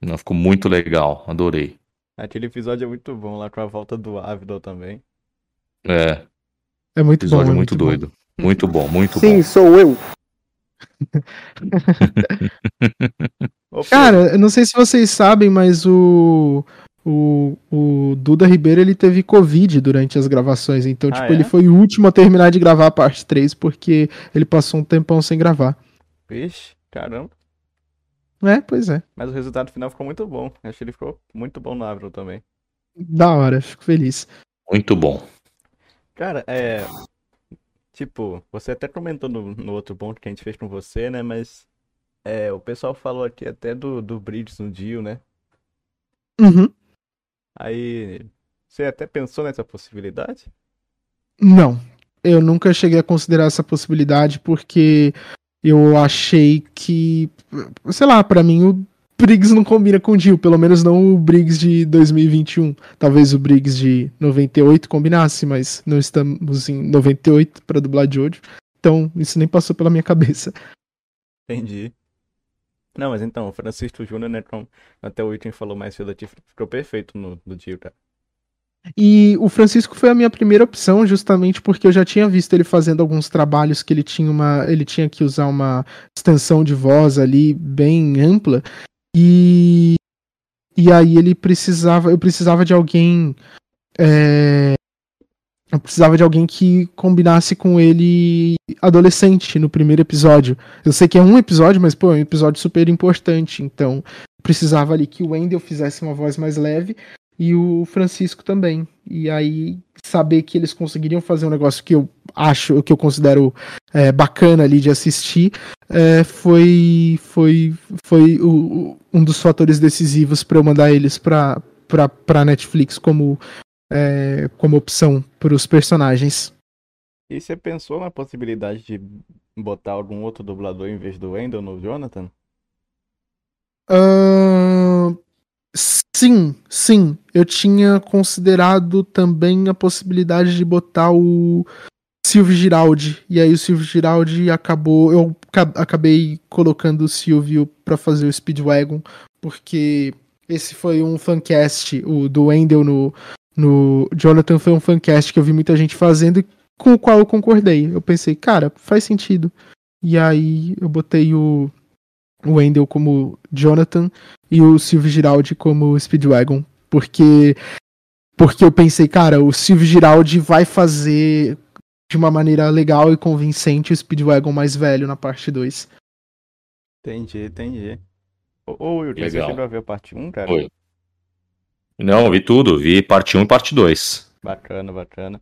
Não, ficou muito legal, adorei. Aquele episódio é muito bom lá com a volta do Avidor também. É, É muito episódio bom. é muito, bom. doido. Muito bom, muito Sim, bom. sou eu. *laughs* Cara, eu não sei se vocês sabem, mas o, o, o Duda Ribeiro ele teve Covid durante as gravações. Então, Ah, tipo, é? ele foi o último a terminar de gravar a parte 3 porque ele passou um tempão sem gravar. Vixe, caramba. É, pois é. Mas o resultado final ficou muito bom. Acho que ele ficou muito bom no Avidor também. Da hora, fico feliz. Muito bom. Cara, é. Tipo, você até comentou no, no outro ponto que a gente fez com você, né? Mas. É, o pessoal falou aqui até do, do Bridges no Dio, né? Uhum. Aí. Você até pensou nessa possibilidade? Não, eu nunca cheguei a considerar essa possibilidade porque eu achei que, sei lá, pra mim o Briggs não combina com o Jill, pelo menos não o Briggs de 2021. Talvez o Briggs de 98 combinasse, mas não estamos em 98 pra dublar Jojo. Então, isso nem passou pela minha cabeça. Entendi. Não, mas então, o Francisco Júnior, né? Como até o Item falou mais cedo ficou perfeito no, no Dio, cara. E o Francisco foi a minha primeira opção, justamente porque eu já tinha visto ele fazendo alguns trabalhos que ele tinha uma. Ele tinha que usar uma extensão de voz ali bem ampla. E. E aí ele precisava. Eu precisava de alguém. é, eu precisava de alguém que combinasse com ele adolescente no primeiro episódio. Eu sei que é um episódio, mas, pô, é um episódio super importante. Então, precisava ali que o Wendell fizesse uma voz mais leve e o Francisco também. E aí, saber que eles conseguiriam fazer um negócio que eu acho, que eu considero é, bacana ali de assistir, é, foi, foi, foi o- um dos fatores decisivos para eu mandar eles para para Netflix como, é, como opção para os personagens. E você pensou na possibilidade de botar algum outro dublador em vez do Wendell no Jonathan? Ahn, sim, sim. Eu tinha considerado também a possibilidade de botar o Silvio Giraldi. E aí o Silvio Giraldi acabou. Eu ca- acabei colocando o Silvio pra fazer o Speedwagon, porque esse foi um fancast, o do Wendell no, no Jonathan foi um fancast que eu vi muita gente fazendo com o qual eu concordei. Eu pensei, cara, faz sentido. E aí eu botei o, o Wendell como Jonathan e o Silvio Giraldi como Speedwagon. Porque, porque eu pensei, cara, o Silvio Giraldi vai fazer de uma maneira legal e convincente o Speedwagon mais velho na parte 2. Entendi, entendi. Ô, ô Wilton, você Legal. chegou a ver a parte 1, cara? Foi. Não, vi tudo, vi parte 1 e parte 2. Bacana, bacana.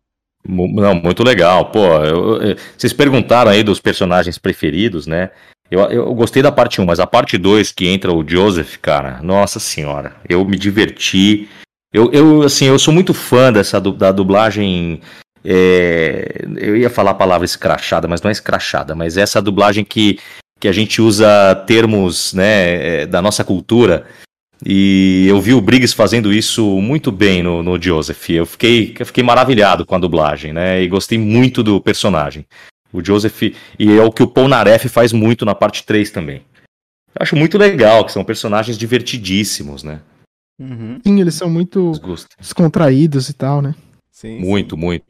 Não, muito legal. Pô, eu- eu- vocês perguntaram aí dos personagens preferidos, né? Eu, eu gostei da parte 1, mas a parte 2, que entra o Joseph, cara, nossa senhora, eu me diverti. Eu, eu assim, eu sou muito fã dessa da dublagem. é, eu ia falar a palavra escrachada, mas não é escrachada, mas é essa dublagem que, que a gente usa termos né, é, da nossa cultura. E eu vi o Briggs fazendo isso muito bem no, no Joseph. Eu fiquei, eu fiquei maravilhado com a dublagem, né? E gostei muito do personagem. O Joseph. E é o que o Polnareff faz muito na parte 3 também. Eu acho muito legal, que são personagens divertidíssimos, né? Uhum. Sim, eles são muito descontraídos e tal, né? Sim, Muito, muito.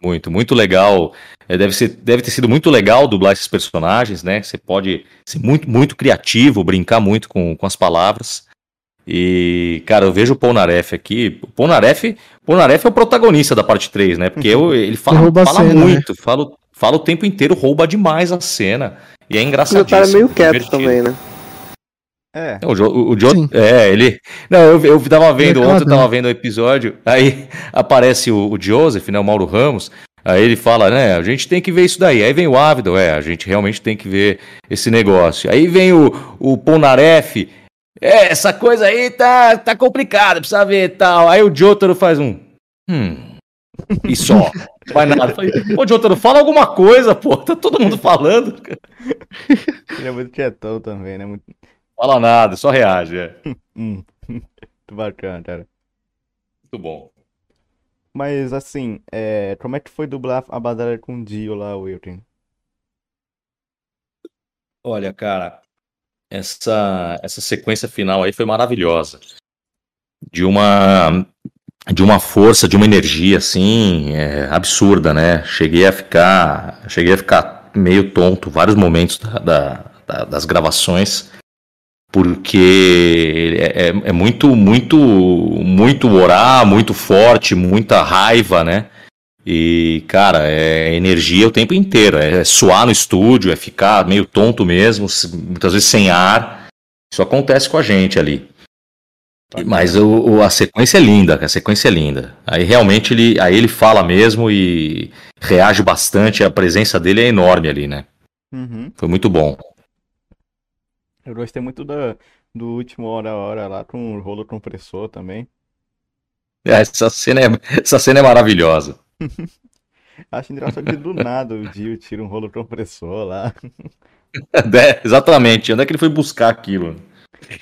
Muito, muito legal. É, deve, ser, deve ter sido muito legal dublar esses personagens, né? Você pode ser muito, muito criativo, brincar muito com, com as palavras. E, cara, eu vejo o Polnareff aqui. O Polnareff, Polnareff é o protagonista da parte 3, né? Porque eu- ele fala, fala cena, né? muito, fala, fala o tempo inteiro, rouba demais a cena. E é E o engraçadíssimo. cara é meio quieto divertido. também, né? É, O, jo, o, o Jo- Sim. é, ele. Não, eu, eu tava vendo, é ontem eu tava caladão. vendo o episódio, aí *laughs* aparece o, o Joseph, né, o Mauro Ramos, aí ele fala, né, a gente tem que ver isso daí. Aí vem o Ávido, é, a gente realmente tem que ver esse negócio. Aí vem o, o Polnareff, é, essa coisa aí tá, tá complicada, precisa ver e tal. Aí o Jotaro faz um, hum, e só, não faz nada. Eu falei, Pô, Jotaro, fala alguma coisa, pô, tá todo mundo *laughs* falando. ele é muito quietão também, né? Muito, Fala nada, só reage, é. *laughs* hum, muito bacana, cara. Muito bom. Mas assim, é, como é que foi dublar a batalha com o Dio lá, Wilton? Olha, cara, essa, essa sequência final aí foi maravilhosa. De uma, de uma força, de uma energia assim, é, absurda, né? Cheguei a ficar, cheguei a ficar meio tonto vários momentos da- da- da- das gravações, porque é, é- é muito, muito, muito orar, muito forte, muita raiva, né? E, cara, é energia o tempo inteiro. É suar no estúdio, é ficar meio tonto mesmo, muitas vezes sem ar. Isso acontece com a gente ali. Mas o, o- a sequência é linda, a sequência é linda. Aí realmente ele, aí ele fala mesmo e reage bastante. A presença dele é enorme ali, né? Uhum. Foi muito bom. Eu gostei muito da, do último hora a hora lá com o rolo compressor também. Essa cena é, essa cena é maravilhosa. *laughs* Acho engraçado que do nada o Dio tira um rolo compressor lá. *laughs* É, exatamente. Onde é que ele foi buscar aquilo?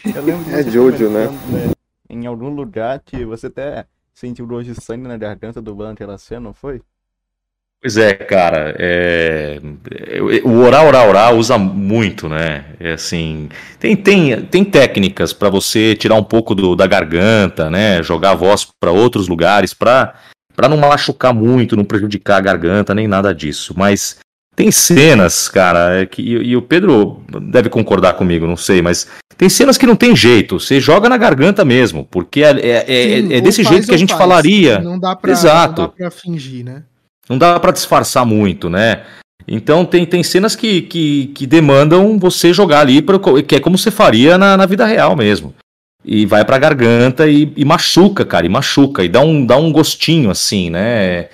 Eu lembro É Jojo, né? né, Em algum lugar que você até sentiu dor de sangue na garganta dublando aquela cena, não foi? Pois é, cara, é, é, o oral, oral, oral usa muito, né? É assim, tem, tem, tem técnicas para você tirar um pouco do- da garganta, né? Jogar a voz para outros lugares para para não machucar muito, não prejudicar a garganta, nem nada disso. Mas tem cenas, cara, é que, e, e o Pedro deve concordar comigo, não sei, mas tem cenas que não tem jeito. Você joga na garganta mesmo, porque é, é, é- Sim, é desse jeito que a gente faz. falaria. Não dá pra, Exato. Não dá pra fingir, né? Não dá pra disfarçar muito, né? Então tem, tem cenas que, que, que demandam você jogar ali, pra, que é como você faria na, na vida real mesmo. E vai pra garganta e, e machuca, cara, e machuca, e dá um, dá um gostinho assim, né?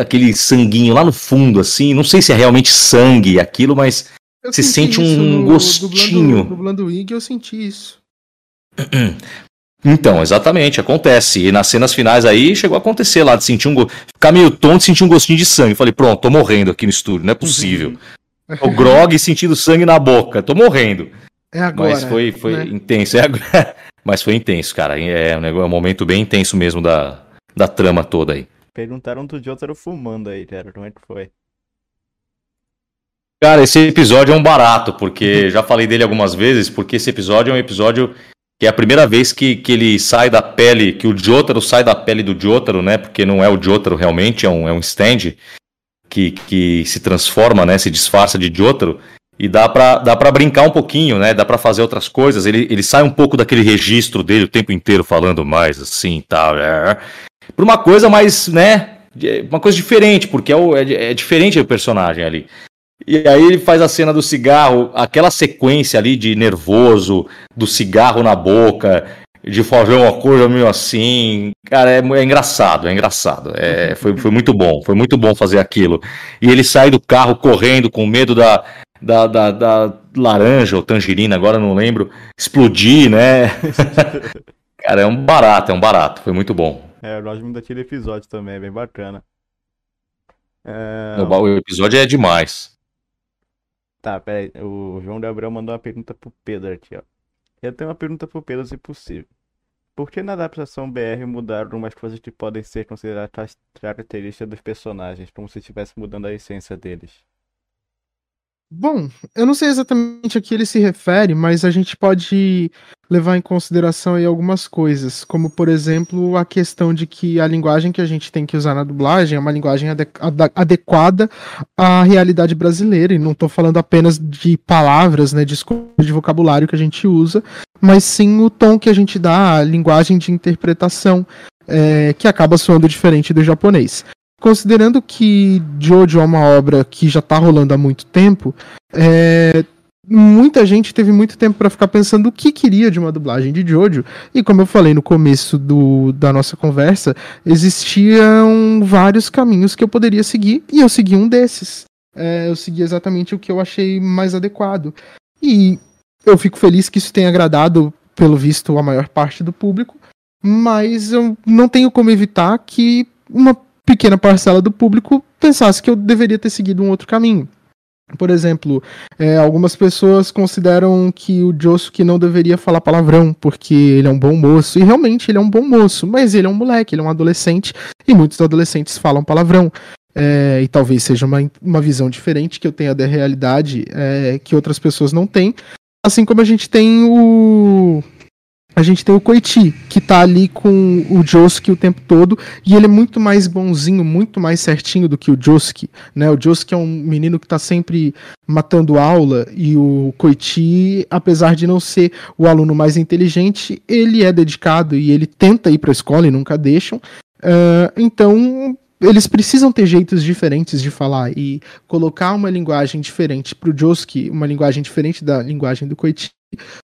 Aquele sanguinho lá no fundo, assim. Não sei se é realmente sangue aquilo, mas Eu Você senti sente um no- gostinho. Dublando, dublando o Ig, eu senti isso. Então, exatamente, acontece. E nas cenas finais aí chegou a acontecer lá, de sentir um go... ficar meio tonto sentir um gostinho de sangue. Falei, pronto, tô morrendo aqui no estúdio, não é possível. O grog e sentindo sangue na boca, tô morrendo. É agora. Mas foi, foi né? intenso. É agora- *laughs* Mas foi intenso, cara. É um, negócio, é um momento bem intenso mesmo da, da trama toda aí. Perguntaram do Jotaro fumando aí, cara. Como é que foi? Cara, esse episódio é um barato, porque *laughs* já falei dele algumas vezes, porque esse episódio é um episódio que é a primeira vez que, que ele sai da pele, que o Jotaro sai da pele do Jotaro, né? Porque não é o Jotaro realmente, é um, é um stand que, que se transforma, né? Se disfarça de Jotaro. E dá pra, dá pra brincar um pouquinho, né? Dá pra fazer outras coisas. Ele, ele sai um pouco daquele registro dele o tempo inteiro falando mais assim tal. É, pra uma coisa mais, né? Uma coisa diferente, porque é, o, é, é diferente o personagem ali. E aí ele faz a cena do cigarro, aquela sequência ali de nervoso, do cigarro na boca, de fazer uma coisa meio assim. Cara, é, é engraçado, é engraçado. É, foi, foi muito bom, foi muito bom fazer aquilo. E ele sai do carro correndo com medo da, da, da, da laranja ou tangerina, agora não lembro, explodir, né? *laughs* Cara, é um barato, é um barato. Foi muito bom. É, eu gosto muito daquele episódio também, é bem bacana. É... O episódio é demais. Tá, peraí. O João Gabriel mandou uma pergunta pro Pedro aqui, ó. Eu tenho uma pergunta pro Pedro, se possível. Por que na adaptação BR mudaram algumas coisas que podem ser consideradas características dos personagens, como se estivesse mudando a essência deles? Bom, eu não sei exatamente a que ele se refere, mas a gente pode levar em consideração aí algumas coisas, como por exemplo a questão de que a linguagem que a gente tem que usar na dublagem é uma linguagem ade adequada à realidade brasileira, e não estou falando apenas de palavras, né, de escolha de vocabulário que a gente usa, mas sim o tom que a gente dá, a linguagem de interpretação, é, que acaba soando diferente do japonês considerando que Jojo é uma obra que já tá rolando há muito tempo, é, muita gente teve muito tempo para ficar pensando o que queria de uma dublagem de Jojo. E como eu falei no começo do, da nossa conversa, existiam vários caminhos que eu poderia seguir e eu segui um desses. É, eu segui exatamente o que eu achei mais adequado. E eu fico feliz que isso tenha agradado, pelo visto, a maior parte do público. Mas eu não tenho como evitar que uma pequena parcela do público pensasse que eu deveria ter seguido um outro caminho. Por exemplo, é, algumas pessoas consideram que o Josuke não deveria falar palavrão porque ele é um bom moço, e realmente ele é um bom moço, mas ele é um moleque, ele é um adolescente, e muitos adolescentes falam palavrão. É, e talvez seja uma, uma visão diferente que eu tenha da realidade é, que outras pessoas não têm. Assim como a gente tem o, a gente tem o Koichi, que tá ali com o Josuke o tempo todo, e ele é muito mais bonzinho, muito mais certinho do que o Josuke, né? O Josuke é um menino que tá sempre matando aula, e o Koichi, apesar de não ser o aluno mais inteligente, ele é dedicado e ele tenta ir pra escola e nunca deixam. Uh, então, eles precisam ter jeitos diferentes de falar e colocar uma linguagem diferente para o Josuke, uma linguagem diferente da linguagem do Koichi,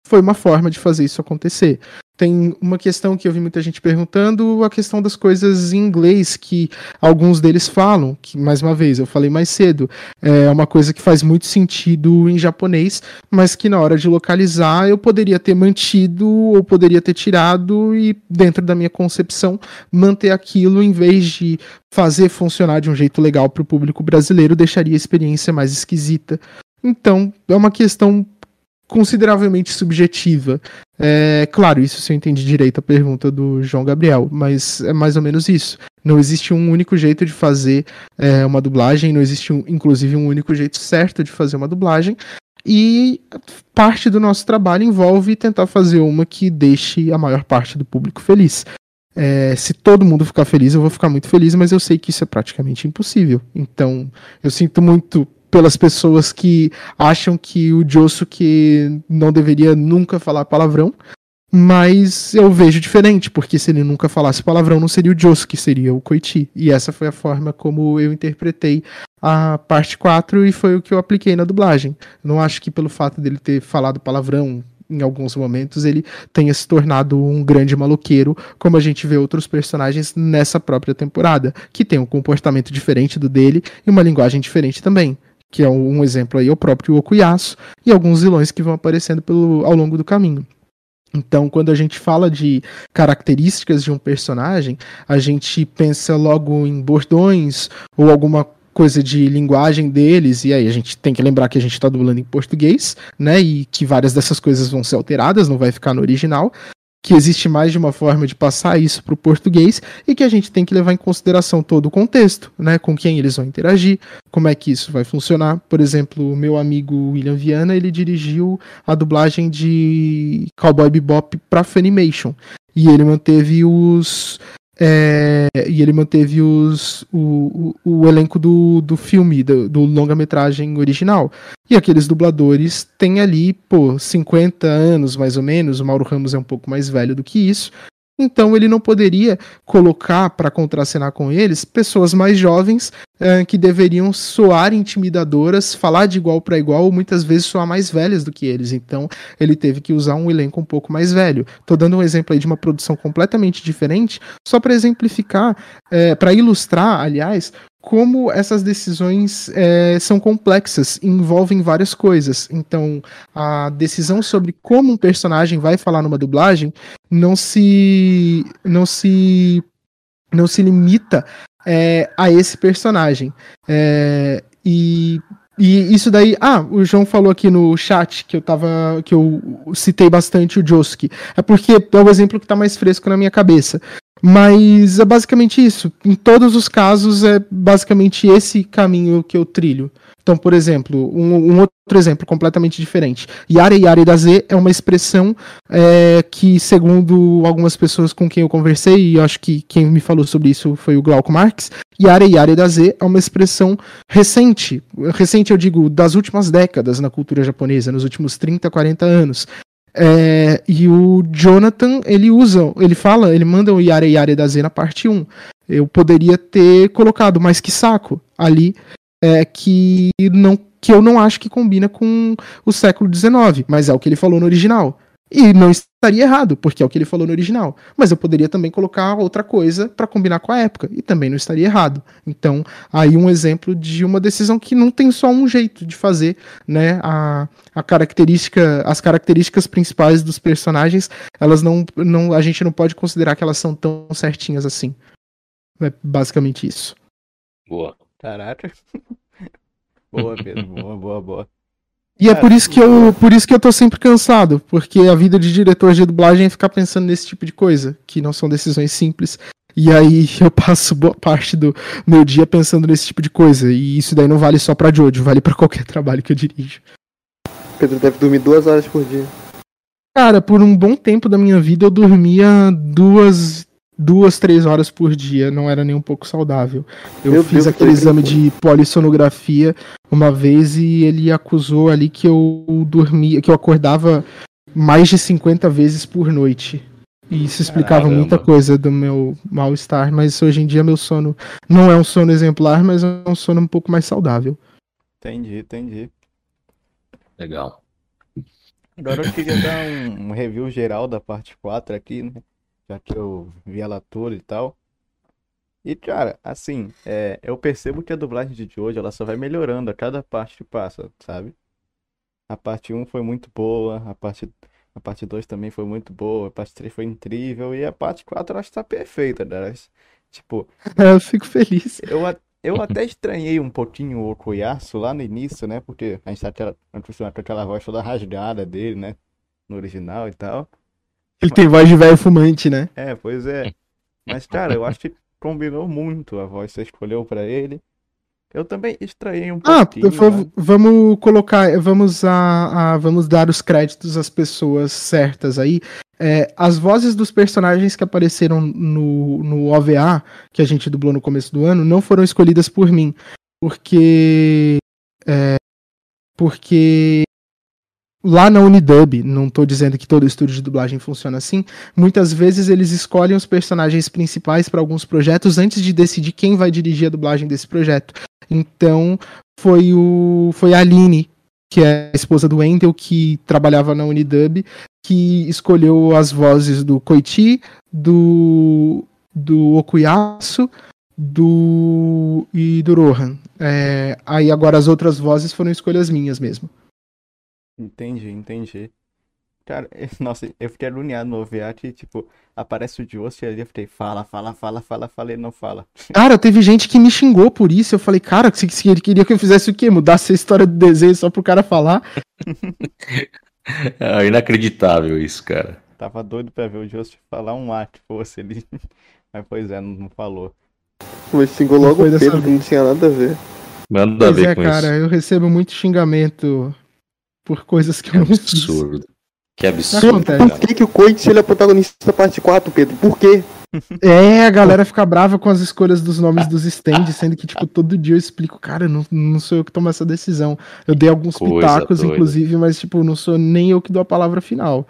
foi uma forma de fazer isso acontecer. Tem uma questão que eu vi muita gente perguntando, a questão das coisas em inglês que alguns deles falam, que mais uma vez eu falei mais cedo, é uma coisa que faz muito sentido em japonês, mas que na hora de localizar eu poderia ter mantido ou poderia ter tirado e dentro da minha concepção manter aquilo em vez de fazer funcionar de um jeito legal para o público brasileiro, deixaria a experiência mais esquisita. Então, é uma questão consideravelmente subjetiva. É, claro, isso se eu entendi direito a pergunta do João Gabriel, mas é mais ou menos isso. Não existe um único jeito de fazer é, uma dublagem, não existe, um, inclusive, um único jeito certo de fazer uma dublagem. E parte do nosso trabalho envolve tentar fazer uma que deixe a maior parte do público feliz. É, se todo mundo ficar feliz, eu vou ficar muito feliz, mas eu sei que isso é praticamente impossível. Então, eu sinto muito pelas pessoas que acham que o Josuke não deveria nunca falar palavrão, mas eu vejo diferente, porque se ele nunca falasse palavrão, não seria o Josuke, seria o Koichi. E essa foi a forma como eu interpretei a parte 4 e foi o que eu apliquei na dublagem. Não acho que pelo fato dele ter falado palavrão em alguns momentos ele tenha se tornado um grande maloqueiro, como a gente vê outros personagens nessa própria temporada, que tem um comportamento diferente do dele e uma linguagem diferente também que é um exemplo aí, o próprio Okuyasu, e alguns vilões que vão aparecendo pelo, ao longo do caminho. Então, quando a gente fala de características de um personagem, a gente pensa logo em bordões ou alguma coisa de linguagem deles, e aí a gente tem que lembrar que a gente está dublando em português, né? E que várias dessas coisas vão ser alteradas, não vai ficar no original. Que existe mais de uma forma de passar isso para o português e que a gente tem que levar em consideração todo o contexto, né? Com quem eles vão interagir, como é que isso vai funcionar. Por exemplo, o meu amigo William Viana, ele dirigiu a dublagem de Cowboy Bebop para Funimation e ele manteve os é, e ele manteve os, o, o, o elenco do, do filme, do, do longa-metragem original. E aqueles dubladores têm ali, pô, 50 anos mais ou menos. O Mauro Ramos é um pouco mais velho do que isso. Então ele não poderia colocar para contracenar com eles pessoas mais jovens uh, que deveriam soar intimidadoras, falar de igual para igual, ou muitas vezes soar mais velhas do que eles. Então ele teve que usar um elenco um pouco mais velho. Tô dando um exemplo aí de uma produção completamente diferente, só para exemplificar, é, para ilustrar, aliás, como essas decisões é, são complexas, envolvem várias coisas. Então, a decisão sobre como um personagem vai falar numa dublagem não se não se não se limita é, a esse personagem. É, e, e isso daí. Ah, o João falou aqui no chat que eu tava. que eu citei bastante o Josuke. É porque é o exemplo que está mais fresco na minha cabeça. Mas é basicamente isso. Em todos os casos, é basicamente esse caminho que eu trilho. Então, por exemplo, um, um outro exemplo completamente diferente. Yare Yare da Z é uma expressão é, que, segundo algumas pessoas com quem eu conversei, e acho que quem me falou sobre isso foi o Glauco Marx, Yare Yare da Z é uma expressão recente. Recente, eu digo, das últimas décadas na cultura japonesa, nos últimos 30, 40 anos. É, e o Jonathan, ele usa, ele fala, ele manda o Yare Yare da Z na parte 1. Eu poderia ter colocado, mas que saco, ali, é, que, não, que eu não acho que combina com o século XIX, mas é o que ele falou no original. E não estaria errado, porque é o que ele falou no original. Mas eu poderia também colocar outra coisa para combinar com a época, e também não estaria errado. Então, aí um exemplo de uma decisão que não tem só um jeito de fazer, né? A, a característica, as características principais dos personagens, elas não, não, a gente não pode considerar que elas são tão certinhas assim. É basicamente isso. Boa. Caraca. *laughs* boa, Pedro. Boa, boa, boa. E é por isso que eu, por isso que eu tô sempre cansado, porque a vida de diretor de dublagem é ficar pensando nesse tipo de coisa, que não são decisões simples. E aí *laughs* eu passo boa parte do meu dia pensando nesse tipo de coisa. E isso daí não vale só pra Jojo, vale para *laughs* qualquer trabalho que eu dirijo. Pedro deve dormir duas horas por dia. Cara, por um bom tempo da minha vida eu dormia duas, duas, três horas por dia, não era nem um pouco saudável. Eu Meu fiz Deus, aquele foi exame incrível. de polissonografia uma vez e ele acusou ali que eu dormia, que eu acordava mais de 50 vezes por noite. E isso explicava Caramba. muita coisa do meu mal-estar, mas hoje em dia meu sono não é um sono exemplar, mas é um sono um pouco mais saudável. Entendi, entendi. Legal. Agora eu queria dar um, um review geral da parte 4 aqui, né? Já que eu vi ela toda e tal. E, cara, assim, é, eu percebo que a dublagem de hoje ela só vai melhorando a cada parte que passa, sabe? A parte 1 foi muito boa, a parte, a parte 2 também foi muito boa, a parte 3 foi incrível, e a parte 4 eu acho que tá perfeita, né? Tipo, *laughs* Eu fico feliz. eu, eu até estranhei um pouquinho o Okuyasu lá no início, né? Porque a gente tá acostumado com aquela voz toda rasgada dele, né? No original e tal. Ele tem voz de velho fumante, né? É, pois é. Mas, cara, eu acho que combinou muito a voz que você escolheu pra ele. Eu também estranhei um Ah, pouquinho, v- né? vamos colocar, vamos a, a- vamos dar os créditos às pessoas certas aí. É, as vozes dos personagens que apareceram no, no OVA, que a gente dublou no começo do ano, não foram escolhidas por mim, porque é, porque lá na Unidub, não estou dizendo que todo estúdio de dublagem funciona assim, muitas vezes eles escolhem os personagens principais para alguns projetos antes de decidir quem vai dirigir a dublagem desse projeto. Então, foi o foi a Aline, que é a esposa do Wendell, que trabalhava na Unidub, que escolheu as vozes do Koichi, do do Okuyasu, do e do Rohan. É, aí agora as outras vozes foram escolhas minhas mesmo. Entendi, entendi. Cara, *laughs* nossa, eu fiquei agoniado no OVA que, tipo, aparece o Josie ali, eu fiquei, fala, fala, fala, fala, fala, ele não fala. *laughs* Cara, teve gente que me xingou por isso. Eu falei, cara, você você queria que eu fizesse o quê? Mudasse a história do desenho só pro cara falar? *laughs* É inacreditável isso, cara. tava doido pra ver o Just falar um A que fosse ele. Mas pois é, não, não falou. Mas xingou Não logo foi o dessa Pedro, que não tinha nada a ver. Nada a Pois ver é, com cara, isso. eu recebo muito xingamento por coisas que Que eu não fiz. absurdo. Que absurdo. Por que, que o Coit ele é protagonista da parte 4, Pedro? Por quê? *laughs* É, a galera fica brava com as escolhas dos nomes dos stands, sendo que, tipo, todo dia eu explico, cara, não, não sou eu que tomo essa decisão. Eu dei alguns Coisa pitacos, doida. inclusive, mas, tipo, não sou nem eu que dou a palavra final.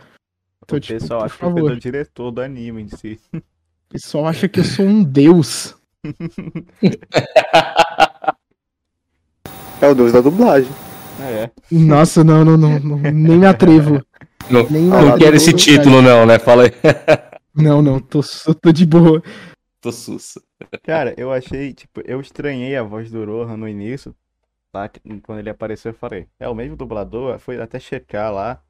Então, o tipo, pessoal por acha que o Pedro é favor, o diretor do anime em si. o pessoal acha que eu sou um deus. *laughs* É o deus da dublagem. É. Nossa, não, não, não, não, nem me atrevo. Não, Nem não quero esse título, não, né? Fala aí. *laughs* Não, não, tô, tô de boa. Tô sussa. Cara, eu achei, tipo, eu estranhei a voz do Rohan no início. Lá, que- quando ele apareceu, eu falei, é o mesmo dublador? Fui até checar lá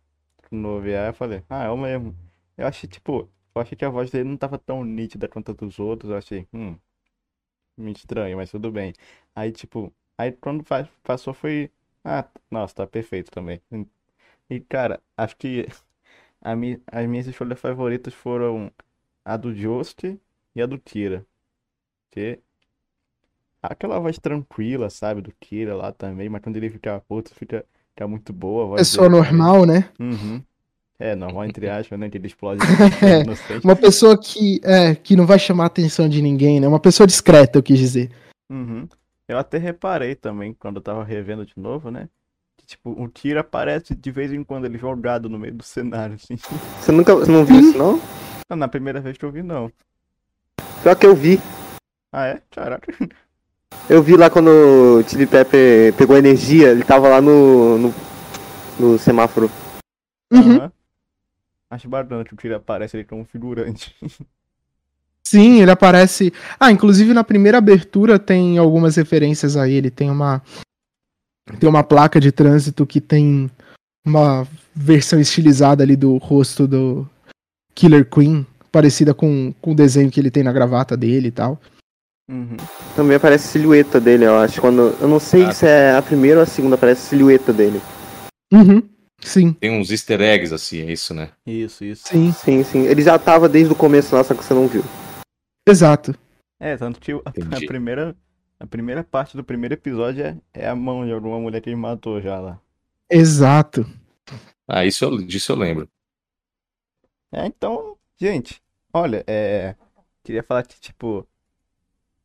no OVA, eu falei, ah, é o mesmo. Eu achei, tipo, eu achei que a voz dele não tava tão nítida quanto a dos outros. Eu achei, hum, me estranho, mas tudo bem. Aí, tipo, aí quando passou foi, ah, nossa, tá perfeito também. E, cara, acho que *laughs* a mi, as minhas escolhas favoritas foram a do Jost e a do Kira. Que aquela voz tranquila, sabe, do Kira lá também, mas quando ele fica puto, fica, fica muito boa a voz Pessoa dele normal, né? Uhum. É, normal entre *laughs* aspas, né? Que ele explode É, inocente. Uma pessoa que, é, que não vai chamar a atenção de ninguém, né? Uma pessoa discreta, eu quis dizer. Uhum. Eu até reparei também, quando eu tava revendo de novo, né? Que, tipo, o Kira aparece de vez em quando ele jogado no meio do cenário, assim. *laughs* Você nunca você não viu isso, não? Não, na primeira vez que eu vi, não. Pior que eu vi. Ah, é? Caraca. *laughs* Eu vi lá quando o Chili Pepper pegou energia, ele tava lá no, no, no semáforo. Uhum. Aham. Acho bacana que o Kira aparece ali como figurante. *laughs* Sim, ele aparece. Ah, inclusive na primeira abertura tem algumas referências a ele. Tem uma. Tem uma placa de trânsito que tem uma versão estilizada ali do rosto do Killer Queen, parecida com, com o desenho que ele tem na gravata dele e tal. Uhum. Também aparece a silhueta dele, eu acho. Quando, eu não sei Ah, se é a primeira ou a segunda, aparece a silhueta dele. Uhum. Sim, Tem uns easter eggs assim, é isso, né? Isso, isso. sim, Sim, sim. Ele já tava desde o começo lá, só que você não viu. Exato. É, tanto que a, primeira, a primeira parte do primeiro episódio é, é a mão de alguma mulher que ele matou já lá. Exato. Ah, isso eu, disso eu lembro. É, então, gente, olha, é. Queria falar que, tipo,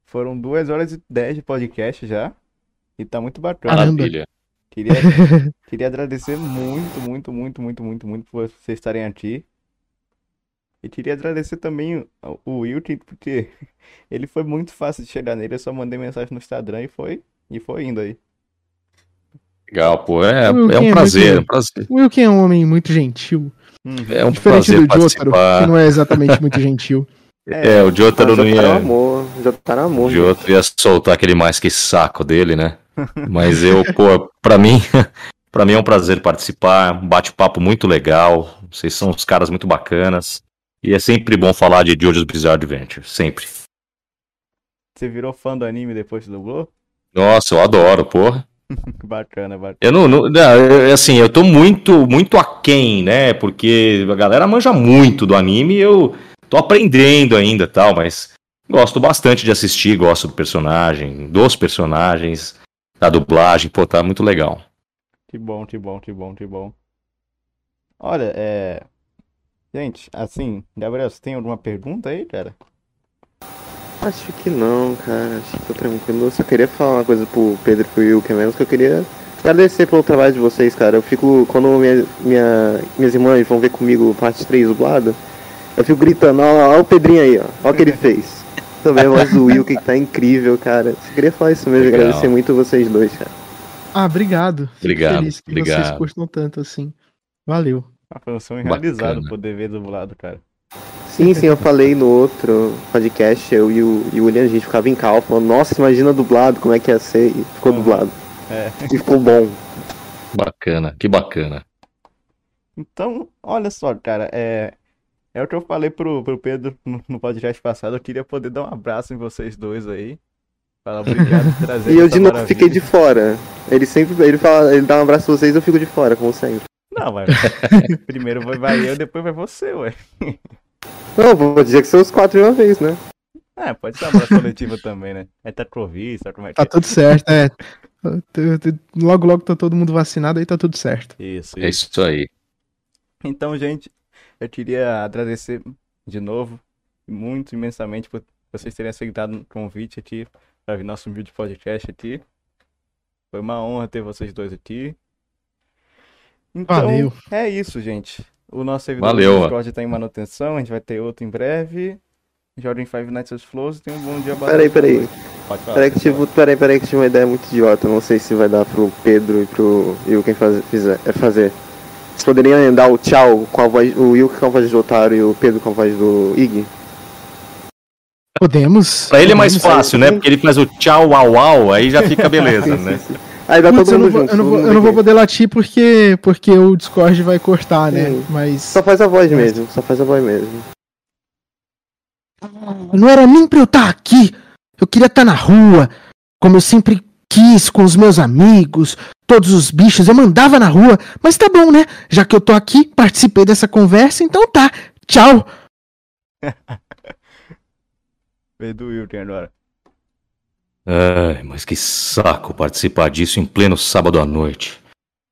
foram duas horas e dez de podcast já. E tá muito bacana. Maravilha. Queria, *laughs* queria agradecer muito, muito, muito, muito, muito, muito por vocês estarem aqui. E queria agradecer também o, o Wilton, porque *laughs* ele foi muito fácil de chegar nele. Eu só mandei mensagem no Instagram e foi, e foi indo aí. Legal, pô. É, é Wilkin um é prazer, é um prazer. O Wilkin é um homem muito gentil. Uhum. É um Diferente prazer do Jotaro, que participar. não é exatamente muito gentil. *laughs* É, o Jotaro não já tá no ia. amor, já tá no O amor. Jotaro ia soltar aquele mais que saco dele, né? Mas eu, *laughs* pô, pra mim, pra mim é um prazer participar. Um bate-papo muito legal. Vocês são uns caras muito bacanas. E é sempre bom falar de Jojo's Bizarre Adventure. Sempre. Você virou fã do anime depois que dublou? Nossa, eu adoro, porra. *laughs* Bacana, bacana. Eu não, não, assim, eu tô muito, muito aquém, né? Porque a galera manja muito do anime e eu tô aprendendo ainda tal, mas gosto bastante de assistir, gosto do personagem, dos personagens, da dublagem, pô, tá muito legal. Que bom, que bom, que bom, que bom. Olha, é. Gente, assim, Gabriel, você tem alguma pergunta aí, cara? Acho que não, cara. Acho que tô tranquilo. Eu só queria falar uma coisa pro Pedro e pro Wilker mesmo, que eu queria agradecer pelo trabalho de vocês, cara. Eu fico. Quando minha, minha- minhas irmãs vão ver comigo parte 3 dublada, eu fico gritando, ó, ó o Pedrinho aí, ó. Ó o que ele fez. Também a voz do Wilker que tá incrível, cara. Só queria falar isso mesmo, Legal. agradecer muito vocês dois, cara. Ah, obrigado. Fico Obrigado, feliz que vocês obrigado. curtam tanto assim. Valeu. Ah, foi um sonho realizado Bacana. poder ver dublado, cara. Sim, sim, eu falei no outro podcast, eu e o, e o William, a gente ficava em cal, falando, nossa, imagina dublado, como é que ia ser, e ficou Uhum. dublado. É. E ficou bom. Bacana, que bacana. Então, olha só, cara, é. É o que eu falei pro, pro Pedro no, podcast passado. Eu queria poder dar um abraço em vocês dois aí. Falar obrigado por *laughs* trazer E eu de novo maravilha. fiquei de fora. Ele sempre, ele fala, ele dá um abraço pra vocês, eu fico de fora, como sempre. Não, mas *laughs* primeiro vai, vai eu, depois vai você, ué. Não, vou dizer que são os quatro de uma vez, né? É, pode ser uma coletiva também, né? É Tetrovista, como é que Tá é? tudo certo, é. Logo, logo tá todo mundo vacinado, aí tá tudo certo. Isso, É isso. isso aí. Então, gente, eu queria agradecer de novo, muito imensamente, por vocês terem aceitado o convite aqui para vir nosso vídeo podcast aqui. Foi uma honra ter vocês dois aqui. Então, Valeu. é isso, gente. O nosso servidor Valeu. do Discord está em manutenção, a gente vai ter outro em breve. Joguem Five Nights at Flows, tenham um bom dia. Peraí, peraí. Pode falar. Peraí que, pode tive, peraí, peraí que tive uma ideia muito idiota. Não sei se vai dar pro Pedro e pro Wilken faz, fizer, é fazer. Vocês poderiam dar o tchau com a voz, o Wilken com a voz do Otário e o Pedro com a voz do Ig? Podemos. Pra ele é mais fácil, né? Porque ele faz o tchau, uau, uau, aí já fica *laughs* beleza, Sim, né? Aí dá Putz, todo eu não mundo vou, junto. eu não vou, eu não vou poder latir porque, porque o Discord vai cortar, né? Sim. Mas. Só faz a voz mesmo, só faz a voz mesmo. Não era nem pra eu estar aqui. Eu queria estar na rua, como eu sempre quis, com os meus amigos, todos os bichos. Eu mandava na rua. Mas tá bom, né? Já que eu tô aqui, participei dessa conversa, então tá. Tchau. *laughs* Pedro Wilton agora. Ai, mas que saco participar disso em pleno sábado à noite.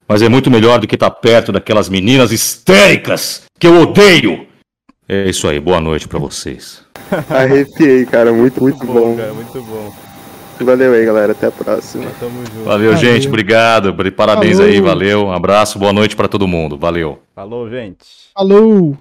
Mas é muito melhor do que estar perto daquelas meninas histéricas que eu odeio. É isso aí, boa noite pra vocês. *laughs* Arrepiei, cara. Muito, muito bom. cara, muito bom. Valeu aí, galera. Até a próxima. Nós tamo junto. Valeu, Valeu. gente, obrigado. Parabéns Falou. aí, valeu. Um abraço, boa noite pra todo mundo. Valeu. Falou, gente. Falou.